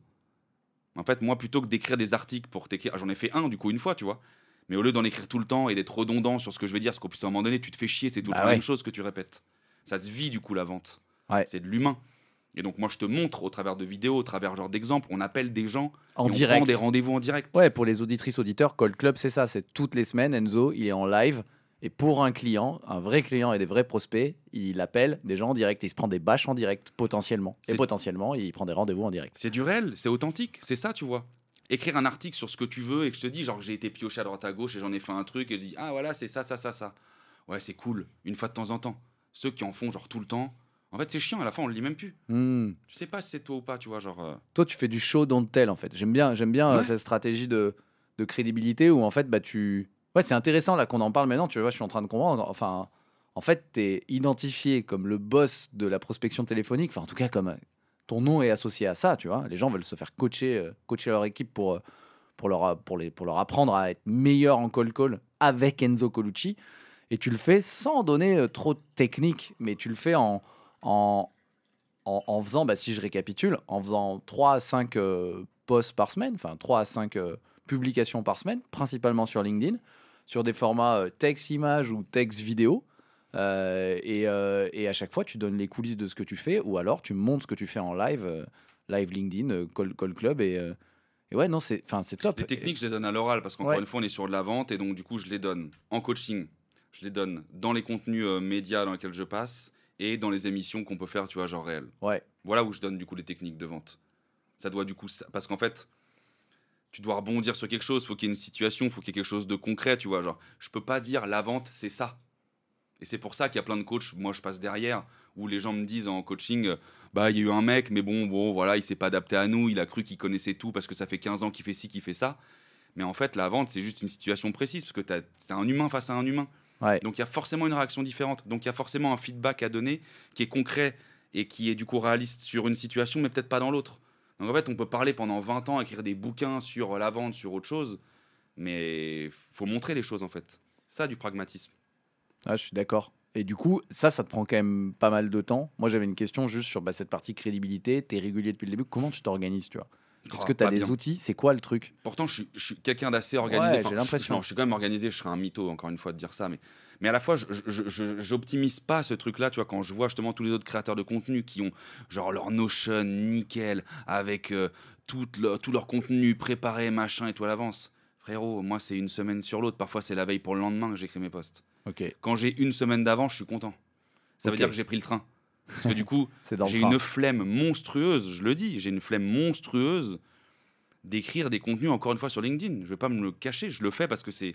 En fait, moi, plutôt que d'écrire des articles pour t'écrire, ah, j'en ai fait un du coup une fois, tu vois. Mais au lieu d'en écrire tout le temps et d'être redondant sur ce que je vais dire, parce qu'au plus à un moment donné, tu te fais chier, c'est tout Bah la ouais. même chose que tu répètes. Ça se vit du coup la vente. Ouais. C'est de l'humain. Et donc moi, je te montre au travers de vidéos, au travers genre d'exemples, on appelle des gens, En et on direct. prend des rendez-vous en direct. Ouais, pour les auditrices auditeurs, Cold Club, c'est ça. C'est toutes les semaines, Enzo, il est en live. Et pour un client, un vrai client et des vrais prospects, il appelle des gens en direct. Et il se prend des bâches en direct, potentiellement. Et potentiellement, il prend des rendez-vous en direct. C'est du réel, c'est authentique, c'est ça, tu vois. Écrire un article sur ce que tu veux et que je te dis, genre, j'ai été pioché à droite à gauche et j'en ai fait un truc et je dis, ah voilà, c'est ça, ça, ça, ça. Ouais, c'est cool, une fois de temps en temps. Ceux qui en font, genre, tout le temps, en fait, c'est chiant, à la fin, on le lit même plus. Hmm. Tu sais pas si c'est toi ou pas, tu vois, genre. euh, Toi, tu fais du show don't tell, en fait. J'aime bien, j'aime bien euh, Ouais. cette stratégie de, de crédibilité où, en fait, bah, tu. Ouais, c'est intéressant là qu'on en parle maintenant. Tu vois, je suis en train de comprendre. Enfin, en fait, tu es identifié comme le boss de la prospection téléphonique. Enfin, en tout cas, comme euh, ton nom est associé à ça, tu vois. Les gens veulent se faire coacher, coacher leur équipe pour, pour, leur, pour, les, pour leur apprendre à être meilleur en call call avec Enzo Colucci. Et tu le fais sans donner trop de technique, mais tu le fais en, en, en, en faisant, bah, si je récapitule, en faisant 3 à 5 euh, posts par semaine, enfin 3 à 5 euh, publications par semaine, principalement sur LinkedIn, sur des formats euh, texte-image ou texte-vidéo. Et, et à chaque fois, tu donnes les coulisses de ce que tu fais, ou alors tu montres ce que tu fais en live, live LinkedIn, call, call club. Et, et ouais, non, c'est top. Les techniques, je les donne à l'oral parce qu'encore Ouais. une fois, on est sur de la vente et donc, du coup, je les donne en coaching, je les donne dans les contenus euh, médias dans lesquels je passe et dans les émissions qu'on peut faire, tu vois, genre réel. Ouais. Voilà où je donne du coup les techniques de vente. Ça doit du coup, ça- parce qu'en fait, tu dois rebondir sur quelque chose, faut qu'il y ait une situation, faut qu'il y ait quelque chose de concret, tu vois. Genre, je peux pas dire la vente, c'est ça. Et c'est pour ça qu'il y a plein de coachs, moi je passe derrière, où les gens me disent en coaching, bah il y a eu un mec, mais bon, bon, voilà, il s'est pas adapté à nous, il a cru qu'il connaissait tout parce que ça fait 15 ans qu'il fait ci, qu'il fait ça. Mais en fait, la vente, c'est juste une situation précise, parce que c'est un humain face à un humain. Ouais. Donc il y a forcément une réaction différente. Donc il y a forcément un feedback à donner qui est concret et qui est du coup réaliste sur une situation, mais peut-être pas dans l'autre. Donc en fait, on peut parler pendant 20 ans, écrire des bouquins sur la vente, sur autre chose, mais faut montrer les choses en fait. Ça, du pragmatisme. Ah, je suis d'accord. Et du coup, ça, ça te prend quand même pas mal de temps. Moi, j'avais une question juste sur bah, cette partie crédibilité. Tu es régulier depuis le début. Comment tu t'organises, tu vois? Est-ce Oh, que tu as des bien. outils? C'est quoi le truc? Pourtant, je suis, je suis quelqu'un d'assez organisé. Ouais, Enfin, j'ai je- l'impression. non, Je, suis quand même organisé. Je serais un mytho, encore une fois, de dire ça. Mais, mais à la fois, je- je- je- j'optimise pas ce truc-là. Tu vois, quand je vois justement tous les autres créateurs de contenu qui ont genre leur Notion nickel avec euh, tout, le- tout leur contenu préparé, machin et tout à l'avance. Frérot, moi, c'est une semaine sur l'autre. Parfois, c'est la veille pour le lendemain que j'écris mes posts. Quand j'ai une semaine d'avance, je suis content. Ça veut dire que j'ai pris le train. Parce que du coup, j'ai une flemme monstrueuse, je le dis, j'ai une flemme monstrueuse d'écrire des contenus encore une fois sur LinkedIn. Je vais pas me le cacher, je le fais parce que c'est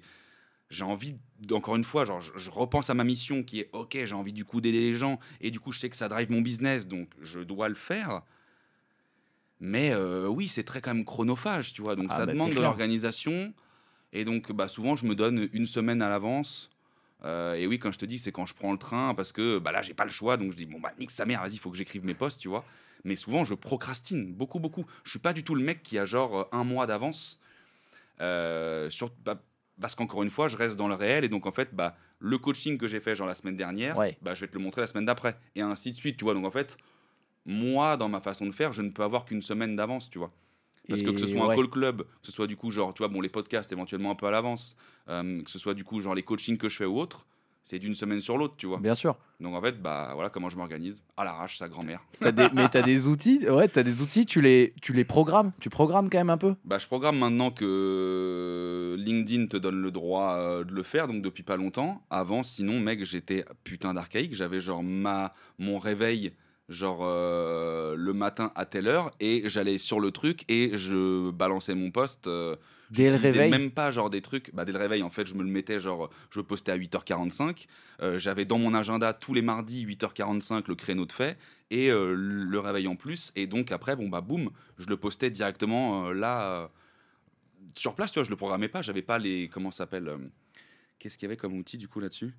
j'ai envie encore une fois genre je, je repense à ma mission qui est OK, j'ai envie du coup d'aider les gens et du coup je sais que ça drive mon business donc je dois le faire. Mais euh, oui, c'est très quand même chronophage, tu vois. Donc Ah ça bah, demande de l'organisation et donc bah souvent je me donne une semaine à l'avance. Euh, et oui, quand je te dis, c'est quand je prends le train parce que bah là, j'ai pas le choix. Donc je dis, bon, bah, nique sa mère, vas-y, il faut que j'écrive mes posts, tu vois. Mais souvent, je procrastine beaucoup, beaucoup. Je suis pas du tout le mec qui a genre euh, un mois d'avance. Euh, sur, bah, parce qu'encore une fois, je reste dans le réel. Et donc, en fait, bah, le coaching que j'ai fait genre la semaine dernière, Ouais. bah, je vais te le montrer la semaine d'après. Et ainsi de suite, tu vois. Donc, en fait, moi, dans ma façon de faire, je ne peux avoir qu'une semaine d'avance, tu vois. Parce que que ce soit un call club, que ce soit du coup, genre, tu vois, bon, les podcasts éventuellement un peu à l'avance, euh, que ce soit du coup, genre, les coachings que je fais ou autre, c'est d'une semaine sur l'autre, tu vois. Bien sûr. Donc en fait, bah voilà comment je m'organise. À l'arrache, sa grand-mère. Mais t'as des outils, ouais, t'as des outils, tu les, tu les programmes, tu programmes quand même un peu. Bah, je programme maintenant que LinkedIn te donne le droit euh, de le faire, donc depuis pas longtemps. Avant, sinon, mec, j'étais putain d'archaïque. J'avais genre ma, mon réveil, genre euh, le matin à telle heure, et j'allais sur le truc et je balançais mon post. euh, Dès le réveil. même pas genre des trucs. Bah, dès le réveil, en fait, je me le mettais, genre, je postais à 8h45. Euh, J'avais dans mon agenda tous les mardis, 8h45, le créneau de fait, et euh, le réveil en plus. Et donc après, bon, bah, boum, je le postais directement là. sur place, tu vois, je le programmais pas, j'avais pas les. Comment ça s'appelle Qu'est-ce qu'il y avait comme outil du coup là-dessus?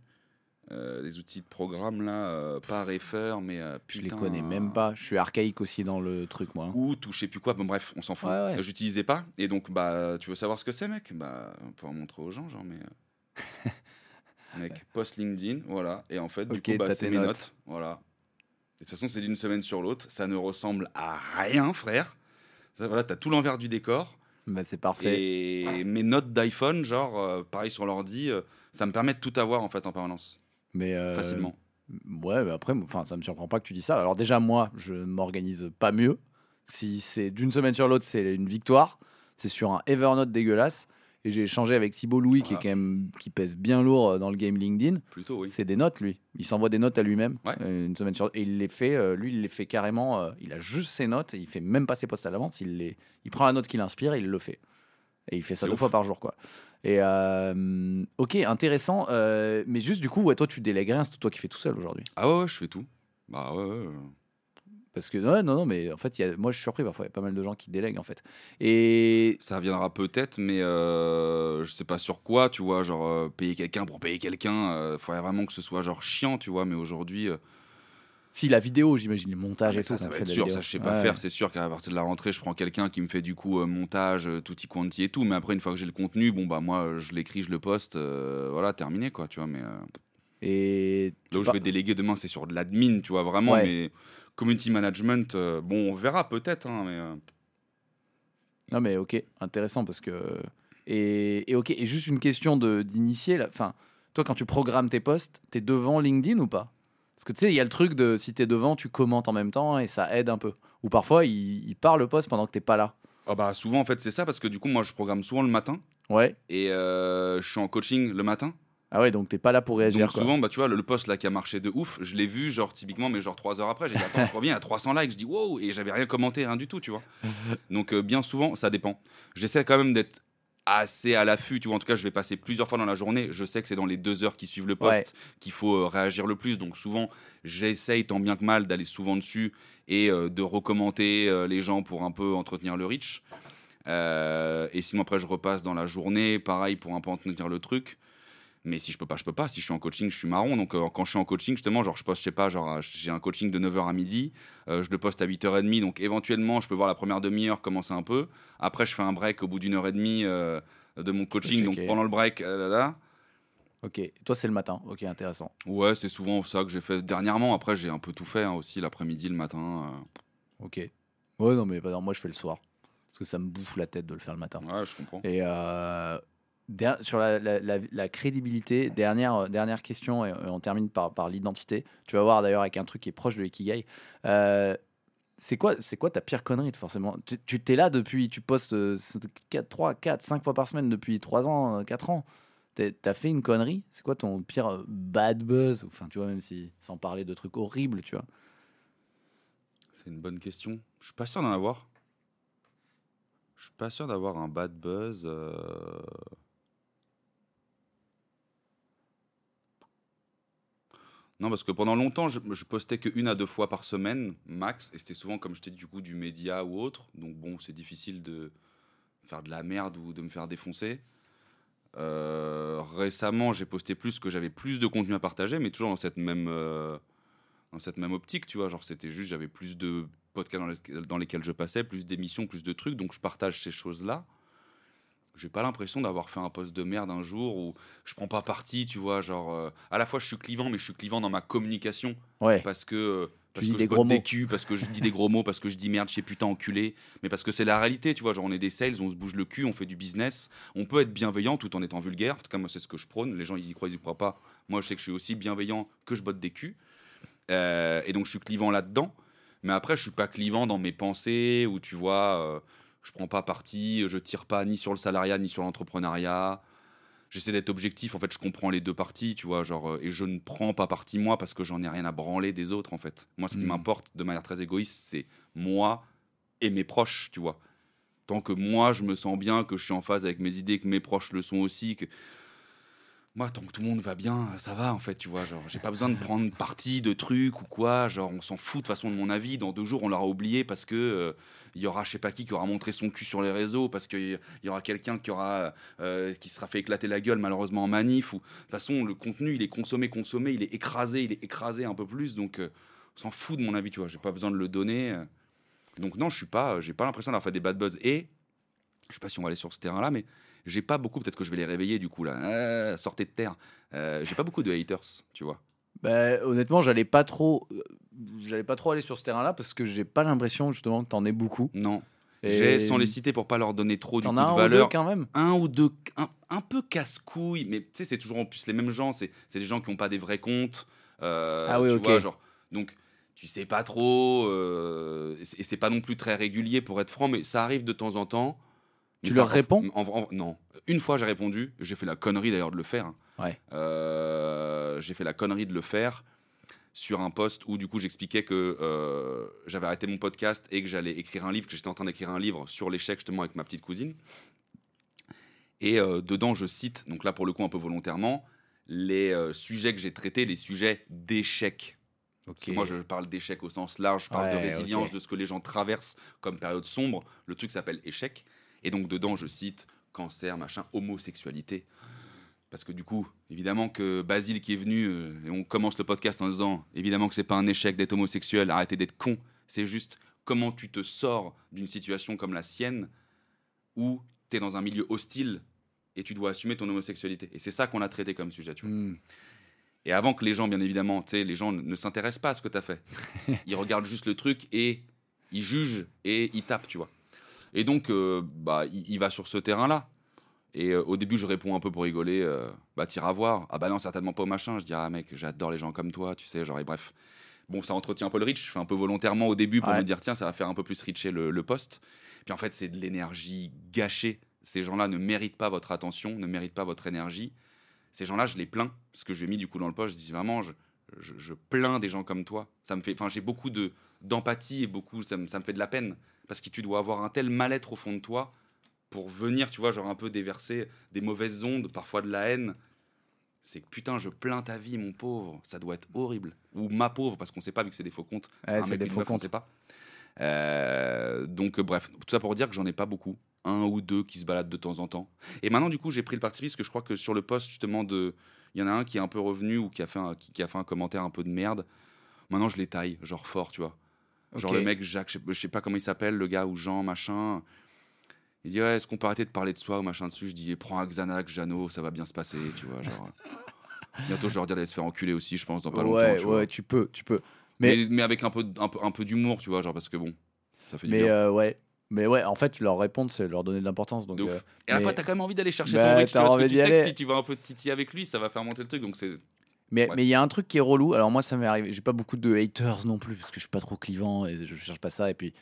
Euh, Des outils de programme là, euh, pas Refer, mais euh, Je putain. les connais même pas. Je suis archaïque aussi dans le truc, moi. Ou tout, je sais plus quoi, bon bref, on s'en fout. Ouais, ouais. J'utilisais pas, et donc bah, tu veux savoir ce que c'est, mec? Bah, on peut en montrer aux gens, genre, mais. euh, mec, post LinkedIn, voilà, et en fait, du Ok, coup, bah, c'est mes notes. notes, voilà. De toute façon, c'est d'une semaine sur l'autre, ça ne ressemble à rien, frère. Ça, voilà, t'as tout l'envers du décor. Bah, c'est parfait. Et mes notes d'iPhone, genre, euh, pareil sur l'ordi, euh, ça me permet de tout avoir en fait en permanence, Mais euh, facilement. Ouais, mais après, enfin, ça me surprend pas que tu dis ça. Alors déjà, moi, je m'organise pas mieux. Si c'est d'une semaine sur l'autre, c'est une victoire. C'est sur un Evernote dégueulasse. Et j'ai échangé avec Thibault Louis, qui est quand même qui pèse bien lourd euh, dans le game LinkedIn. Plutôt, oui. C'est des notes, lui. Il s'envoie des notes à lui-même. Ouais. euh, une semaine sur et il les fait. lui, il les fait carrément. il a juste ses notes. Et il fait même pas ses posts à l'avance. Il les, il prend la note qui l'inspire et il le fait. Et il fait ça deux ouf. fois par jour, quoi. Et euh, ok, intéressant. euh, mais juste du coup, ouais, toi, tu délègues rien. C'est toi qui fais tout seul aujourd'hui. Ah ouais, ouais, je fais tout. Bah ouais, ouais. Parce que ouais, non, non, mais en fait, il y a, moi je suis surpris parfois, il y a pas mal de gens qui délèguent en fait. Et Ça reviendra peut-être, mais euh, je sais pas sur quoi, tu vois, genre euh, payer quelqu'un pour payer quelqu'un, il faudrait vraiment que ce soit genre chiant, tu vois, mais aujourd'hui, si la vidéo, j'imagine, le montage et ça, tout. ça on va fait être sûr, ça je sais pas Ouais. faire, c'est sûr qu'à partir de la rentrée, je prends quelqu'un qui me fait du coup euh, montage, euh, tutti quanti et tout, mais après, une fois que j'ai le contenu, bon bah moi, euh, je l'écris, je le poste, euh, voilà, terminé quoi, tu vois, mais... Et Là où je vais déléguer demain, c'est sur de l'admin, tu vois, vraiment. Ouais. Mais community management, bon, on verra peut-être, hein, mais Non, mais ok, intéressant parce que. Et, et ok, et juste une question de d'initier. là. Enfin, toi, quand tu programmes tes posts, t'es devant LinkedIn ou pas? Parce que tu sais, il y a le truc de si t'es devant, tu commentes en même temps et ça aide un peu. Ou parfois, il, il part le post pendant que t'es pas là. ah bah, souvent, en fait, c'est ça, parce que du coup, moi, je programme souvent le matin Ouais. et euh, je suis en coaching le matin. Ah ouais, donc t'es pas là pour réagir. Donc, quoi. souvent, bah, tu vois, le, le post là qui a marché de ouf, je l'ai vu, genre, typiquement, mais genre trois heures après, j'ai dit, attends, je reviens à 300 likes, je dis, wow, et j'avais rien commenté, rien du tout, tu vois. Donc, euh, bien souvent, ça dépend. J'essaie quand même d'être assez à l'affût, tu vois. En tout cas, je vais passer plusieurs fois dans la journée. Je sais que c'est dans les deux heures qui suivent le post Ouais. qu'il faut euh, réagir le plus. Donc, souvent, j'essaye tant bien que mal d'aller souvent dessus et euh, de recommenter euh, les gens pour un peu entretenir le reach. Euh, et sinon, après, je repasse dans la journée, pareil, pour un peu entretenir le truc. Mais si je peux pas, je peux pas. Si je suis en coaching, je suis marron. Donc, euh, quand je suis en coaching, justement, genre, je poste, je sais pas, genre, euh, j'ai un coaching de 9h à midi. euh, je le poste à 8h30. Donc, éventuellement, je peux voir la première demi-heure commencer un peu. Après, je fais un break au bout d'une heure et demie euh, de mon coaching. Donc, pendant le break, là, là, Ok, toi, c'est le matin. Ok, intéressant. ouais, c'est souvent ça que j'ai fait dernièrement. Après, j'ai un peu tout fait hein, aussi, l'après-midi, le matin. Ok. Ouais, non, mais bah, non, moi, je fais le soir. Parce que ça me bouffe la tête de le faire le matin. ouais, je comprends. Et sur la, crédibilité, dernière, euh, dernière question, et, et on termine par, par l'identité. Tu vas voir d'ailleurs avec un truc qui est proche de l'ikigai. Euh, c'est quoi, quoi ta pire connerie, forcément? Tu t'es là depuis, tu postes euh, 4, 3, 4, 5 fois par semaine depuis 3 ans, euh, 4 ans. T'as fait une connerie? C'est quoi ton pire euh, bad buzz? Enfin, tu vois, même si sans parler de trucs horribles, tu vois. C'est une bonne question. Je suis pas sûr d'en avoir. Je suis pas sûr d'avoir un bad buzz. euh. Non, parce que pendant longtemps, je, postais que une à deux fois par semaine, max, et c'était souvent, comme je t'ai dit, du coup, du média ou autre. Donc bon, c'est difficile de faire de la merde ou de me faire défoncer. Euh, récemment, j'ai posté plus que j'avais plus de contenu à partager, mais toujours dans cette même, euh, optique, tu vois. Genre, c'était juste, j'avais plus de podcasts dans, dans lesquels je passais, plus d'émissions, plus de trucs, donc je partage ces choses-là. J'ai pas l'impression d'avoir fait un post de merde un jour où je prends pas parti, tu vois. Genre, euh, à la fois, je suis clivant, mais je suis clivant dans ma communication Ouais, parce que euh, parce dis que des je gros des mots. culs, parce que je dis des gros mots, parce que je dis merde, chez putain, enculé, mais parce que c'est la réalité, tu vois. Genre, on est des sales, on se bouge le cul, on fait du business, on peut être bienveillant tout en étant vulgaire. En tout cas, moi, c'est ce que je prône. Les gens, ils y croient, ils y croient pas. Moi, je sais que je suis aussi bienveillant que je botte des culs. Euh, et donc, je suis clivant là-dedans. Mais après, je suis pas clivant dans mes pensées, où tu vois, je prends pas parti, je tire pas ni sur le salariat, ni sur l'entrepreneuriat. J'essaie d'être objectif, en fait, je comprends les deux parties, tu vois, genre, euh, et je ne prends pas parti moi parce que j'en ai rien à branler des autres, en fait. Moi, ce qui Mm. m'importe de manière très égoïste, c'est moi et mes proches, tu vois. Tant que moi, je me sens bien, que je suis en phase avec mes idées, que mes proches le sont aussi, que moi, tant que tout le monde va bien, ça va en fait, tu vois. Genre, j'ai pas besoin de prendre parti de trucs ou quoi. Genre, on s'en fout de façon de mon avis. Dans deux jours, on l'aura oublié parce que euh, il y aura je sais pas qui qui aura montré son cul sur les réseaux, parce qu'il y aura quelqu'un qui aura euh, qui sera fait éclater la gueule malheureusement en manif. Ou de toute façon, le contenu, il est consommé, consommé, il est écrasé, il est écrasé un peu plus. Donc, euh, on s'en fout de mon avis, tu vois. J'ai pas besoin de le donner. Donc non, je suis pas, j'ai pas l'impression d'avoir fait des bad buzz. Et je sais pas si on va aller sur ce terrain-là, mais j'ai pas beaucoup. Peut-être que je vais les réveiller du coup là. Euh, sortez de terre. Euh, j'ai pas beaucoup de haters, tu vois. Bah, honnêtement, j'allais pas trop, euh, j'allais pas trop aller sur ce terrain-là parce que j'ai pas l'impression justement que t'en aies beaucoup. Non. Et J'ai, sans les citer pour pas leur donner trop du coup de un ou deux valeur, quand même. un ou deux, un, un peu casse-couille, mais tu sais, c'est toujours en plus les mêmes gens. C'est, c'est des gens qui ont pas des vrais comptes. euh, Ah oui, tu ok. vois, genre, donc, tu sais pas trop, euh, et c'est pas non plus très régulier pour être franc, mais ça arrive de temps en temps. Tu leur réponds en- en- Non. Une fois, j'ai répondu. J'ai fait la connerie d'ailleurs de le faire. Ouais. Euh, j'ai fait la connerie de le faire sur un post où du coup j'expliquais que euh, j'avais arrêté mon podcast et que j'allais écrire un livre, que j'étais en train d'écrire un livre sur l'échec justement avec ma petite cousine. Et euh, dedans, je cite, donc là pour le coup un peu volontairement, les euh, sujets que j'ai traités, les sujets d'échec. Moi, je parle d'échec au sens large, je parle de résilience, de ce que les gens traversent comme période sombre. Le truc s'appelle échec. Et donc, dedans, je cite cancer, machin, homosexualité. Parce que du coup, évidemment que Basile qui est venu, euh, et on commence le podcast en disant évidemment que c'est pas un échec d'être homosexuel, arrêtez d'être con. C'est juste comment tu te sors d'une situation comme la sienne où tu es dans un milieu hostile et tu dois assumer ton homosexualité. Et c'est ça qu'on a traité comme sujet, tu vois. Hmm. Et avant que les gens, bien évidemment, tu sais, les gens ne- ne s'intéressent pas à ce que tu as fait. ils regardent juste le truc et ils jugent et ils tapent, tu vois. Et donc, euh, bah, il, il va sur ce terrain-là. Et euh, au début, je réponds un peu pour rigoler, euh, bah, t'iras voir. Ah bah non, certainement pas au machin. Je dis, ah mec, j'adore les gens comme toi, tu sais, genre, et bref. Bon, ça entretient un peu le reach. Je fais un peu volontairement au début pour Ouais. me dire, tiens, ça va faire un peu plus reacher le, le poste. Puis en fait, c'est de l'énergie gâchée. Ces gens-là ne méritent pas votre attention, ne méritent pas votre énergie. Ces gens-là, je les plains. Ce que j'ai mis du coup dans le poste, je dis vraiment, je, je, je plains des gens comme toi. Ça me fait, enfin, j'ai beaucoup de d'empathie et beaucoup, ça me, ça me fait de la peine parce que tu dois avoir un tel mal-être au fond de toi pour venir, tu vois, genre un peu déverser des mauvaises ondes, parfois de la haine. C'est que putain, je plains ta vie, mon pauvre. Ça doit être horrible. Ou ma pauvre, parce qu'on sait pas vu que c'est des faux comptes. Ouais, Un c'est mec, des faux meuf, on comptes. sait pas. Euh, donc euh, bref, tout ça pour dire que j'en ai pas beaucoup, un ou deux qui se baladent de temps en temps. Et maintenant du coup j'ai pris le parti pris parce que je crois que sur le post justement de, il y en a un qui est un peu revenu ou qui a fait un, qui, qui a fait un commentaire un peu de merde. Maintenant je les taille, genre fort, tu vois. Genre le mec Jacques, je sais, je sais pas comment il s'appelle, le gars ou Jean machin. Il dit ouais, est-ce qu'on peut arrêter de parler de soi ou machin dessus? Je dis prends un Xanax, Jeannot, ça va bien se passer, tu vois. Genre bientôt je vais leur dire d'aller se faire enculer aussi, je pense dans pas longtemps. ouais, tu ouais, vois. tu peux, tu peux. Mais- Mais, mais avec un peu, un peu, un peu d'humour, tu vois, genre parce que bon, ça fait du Mais bien. euh, ouais, mais ouais, en fait, leur répondre, c'est leur donner de l'importance. Donc, euh, Et à la mais- fois, t'as quand même envie d'aller chercher Bah, ton vois, parce que envie tu sais que si tu vas un peu titiller avec lui, ça va faire monter le truc. Donc c'est. Mais Ouais. mais il y a un truc qui est relou. Alors moi, ça m'est arrivé. J'ai pas beaucoup de haters non plus parce que je suis pas trop clivant et je cherche pas ça. Et puis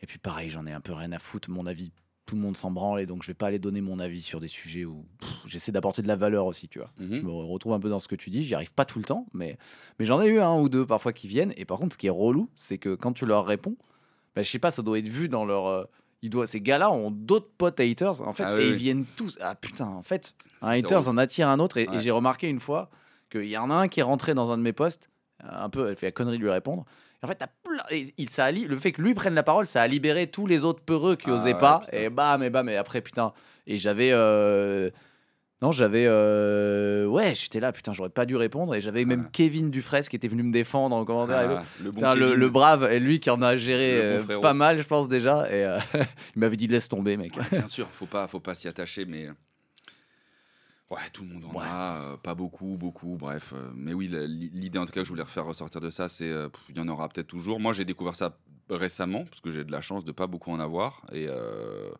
et puis pareil, j'en ai un peu rien à foutre. Mon avis, tout le monde s'en branle et donc je vais pas aller donner mon avis sur des sujets où j'essaie d'apporter de la valeur aussi, tu vois. Mhm. Je me retrouve un peu dans ce que tu dis. J'y arrive pas tout le temps, mais mais j'en ai eu un ou deux parfois qui viennent. Et par contre, ce qui est relou, c'est que quand tu leur réponds, bah, je sais pas, ça doit être vu dans leur euh, ces gars-là ont d'autres potes haters en fait Ah et oui, ils viennent tous ah putain en fait un haters en attire un autre et, j'ai remarqué une fois qu'il y en a un qui est rentré dans un de mes posts, euh, un peu, elle fait la connerie de lui répondre. Et en fait, t'as plein- et il, ça a li- le fait que lui prenne la parole, ça a libéré tous les autres peureux qui Ah osaient ouais, pas. putain. Et bam, et bam, et après, putain. Et j'avais. euh, Non, j'avais. euh, Ouais, j'étais là, putain, j'aurais pas dû répondre. Et j'avais même. Kevin Dufresne qui était venu me défendre en commentaire. et. Ah, le bon Putain, le, Kevin. le brave, et lui qui en a géré bon euh, pas mal, je pense déjà. Et il m'avait dit laisse tomber, mec. Ouais, bien sûr, faut pas, faut pas s'y attacher, mais Ouais, tout le monde en Ouais. a, euh, pas beaucoup, beaucoup, bref. euh, mais oui, l'idée en tout cas que je voulais refaire ressortir de ça, c'est euh, il y en aura peut-être toujours. Moi, j'ai découvert ça récemment, parce que j'ai de la chance de pas beaucoup en avoir. Et euh,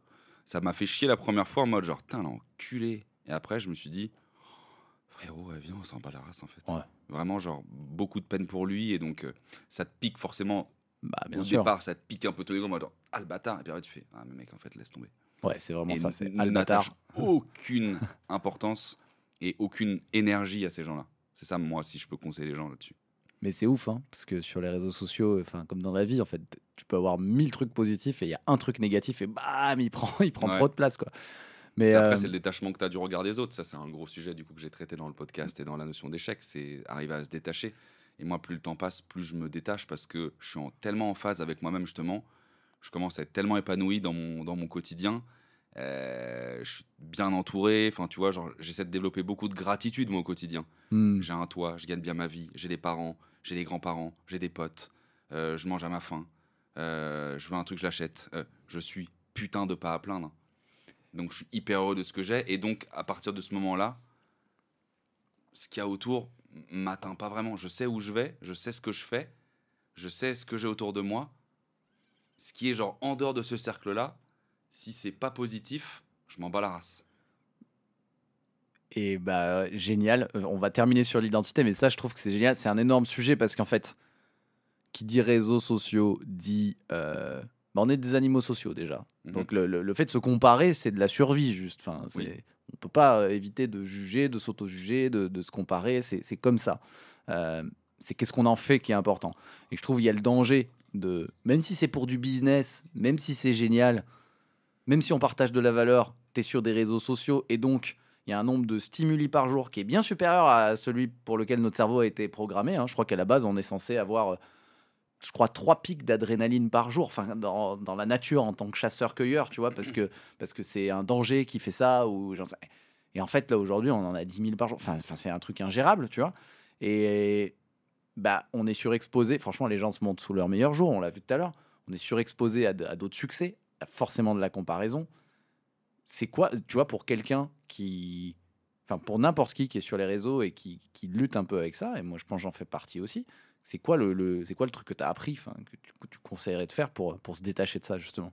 ça m'a fait chier la première fois en mode genre, putain, l'enculé. Et après, je me suis dit, frérot, ouais, viens, on s'en bat la race en fait. Ouais. Vraiment, genre, beaucoup de peine pour lui. Et donc, ça te pique forcément. Bah, bien Au sûr. départ, ça te pique un peu tous les mode genre, ah le bâtard. Et puis après, tu fais, ah, mais mec, en fait, laisse tomber. Ouais, c'est vraiment Et ça. C'est n'attache aucune importance et aucune énergie à ces gens-là. C'est ça, moi, si je peux conseiller les gens là-dessus. Mais c'est ouf, hein, parce que sur les réseaux sociaux, enfin comme dans la vie, en fait, tu peux avoir mille trucs positifs et il y a un truc négatif et bam, il prend, il prend Ouais. trop de place, quoi. Mais après, euh, c'est le détachement que tu as du regard des autres. Ça, c'est un gros sujet du coup que j'ai traité dans le podcast et dans la notion d'échec. C'est arriver à se détacher. Et moi, plus le temps passe, plus je me détache parce que je suis en- tellement en phase avec moi-même, justement. Je commence à être tellement épanoui dans mon, dans mon quotidien. Euh, je suis bien entouré. Enfin, tu vois, genre, j'essaie de développer beaucoup de gratitude, moi, au quotidien. hmm, J'ai un toit, je gagne bien ma vie, j'ai des parents, j'ai des grands-parents, j'ai des potes, euh, je mange à ma faim, euh, je veux un truc, je l'achète. Je suis putain de pas à plaindre. Donc je suis hyper heureux de ce que j'ai. Et donc à partir de ce moment-là, ce qu'il y a autour m'atteint pas vraiment. Je sais où je vais, je sais ce que je fais, je sais ce que j'ai autour de moi. Ce qui est genre en dehors de ce cercle-là, si c'est pas positif, je m'en bats la race. Et bah génial. Euh, On va terminer sur l'identité, mais ça, je trouve que c'est génial. C'est un énorme sujet parce qu'en fait, qui dit réseaux sociaux dit, euh, bah, on est des animaux sociaux déjà. Mhm. Donc le, le- le fait de se comparer, c'est de la survie juste. Enfin, c'est, Oui. on peut pas euh, éviter de juger, de s'auto-juger, de, de se comparer. C'est, c'est comme ça. Euh, c'est qu'est-ce qu'on en fait qui est important. Et je trouve il y a le danger même si c'est pour du business, même si c'est génial, même si on partage de la valeur, tu es sur des réseaux sociaux et donc il y a un nombre de stimuli par jour qui est bien supérieur à celui pour lequel notre cerveau a été programmé. hein. Je crois qu'à la base, on est censé avoir, euh, je crois, trois pics d'adrénaline par jour, enfin, dans, dans la nature en tant que chasseur-cueilleur, tu vois, parce que parce que c'est un danger qui fait ça. Et en fait, là aujourd'hui, on en a 10 000 par jour. Enfin, enfin, c'est un truc ingérable, tu vois. Et bah, on est surexposé. Franchement, les gens se montent sous leur meilleur jour. On l'a vu tout à l'heure. On est surexposé à, d'autres succès, forcément de la comparaison. C'est quoi, tu vois, pour quelqu'un qui, enfin, pour n'importe qui qui est sur les réseaux et qui, lutte un peu avec ça, et moi je pense j'en fais partie aussi. C'est quoi le, quoi le truc que tu as appris, que tu, tu conseillerais de faire pour, pour se détacher de ça justement?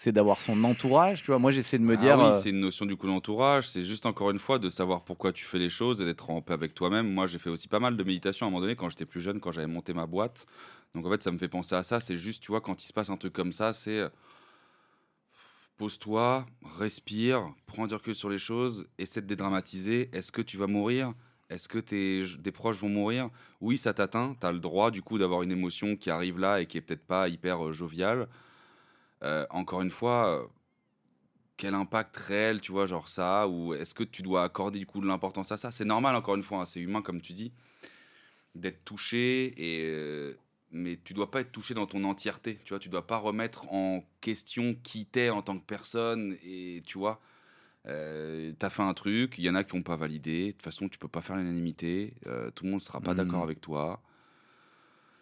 C'est d'avoir son entourage, tu vois. Moi j'essaie de me Ah dire. oui, euh, c'est une notion du coup d'entourage. C'est juste encore une fois de savoir pourquoi tu fais les choses et d'être en paix avec toi-même. Moi, j'ai fait aussi pas mal de méditation à un moment donné quand j'étais plus jeune, quand j'avais monté ma boîte. Donc en fait, ça me fait penser à ça. C'est juste, tu vois, quand il se passe un truc comme ça, c'est euh, pose-toi, respire, prends du recul sur les choses, essaie de dédramatiser. Est-ce que tu vas mourir? Est-ce que tes, proches vont mourir? Oui, ça t'atteint. Tu as le droit du coup d'avoir une émotion qui arrive là et qui est peut-être pas hyper euh, joviale. Euh, encore une fois, euh, quel impact réel, tu vois, genre ça, ou est-ce que tu dois accorder du coup de l'importance à ça? C'est normal, encore une fois, hein, c'est humain, comme tu dis, d'être touché, et, euh, mais tu dois pas être touché dans ton entièreté, tu vois, tu dois pas remettre en question qui t'es en tant que personne, et tu vois, euh, t'as fait un truc, il y en a qui n'ont pas validé, de toute façon, tu peux pas faire l'unanimité, euh, tout le monde sera pas d'accord avec toi.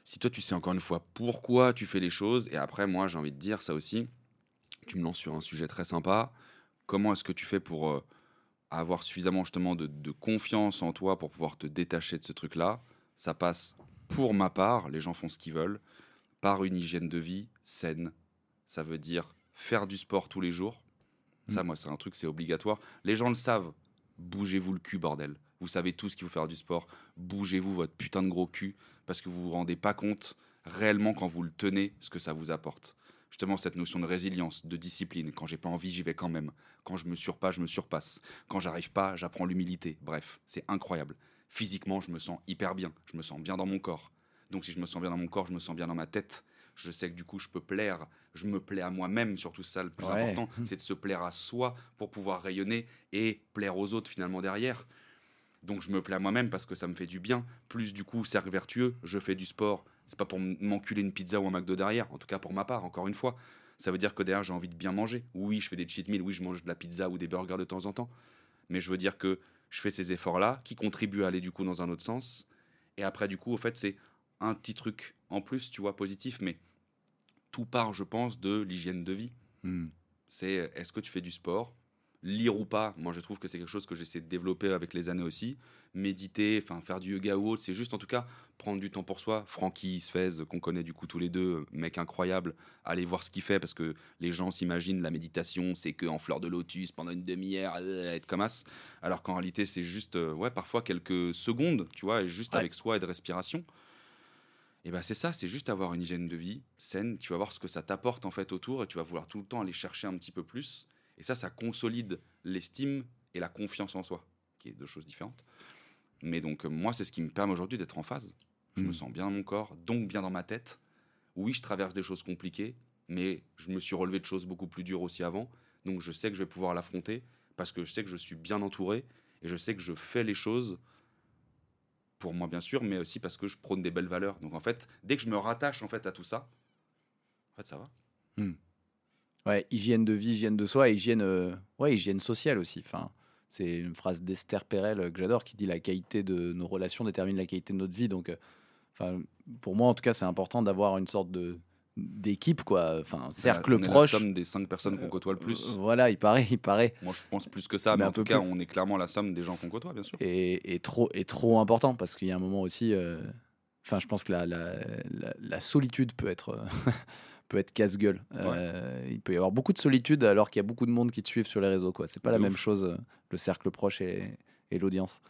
Si toi, tu sais encore une fois pourquoi tu fais les choses, et après, moi, j'ai envie de dire ça aussi, tu me lances sur un sujet très sympa. Comment est-ce que tu fais pour euh, avoir suffisamment justement de, de confiance en toi pour pouvoir te détacher de ce truc-là? Ça passe, pour ma part, les gens font ce qu'ils veulent, par une hygiène de vie saine. Ça veut dire faire du sport tous les jours. Ça, moi, c'est un truc, c'est obligatoire. Les gens le savent. Bougez-vous le cul, bordel. Vous savez tous qu'il faut faire du sport. Bougez-vous votre putain de gros cul parce que vous vous rendez pas compte réellement quand vous le tenez ce que ça vous apporte. Justement, cette notion de résilience, de discipline. Quand j'ai pas envie, j'y vais quand même. Quand je me surpasse, je me surpasse. Quand j'arrive pas, j'apprends l'humilité. Bref, c'est incroyable. Physiquement, je me sens hyper bien. Je me sens bien dans mon corps. Donc, si je me sens bien dans mon corps, je me sens bien dans ma tête. Je sais que du coup, je peux plaire. Je me plais à moi-même, surtout ça, le plus Ouais. important, c'est de se plaire à soi pour pouvoir rayonner et plaire aux autres finalement derrière. Donc je me plais à moi-même parce que ça me fait du bien. Plus du coup, cercle vertueux, je fais du sport. C'est pas pour m'enculer une pizza ou un McDo derrière, en tout cas pour ma part, encore une fois. Ça veut dire que derrière, j'ai envie de bien manger. Oui, je fais des cheat meals, oui, je mange de la pizza ou des burgers de temps en temps. Mais je veux dire que je fais ces efforts-là qui contribuent à aller du coup dans un autre sens. Et après, du coup, au fait, c'est un petit truc en plus, tu vois, positif, mais tout part, je pense, de l'hygiène de vie. hmm. C'est est-ce que tu fais du sport? Lire ou pas, moi je trouve que c'est quelque chose que j'essaie de développer avec les années aussi. Méditer, enfin faire du yoga ou autre, c'est juste en tout cas prendre du temps pour soi. Francky Sfez, qu'on connaît du coup tous les deux, mec incroyable, aller voir ce qu'il fait parce que les gens s'imaginent la méditation, c'est que en fleur de lotus pendant une demi-heure, euh, être comme as. Alors qu'en réalité, c'est juste, euh, ouais, parfois quelques secondes, tu vois, et juste Ouais. avec soi et de respiration. Et ben c'est ça, c'est juste avoir une hygiène de vie saine. Tu vas voir ce que ça t'apporte en fait autour et tu vas vouloir tout le temps aller chercher un petit peu plus. Et ça, ça consolide l'estime et la confiance en soi, qui est deux choses différentes. Mais donc euh, moi, c'est ce qui me permet aujourd'hui d'être en phase. Je me sens bien dans mon corps, donc bien dans ma tête. Oui, je traverse des choses compliquées, mais je me suis relevé de choses beaucoup plus dures aussi avant. Donc je sais que je vais pouvoir l'affronter parce que je sais que je suis bien entouré et je sais que je fais les choses pour moi bien sûr, mais aussi parce que je prône des belles valeurs. Donc en fait, dès que je me rattache en fait à tout ça, en fait ça va. Ouais, hygiène de vie, hygiène de soi, et hygiène, euh, ouais, hygiène sociale aussi. Enfin, c'est une phrase d'Esther Perel euh, que j'adore qui dit la qualité de nos relations détermine la qualité de notre vie. Donc, euh, enfin, pour moi en tout cas, c'est important d'avoir une sorte de d'équipe quoi. Enfin, cercle On est proche. la somme des cinq personnes qu'on côtoie le plus. Voilà, il paraît, il paraît. Moi je pense plus que ça, Mais en tout cas, plus. on est clairement la somme des gens qu'on côtoie, bien sûr. est trop, est trop important parce qu'il y a un moment aussi. Enfin, je pense que la, la, la- la solitude peut être, peut être casse-gueule. Euh, il peut y avoir beaucoup de solitude alors qu'il y a beaucoup de monde qui te suivent sur les réseaux. quoi. C'est pas la même chose, euh, le cercle proche et, et l'audience.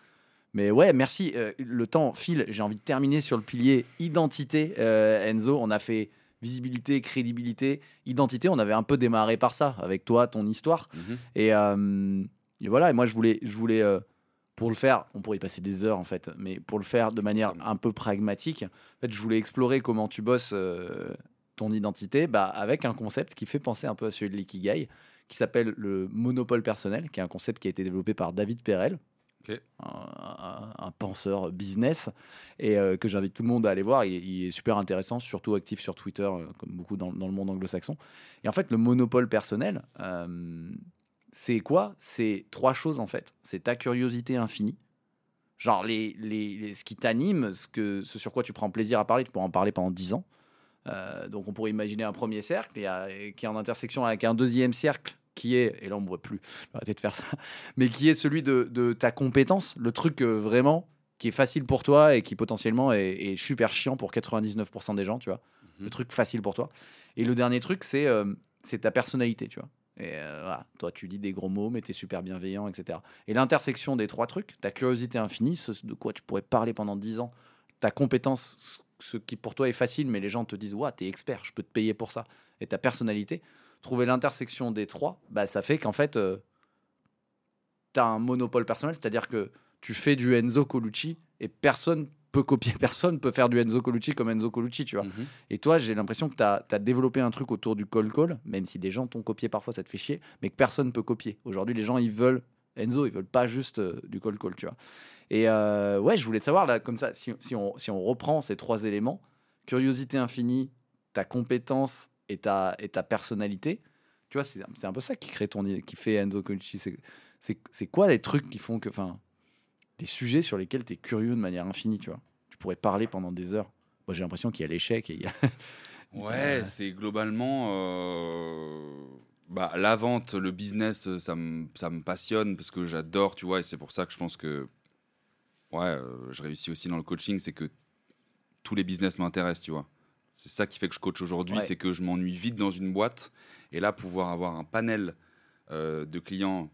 Mais ouais, merci. Euh, le temps file. J'ai envie de terminer sur le pilier identité. Euh, Enzo, on a fait visibilité, crédibilité, identité. On avait un peu démarré par ça avec toi, ton histoire. Mhm. Et, euh, et voilà, et moi je voulais, je voulais pour le faire, on pourrait y passer des heures en fait, mais pour le faire de manière un peu pragmatique, en fait, je voulais explorer comment tu bosses ton identité bah, avec un concept qui fait penser un peu à celui de l'ikigai, qui s'appelle le monopole personnel, qui est un concept qui a été développé par David Perel. Un, un- un penseur business et euh, que j'invite tout le monde à aller voir. Il, il est super intéressant, surtout actif sur Twitter, euh, comme beaucoup dans, dans le monde anglo-saxon. Et en fait, le monopole personnel, euh, c'est quoi? C'est trois choses en fait. C'est ta curiosité infinie. Genre les, les, les- ce qui t'anime, ce, que, ce sur quoi tu prends plaisir à parler, tu pourras en parler pendant 10 ans. Euh, donc on pourrait imaginer un premier cercle et, qui est en intersection avec un deuxième cercle qui est, et là on ne voit plus, arrêter de faire ça, mais qui est celui de, de ta compétence, le truc euh, vraiment qui est facile pour toi et qui potentiellement est, est super chiant pour 99% des gens, tu vois. Mhm. Le truc facile pour toi. Et le dernier truc, c'est euh, c'est ta personnalité, tu vois. Et voilà, toi, tu dis des gros mots, mais tu es super bienveillant, etc. Et l'intersection des trois trucs, ta curiosité infinie, ce de quoi tu pourrais parler pendant 10 ans, ta compétence, ce- qui pour toi est facile, mais les gens te disent, ouais, t'es expert, je peux te payer pour ça. Et ta personnalité, trouver l'intersection des trois, bah, ça fait qu'en fait, euh, tu as un monopole personnel, c'est-à-dire que tu fais du Enzo Colucci et personne peut copier, personne peut faire du Enzo Colucci comme Enzo Colucci, tu vois. Mhm. Et toi, j'ai l'impression que tu as, développé un truc autour du call call, même si des gens t'ont copié parfois, ça te fait chier, mais que personne ne peut copier. Aujourd'hui, les gens, ils veulent Enzo, ils veulent pas juste euh, du call call, tu vois. Et euh, ouais, je voulais savoir, là, comme ça, si, si on, si on reprend ces trois éléments, curiosité infinie, ta compétence et ta, et ta personnalité, tu vois, c'est un peu ça qui crée ton, qui fait Enzo Colucci. C'est- quoi les trucs qui font que, enfin, des sujets sur lesquels tu es curieux de manière infinie, tu vois? Tu pourrais parler pendant des heures. Moi, j'ai l'impression qu'il y a l'échec et. Ouais, c'est globalement euh, bah, la vente, le business, ça me passionne parce que j'adore, tu vois, et c'est pour ça que je pense que ouais, euh, je réussis aussi dans le coaching, c'est que tous les business m'intéressent, tu vois. C'est ça qui fait que je coach aujourd'hui, Ouais. c'est que je m'ennuie vite dans une boîte et là pouvoir avoir un panel euh, de clients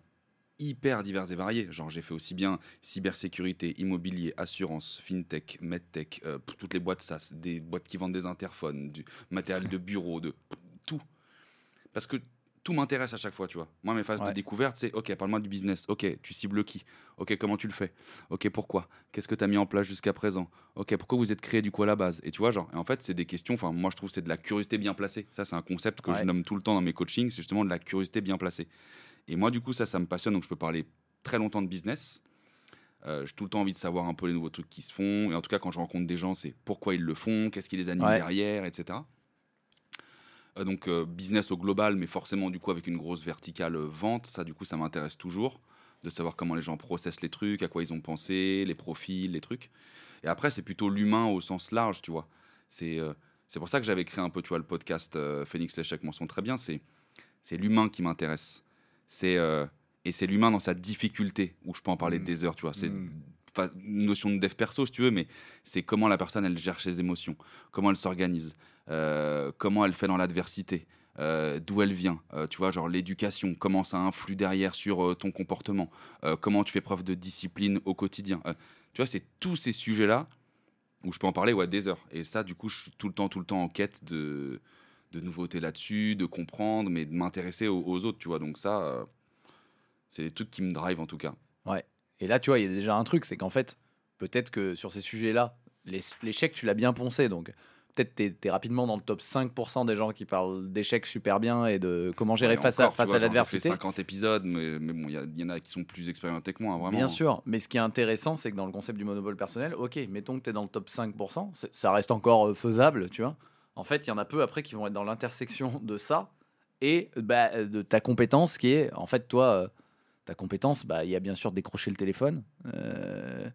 hyper divers et variés. Genre j'ai fait aussi bien cybersécurité, immobilier, assurance, fintech, medtech, euh, toutes les boîtes SaaS, des boîtes qui vendent des interphones, du matériel de bureau, de tout. Parce que tout m'intéresse à chaque fois, tu vois. Moi, mes phases Ouais. de découverte, c'est OK, parle-moi du business. OK, tu cibles qui? OK, comment tu le fais? OK, pourquoi? Qu'est-ce que tu as mis en place jusqu'à présent? OK, pourquoi vous êtes créé du coup à la base? Et tu vois, genre, et en fait, c'est des questions, enfin, moi, je trouve que c'est de la curiosité bien placée. Ça, c'est un concept que Ouais. je nomme tout le temps dans mes coachings, c'est justement de la curiosité bien placée. Et moi, du coup, ça, ça me passionne, donc je peux parler très longtemps de business. Euh, j'ai tout le temps envie de savoir un peu les nouveaux trucs qui se font. Et en tout cas, quand je rencontre des gens, c'est pourquoi ils le font, qu'est-ce qui les anime Ouais. derrière, etc. Euh, donc euh, business au global, mais forcément du coup avec une grosse verticale euh, vente. Ça, du coup, ça m'intéresse toujours de savoir comment les gens processent les trucs, à quoi ils ont pensé, les profils, les trucs. Et après, c'est plutôt l'humain au sens large, tu vois. C'est c'est pour ça que j'avais créé un peu, tu vois, le podcast euh, Phoenix l'échec mentionne très bien. C'est C'est l'humain qui m'intéresse. C'est euh, et c'est l'humain dans sa difficulté où je peux en parler Mm. des heures, tu vois. C'est Mm. une notion de dev perso, si tu veux, mais c'est comment la personne elle gère ses émotions, comment elle s'organise, comment elle fait dans l'adversité, euh, d'où elle vient, euh, tu vois, genre l'éducation, comment ça influe derrière sur euh, ton comportement, euh, comment tu fais preuve de discipline au quotidien. Euh, tu vois, c'est tous ces sujets-là où je peux en parler ouais, des heures. Et ça, du coup, je suis tout le temps, tout le temps en quête de, de nouveautés là-dessus, de comprendre, mais de m'intéresser aux, autres, tu vois. Donc ça, euh, c'est les trucs qui me drive en tout cas. Et là, tu vois, il y a déjà un truc, c'est qu'en fait, peut-être que sur ces sujets-là, l'échec, tu l'as bien poncé. Donc, peut-être tu es, rapidement dans le top 5% des gens qui parlent d'échecs super bien et de comment gérer Ouais, face, encore, à, face vois, à genre, j'ai fait l'adversité. 50 épisodes, mais, mais bon, il y, en a qui sont plus expérimentés que moi, hein, vraiment. Bien sûr, mais ce qui est intéressant, c'est que dans le concept du monopole personnel, ok, mettons que tu es dans le top 5%, c'est- ça reste encore euh, faisable, tu vois. En fait, il y en a peu après qui vont être dans l'intersection de ça et bah, de ta compétence qui est, en fait, toi, euh, ta compétence, bah, il y a bien sûr décrocher le téléphone. euh,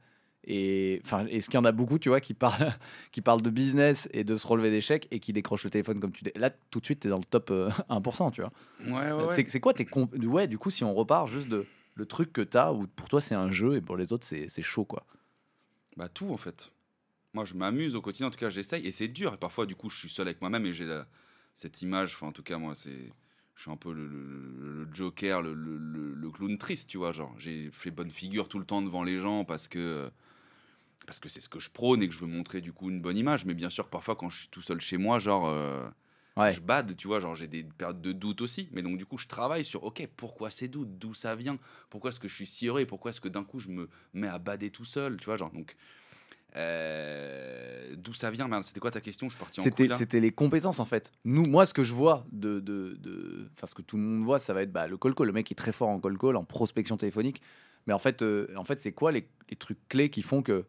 et enfin, est-ce qu'il y en a beaucoup, tu vois, qui parlent, qui parlent de business et de se relever d'échecs et qui décrochent le téléphone comme tu dis. Là, tout de suite, tu es dans le top euh, 1%, tu vois. Ouais, ouais, ouais. C'est quoi tes comp- ouais du coup si on repart juste de le truc que t'as ou pour toi c'est un jeu et pour les autres c'est c'est chaud quoi? Bah tout en fait. Moi je m'amuse au quotidien, en tout cas j'essaye et c'est dur. Et parfois du coup je suis seul avec moi-même et j'ai la- cette image, enfin en tout cas moi c'est... Je suis un peu le, le- le joker, le, le- le- le clown triste, tu vois. Genre j'ai fait bonne figure tout le temps devant les gens parce que... Parce que c'est ce que je prône et que je veux montrer du coup une bonne image. Mais bien sûr parfois quand je suis tout seul chez moi, genre... euh, Ouais. Je bade, tu vois, genre j'ai des périodes de doute aussi. Mais donc du coup je travaille sur, ok, pourquoi ces doutes? D'où ça vient? Pourquoi est-ce que je suis si heureux? Pourquoi est-ce que d'un coup je me mets à bader tout seul? Tu vois, genre donc... Euh, D'où ça vient? Merde, C'était quoi ta question? Je suis parti en C'était c'était les compétences en fait. Nous moi ce que je vois de de de enfin ce que tout le monde voit ça va être bah, le call call. Le mec est très fort en call call en prospection téléphonique. Mais en fait euh, en fait c'est quoi les, les trucs clés qui font que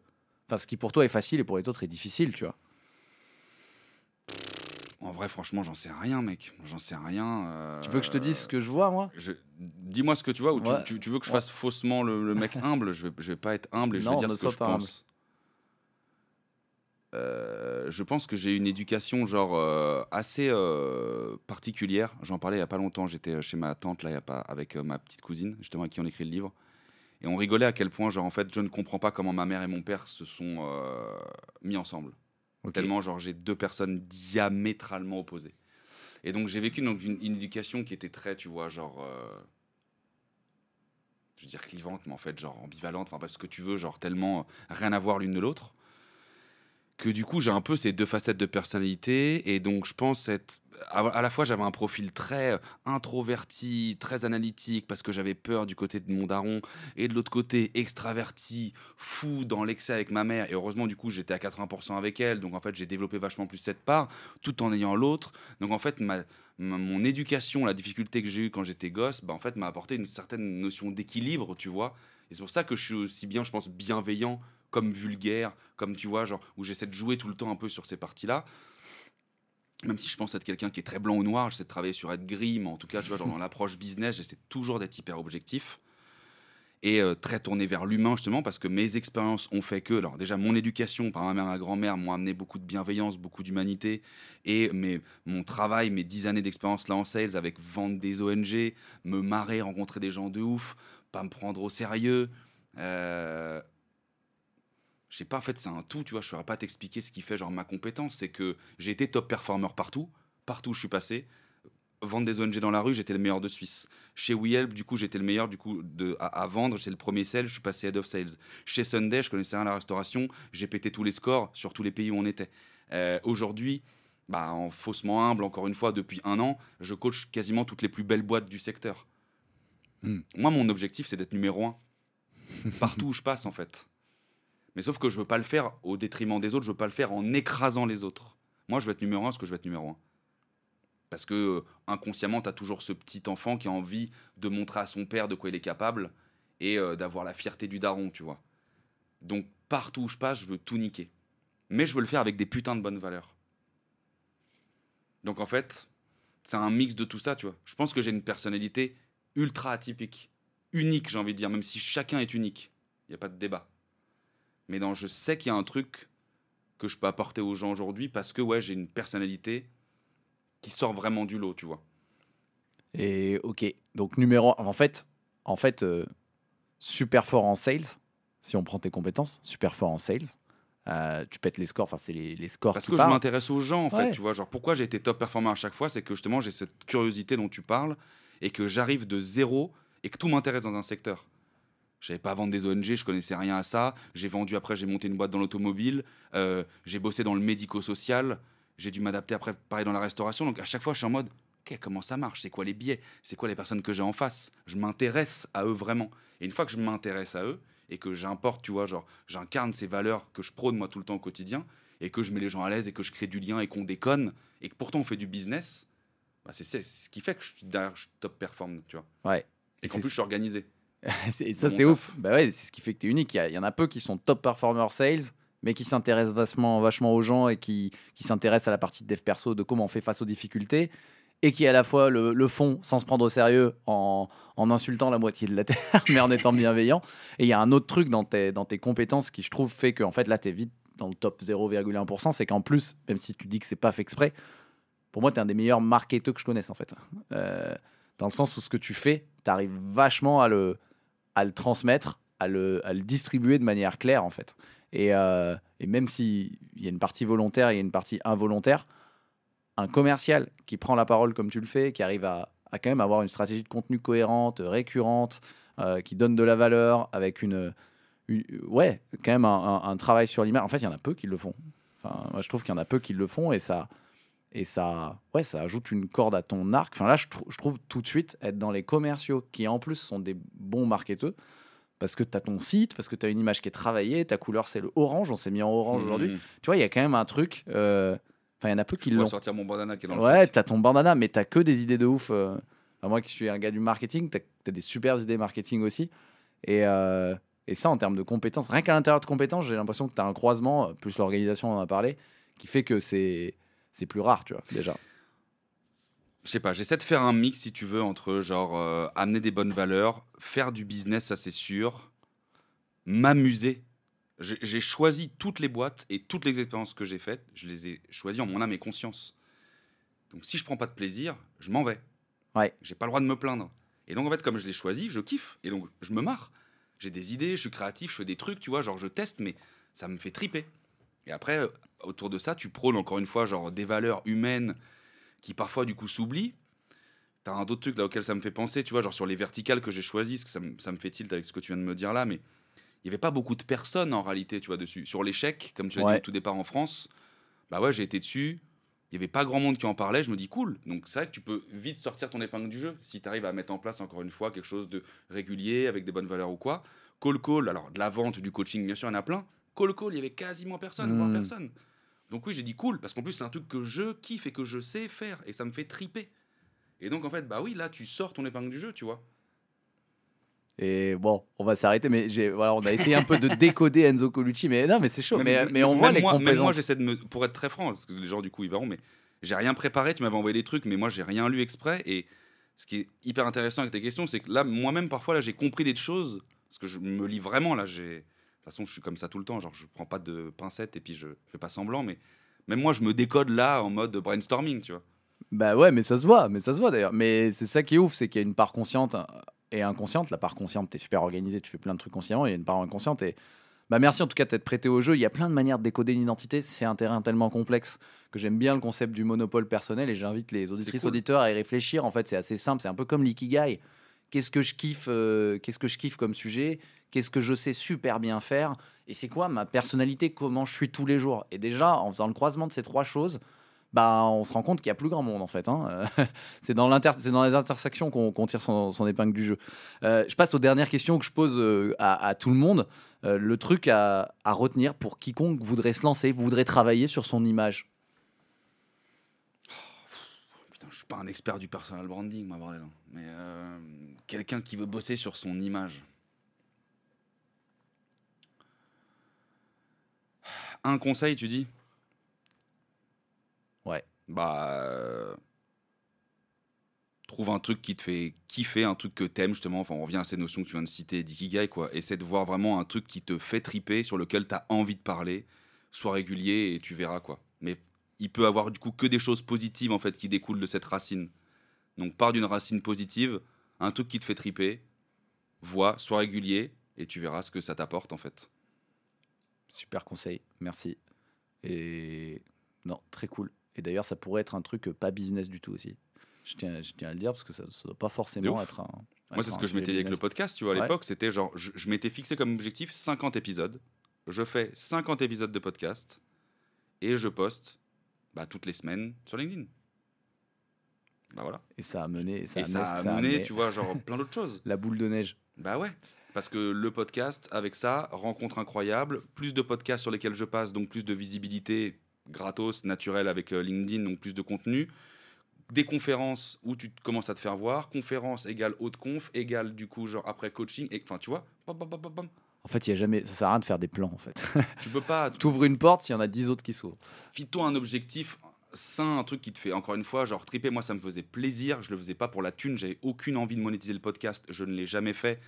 enfin ce qui pour toi est facile et pour les autres est difficile tu vois. En vrai, franchement, j'en sais rien, mec. J'en sais rien. euh, Tu veux que je te dise ce que je vois moi? je- Dis-moi ce que tu vois ou tu- Ouais. tu, tu veux que je Ouais. fasse faussement le, le mec humble? Je vais, je vais pas être humble et je vais dire ce que je pense. Euh, je pense que j'ai une éducation genre euh, assez particulière. J'en parlais il y a pas longtemps. J'étais chez ma tante là, il y a pas avec ma petite cousine justement avec qui on écrit le livre. Et on rigolait à quel point genre en fait je ne comprends pas comment ma mère et mon père se sont euh, mis ensemble. Tellement, genre, j'ai deux personnes diamétralement opposées. Et donc, j'ai vécu donc, une, une éducation qui était très, tu vois, genre. euh, je veux dire clivante, mais en fait, genre ambivalente, enfin, parce que tu veux, genre, tellement rien à voir l'une de l'autre. Que du coup, j'ai un peu ces deux facettes de personnalité. Et donc, je pense être. À, la fois, j'avais un profil très euh, introverti, très analytique, parce que j'avais peur du côté de mon daron. Et de l'autre côté, extraverti, fou dans l'excès avec ma mère. Et heureusement, du coup, j'étais à 80% avec elle. Donc, en fait, j'ai développé vachement plus cette part, tout en ayant l'autre. Donc, en fait, ma, ma- mon éducation, la difficulté que j'ai eue quand j'étais gosse, bah, en fait, m'a apporté une certaine notion d'équilibre, tu vois. Et c'est pour ça que je suis aussi bien, je pense, bienveillant, comme vulgaire, comme tu vois, genre, où j'essaie de jouer tout le temps un peu sur ces parties-là. Même si je pense être quelqu'un qui est très blanc ou noir, j'essaie de travailler sur être gris, mais en tout cas, tu vois, genre dans l'approche business, j'essaie toujours d'être hyper objectif et euh, très tourné vers l'humain justement parce que mes expériences ont fait que alors déjà mon éducation par ma mère et ma grand-mère m'ont amené beaucoup de bienveillance beaucoup d'humanité et mes, mon travail mes dix années d'expérience là en sales avec vendre des ONG me marrer rencontrer des gens de ouf pas me prendre au sérieux euh, je sais pas en fait c'est un tout tu vois je saurais pas t'expliquer ce qui fait genre ma compétence c'est que j'ai été top performer partout partout où je suis passé vendre des ONG dans la rue, j'étais le meilleur de Suisse. Chez WeHelp, du coup, j'étais le meilleur du coup de, à, à vendre. J'étais le premier sales, je suis passé head of sales. Chez Sunday, je connaissais rien à la restauration. J'ai pété tous les scores sur tous les pays où on était. Euh, Aujourd'hui, bah, en faussement humble, encore une fois, depuis un an, je coach quasiment toutes les plus belles boîtes du secteur. Hmm. Moi, mon objectif, c'est d'être numéro un. Partout où je passe, en fait. Mais sauf que je veux pas le faire au détriment des autres, je veux pas le faire en écrasant les autres. Moi, je veux être numéro un parce que je veux être numéro un. Parce que euh, inconsciemment, tu as toujours ce petit enfant qui a envie de montrer à son père de quoi il est capable et euh, d'avoir la fierté du daron, tu vois. Donc, partout où je passe, je veux tout niquer. Mais je veux le faire avec des putains de bonnes valeurs. Donc, en fait, c'est un mix de tout ça, tu vois. Je pense que j'ai une personnalité ultra atypique. Unique, j'ai envie de dire, même si chacun est unique. Il n'y a pas de débat. Mais dans, je sais qu'il y a un truc que je peux apporter aux gens aujourd'hui parce que, ouais, j'ai une personnalité qui sort vraiment du lot, tu vois. Et ok, donc numéro en fait, en fait, euh, super fort en sales, si on prend tes compétences, super fort en sales. Euh, tu pètes les scores, enfin c'est les, les scores Parce qui que je m'intéresse aux gens, en Ouais. fait, tu vois. Genre, pourquoi j'ai été top performer à chaque fois C'est que justement, j'ai cette curiosité dont tu parles et que j'arrive de zéro et que tout m'intéresse dans un secteur. Je savais pas vendre des ONG, je connaissais rien à ça. J'ai vendu après, j'ai monté une boîte dans l'automobile. euh, j'ai bossé dans le médico-social. J'ai dû m'adapter après, pareil, dans la restauration. Donc à chaque fois, je suis en mode, ok, comment ça marche? C'est quoi les billets C'est quoi les personnes que j'ai en face? Je m'intéresse à eux vraiment. Et une fois que je m'intéresse à eux et que j'importe, tu vois, genre, j'incarne ces valeurs que je prône moi tout le temps au quotidien et que je mets les gens à l'aise et que je crée du lien et qu'on déconne et que pourtant on fait du business, bah, c'est ce qui fait que je suis derrière, je top performe, tu vois. Ouais. Et Et qu'en plus, je suis organisé. Ça, c'est ouf. Bah ouais, c'est ce qui fait que tu es unique. Il y, y en a peu qui sont top performers sales, mais qui s'intéressent vachement, vachement aux gens et qui, qui s'intéressent à la partie de dev perso, de comment on fait face aux difficultés, et qui à la fois le, le font sans se prendre au sérieux en, en insultant la moitié de la Terre, mais en étant bienveillant. Et il y a un autre truc dans tes, dans tes compétences qui, je trouve, fait que en fait, là, tu es vite dans le top 0,1%. C'est qu'en plus, même si tu dis que c'est pas fait exprès, pour moi, tu es un des meilleurs marketeurs que je connaisse, en fait. Euh, dans le sens où ce que tu fais, tu arrives vachement à le, à le transmettre, à le, distribuer de manière claire, en fait. Et, euh, et même s'il y a une partie volontaire il y a une partie involontaire, un commercial qui prend la parole comme tu le fais, qui arrive à, quand même avoir une stratégie de contenu cohérente, récurrente, euh, qui donne de la valeur, avec une, ouais, quand même un, un- un travail sur l'image. En fait, il y en a peu qui le font. Enfin, moi, je trouve qu'il y en a peu qui le font et ça, et ça, ouais, ça ajoute une corde à ton arc. Enfin, là, je, trou- je trouve tout de suite être dans les commerciaux qui, en plus, sont des bons marketeurs. Parce que tu as ton site, parce que tu as une image qui est travaillée, ta couleur c'est le orange, on s'est mis en orange aujourd'hui. Mmh. Tu vois, il y a quand même un truc. euh, Enfin, il y en a peu qui l'ont. sortir mon bandana qui est dans le Ouais, sac. t'as ton bandana, mais t'as que des idées de ouf. euh. Enfin, moi qui suis un gars du marketing, t'as as des super idées marketing aussi. Et, euh, et ça, en termes de compétences, rien qu'à l'intérieur de compétences, j'ai l'impression que t'as un croisement, euh, plus l'organisation, on en a parlé, qui fait que c'est c'est plus rare, tu vois, déjà. Je sais pas, j'essaie de faire un mix, si tu veux, entre genre euh, amener des bonnes valeurs, faire du business, ça c'est sûr, m'amuser. J'ai choisi toutes les boîtes et toutes les expériences que j'ai faites, je les ai choisies en mon âme et conscience. Donc si je prends pas de plaisir, je m'en vais. Ouais. J'ai pas le droit de me plaindre. Et donc en fait, comme je l'ai choisi, je kiffe. Et donc je me marre. J'ai des idées, je suis créatif, je fais des trucs, tu vois, genre je teste, mais ça me fait triper. Et après, euh, autour de ça, tu prônes encore une fois genre des valeurs humaines qui parfois du coup s'oublient. T'as un autre truc là auquel ça me fait penser, tu vois, genre sur les verticales que j'ai choisies, que ça me, ça me fait tilt avec ce que tu viens de me dire là, mais il n'y avait pas beaucoup de personnes en réalité, tu vois, dessus. Sur l'échec, comme tu l'as Ouais. dit au tout départ en France, bah ouais, j'ai été dessus. Il n'y avait pas grand monde qui en parlait. Je me dis, cool. Donc c'est vrai que tu peux vite sortir ton épingle du jeu si tu arrives à mettre en place, encore une fois, quelque chose de régulier, avec des bonnes valeurs ou quoi. Call call, alors de la vente, du coaching, bien sûr, il y en a plein. Call call, il y avait quasiment personne, voire Mm. personne. Donc oui, j'ai dit cool, parce qu'en plus, c'est un truc que je kiffe et que je sais faire, et ça me fait triper. Et donc, en fait, bah oui, là, tu sors ton épingle du jeu, tu vois. Et bon, on va s'arrêter, mais j'ai, voilà, on a essayé un peu de décoder Enzo Colucci, mais non, mais c'est chaud. Mais, même- mais on voit les moi, Même moi, j'essaie de me. Pour être très franc, parce que les gens, du coup, ils verront, mais j'ai rien préparé. Tu m'avais envoyé des trucs, mais moi, j'ai rien lu exprès. Et ce qui est hyper intéressant avec tes questions, c'est que là, moi-même, parfois, là, j'ai compris des choses. Parce que je me lis vraiment, là. j'ai façon, je suis comme ça tout le temps. Genre, je prends pas de pincettes et puis je fais pas semblant. Mais même moi, je me décode là en mode brainstorming, tu vois. Bah ouais, mais ça se voit, mais ça se voit d'ailleurs. Mais c'est ça qui est ouf, c'est qu'il y a une part consciente euh, et inconsciente. La part consciente, t'es super organisé, tu fais plein de trucs consciemment. Il y a une part inconsciente et bah merci en tout cas d'être prêté au jeu. Il y a plein de manières de décoder une identité. C'est un terrain tellement complexe que j'aime bien le concept du monopole personnel et j'invite les auditrices cool. auditeurs à y réfléchir. En fait, c'est assez simple. C'est un peu comme l'ikigai. Qu'est-ce que je kiffe euh, Qu'est-ce que je kiffe comme sujet? Qu'est-ce que je sais super bien faire Et c'est quoi ma personnalité Comment je suis tous les jours Et déjà, en faisant le croisement de ces trois choses, bah, on se rend compte qu'il y a plus grand monde en fait. hein. C'est dans, les intersections qu'on tire son, épingle du jeu. Euh, je passe aux dernières questions que je pose euh, à, tout le monde. Euh, le truc à, retenir pour quiconque voudrait se lancer, voudrait travailler sur son image. Putain, je suis pas un expert du personal branding, moi, bordel. hein. Mais quelqu'un qui veut bosser sur son image. Un conseil, tu dis? Ouais. Bah. euh, trouve un truc qui te fait kiffer, un truc que t'aimes, justement. Enfin, on revient à ces notions que tu viens de citer, d'ikigai, quoi. Essaie de voir vraiment un truc qui te fait triper, sur lequel t'as envie de parler. Sois régulier et tu verras, quoi. Mais il peut avoir, du coup, que des choses positives, en fait, qui découlent de cette racine. Donc pars d'une racine positive, un truc qui te fait triper, vois, sois régulier, et tu verras ce que ça t'apporte en fait. Super conseil, merci. Et non, très cool. Et d'ailleurs, ça pourrait être un truc euh, pas business du tout aussi. Je tiens, je tiens à le dire parce que ça ne doit pas forcément être un. Moi, c'est ce que je m'étais dit avec le podcast, tu vois, à Ouais. l'époque, c'était genre, je, je m'étais fixé comme objectif 50 épisodes. Je fais 50 épisodes de podcast et je poste bah, toutes les semaines sur LinkedIn. Bah voilà. Et ça a mené. Ça et a ça mené- a ça a mené, tu vois, genre plein d'autres choses. La boule de neige. Bah ouais. Parce que le podcast, avec ça, rencontre incroyable, plus de podcasts sur lesquels je passe, donc plus de visibilité gratos, naturelle avec euh, LinkedIn, donc plus de contenu. Des conférences où tu commences à te faire voir. Conférence égale haute conf, égale du coup, genre après coaching. Et enfin, tu vois, pam, pam, pam. En fait, il y a jamais. Ça sert à rien de faire des plans en fait. tu peux pas. tu ouvres une porte, il y en a 10 autres qui s'ouvrent. File-toi un objectif sain, un truc qui te fait, encore une fois, genre triper, moi ça me faisait plaisir, je le faisais pas pour la thune, j'avais aucune envie de monétiser le podcast, je ne l'ai jamais fait.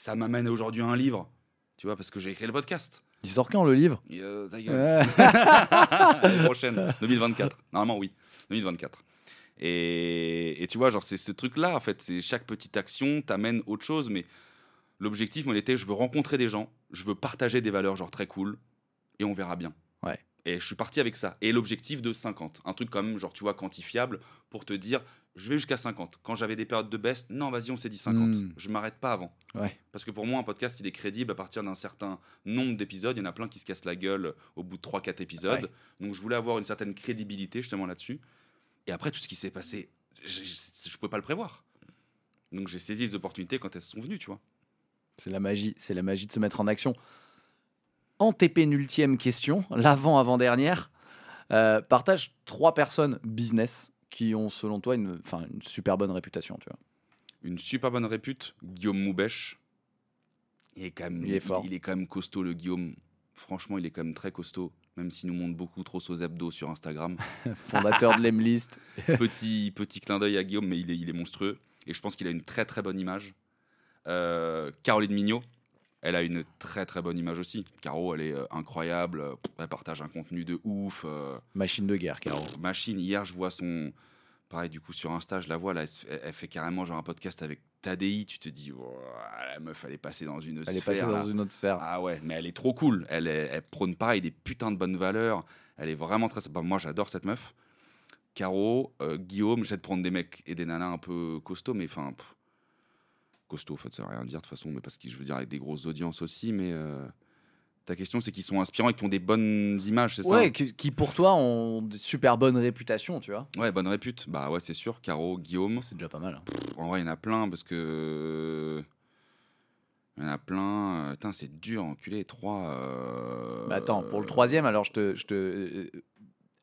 Ça m'amène aujourd'hui à un livre, tu vois, parce que j'ai écrit le podcast. Il sort quand le livre? Et, euh, ta gueule. L'année prochaine, 2024. Normalement, oui, 2024. Et, et tu vois, genre, c'est ce truc-là, en fait, c'est chaque petite action t'amène autre chose, mais l'objectif, moi, il était, je veux rencontrer des gens, je veux partager des valeurs, genre, très cool, et on verra bien. Ouais. Et je suis parti avec ça. Et l'objectif de 50. Un truc quand même, genre, tu vois, quantifiable, pour te dire, je vais jusqu'à 50. Quand j'avais des périodes de baisse, non, vas-y, on s'est dit 50. Mm. Je m'arrête pas avant. Ouais. Parce que pour moi, un podcast, il est crédible à partir d'un certain nombre d'épisodes. Il y en a plein qui se cassent la gueule au bout de 3-4 épisodes. Ouais. Donc je voulais avoir une certaine crédibilité justement là-dessus. Et après, tout ce qui s'est passé, je ne pouvais pas le prévoir. Donc j'ai saisi les opportunités quand elles sont venues, tu vois. C'est la magie, c'est la magie de se mettre en action. Antépénultième question, l'avant-avant-dernière. Euh, partage trois personnes business qui ont, selon toi, une, une super bonne réputation. Tu vois. Une super bonne répute, Guillaume Moubèche. Il est, quand même, Il est fort. il est quand même costaud, le Guillaume. Franchement, il est quand même très costaud, même s'il nous montre beaucoup trop ses abdos sur Instagram. Fondateur de l'Emlist. petit, petit clin d'œil à Guillaume, mais il est, il est monstrueux. Et je pense qu'il a une très très bonne image. Euh, Caroline Mignot, elle a une très très bonne image aussi. Caro, elle est euh, incroyable. euh, Elle partage un contenu de ouf. euh, Machine de guerre, Caro. machine. Hier, je vois son. Pareil, du coup, sur Insta, je la vois, là, elle, fait- elle fait carrément genre un podcast avec Tadei. Tu te dis, oh, la meuf, elle est passée dans une Elle est sphère. passée là. dans une autre sphère. Ah ouais, mais elle est trop cool. Elle, est- elle prône pareil des putains de bonnes valeurs. Elle est vraiment très sympa. Moi, j'adore cette meuf. Caro, Guillaume, j'essaie de prendre des mecs et des nanas un peu costauds, mais enfin. pff, Costauds, en fait, ça veut rien dire de toute façon, mais parce que je veux dire avec des grosses audiences aussi. Mais euh, ta question, c'est qu'ils sont inspirants et qu'ils ont des bonnes images, c'est Ouais, qui, qui, pour toi ont de super bonne réputation, tu vois. ça Ouais, bonne répute. Bah ouais, c'est sûr. Caro, Guillaume. C'est déjà pas mal. hein. En vrai, il y en a plein parce que. Il y en a plein. euh, Putain, c'est dur, enculé. Trois. euh, Bah attends, pour le troisième, alors je te. Je te euh,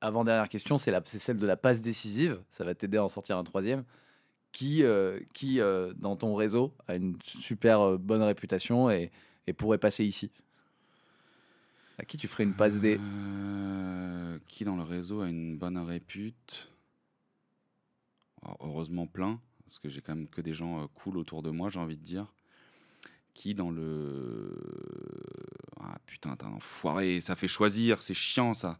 avant-dernière question, c'est la- c'est celle de la passe décisive. Ça va t'aider à en sortir un troisième. Qui, euh, qui euh, dans ton réseau, a une super euh, bonne réputation et, pourrait passer ici? À qui tu ferais une passe D? Qui dans le réseau a une bonne répute? Heureusement plein, parce que j'ai quand même que des gens cool autour de moi, j'ai envie de dire. Qui dans le. Ah putain, t'es un enfoiré, ça fait choisir, c'est chiant ça.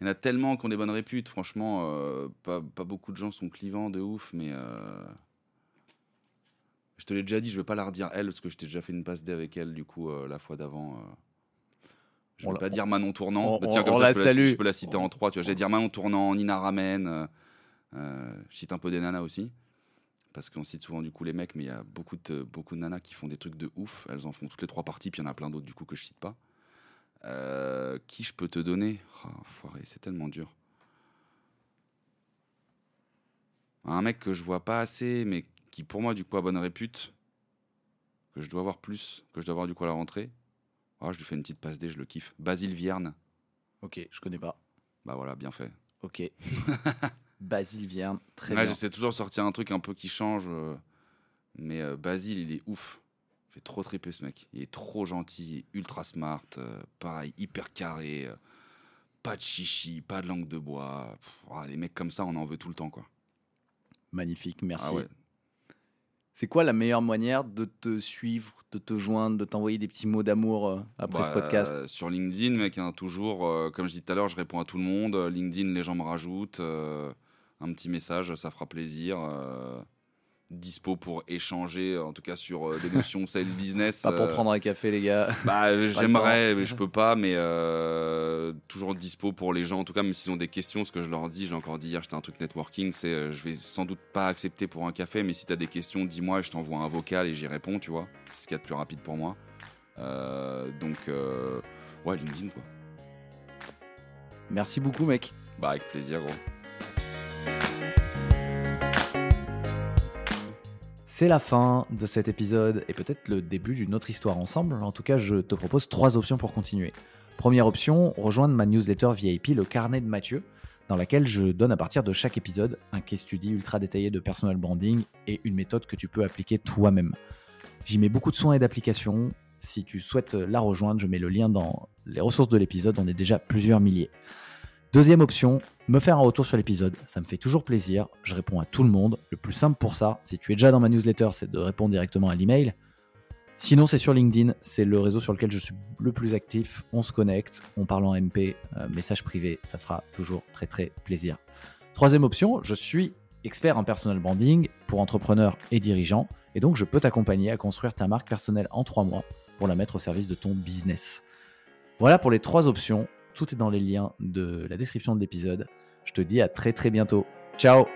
Il y en a tellement qui ont des bonnes réputes, franchement, euh, pas, pas beaucoup de gens sont clivants de ouf, mais. euh, Je te l'ai déjà dit, je vais pas la redire elle, parce que je t'ai déjà fait une passe D avec elle, du coup, euh, la fois d'avant. Je On vais pas dire Manon Tournant. on- Bah, tiens, comme ça, la je, peux la, salue. je peux la citer en trois. Tu vois, j'allais dire Manon Tournant, Nina Ramen. je cite un peu des nanas aussi. Parce qu'on cite souvent du coup les mecs, mais il y a beaucoup de, beaucoup de nanas qui font des trucs de ouf. Elles en font toutes les trois parties, puis il y en a plein d'autres du coup que je cite pas. Euh, qui je peux te donner? Ah, Foiré, c'est tellement dur. Un mec que je vois pas assez, mais qui pour moi du coup a bonne répute, que je dois avoir plus, que je dois avoir du coup à la rentrée. Ah, je lui fais une petite passe D, je le kiffe. Basile Vierne, Ok, je connais pas. bah voilà, bien fait. Ok. Basile Vierne, très Ouais, bien. J'essaie toujours de sortir un truc un peu qui change. euh, mais euh, Basile, il est ouf. Fait trop triper ce mec. Il est trop gentil, ultra smart. euh, pareil, hyper carré. euh, pas de chichi, pas de langue de bois. Pff, ah, les mecs comme ça, on en veut tout le temps. quoi. Magnifique, merci. Ah ouais. C'est quoi la meilleure manière de te suivre, de te joindre, de t'envoyer des petits mots d'amour euh, après Bah, ce podcast? euh, Sur LinkedIn, mec, hein, toujours, comme je dis tout à l'heure, je réponds à tout le monde. LinkedIn, les gens me rajoutent. un petit message, ça fera plaisir. Euh, dispo pour échanger, en tout cas sur euh, des notions sales business. Pas pour euh, prendre un café, les gars. Bah, j'aimerais, mais je peux pas. Mais euh, toujours dispo pour les gens. En tout cas, même s'ils ont des questions, ce que je leur dis, je l'ai encore dit hier, j'étais un truc networking, c'est euh, je vais sans doute pas accepter pour un café, mais si tu as des questions, dis-moi, je t'envoie un vocal et j'y réponds, tu vois. C'est ce qu'il y a de plus rapide pour moi. Euh, donc, euh, ouais, LinkedIn, quoi. Merci beaucoup, mec. Bah, avec plaisir, gros. C'est la fin de cet épisode et peut-être le début d'une autre histoire ensemble. En tout cas, je te propose trois options pour continuer. Première option, rejoindre ma newsletter VIP, le carnet de Mathieu, dans laquelle je donne à partir de chaque épisode un case study ultra détaillé de personal branding et une méthode que tu peux appliquer toi-même. J'y mets beaucoup de soins et d'applications. Si tu souhaites la rejoindre, je mets le lien dans les ressources de l'épisode. On est déjà plusieurs milliers. Deuxième option, me faire un retour sur l'épisode. Ça me fait toujours plaisir. Je réponds à tout le monde. Le plus simple pour ça, si tu es déjà dans ma newsletter, c'est de répondre directement à l'email. Sinon, c'est sur LinkedIn. C'est le réseau sur lequel je suis le plus actif. On se connecte, on parle en MP, euh, message privé. Ça fera toujours très très plaisir. Troisième option, je suis expert en personal branding pour entrepreneurs et dirigeants. Et donc, je peux t'accompagner à construire ta marque personnelle en trois mois pour la mettre au service de ton business. Voilà pour les trois options. Tout est dans les liens de la description de l'épisode. Je te dis à très très bientôt. Ciao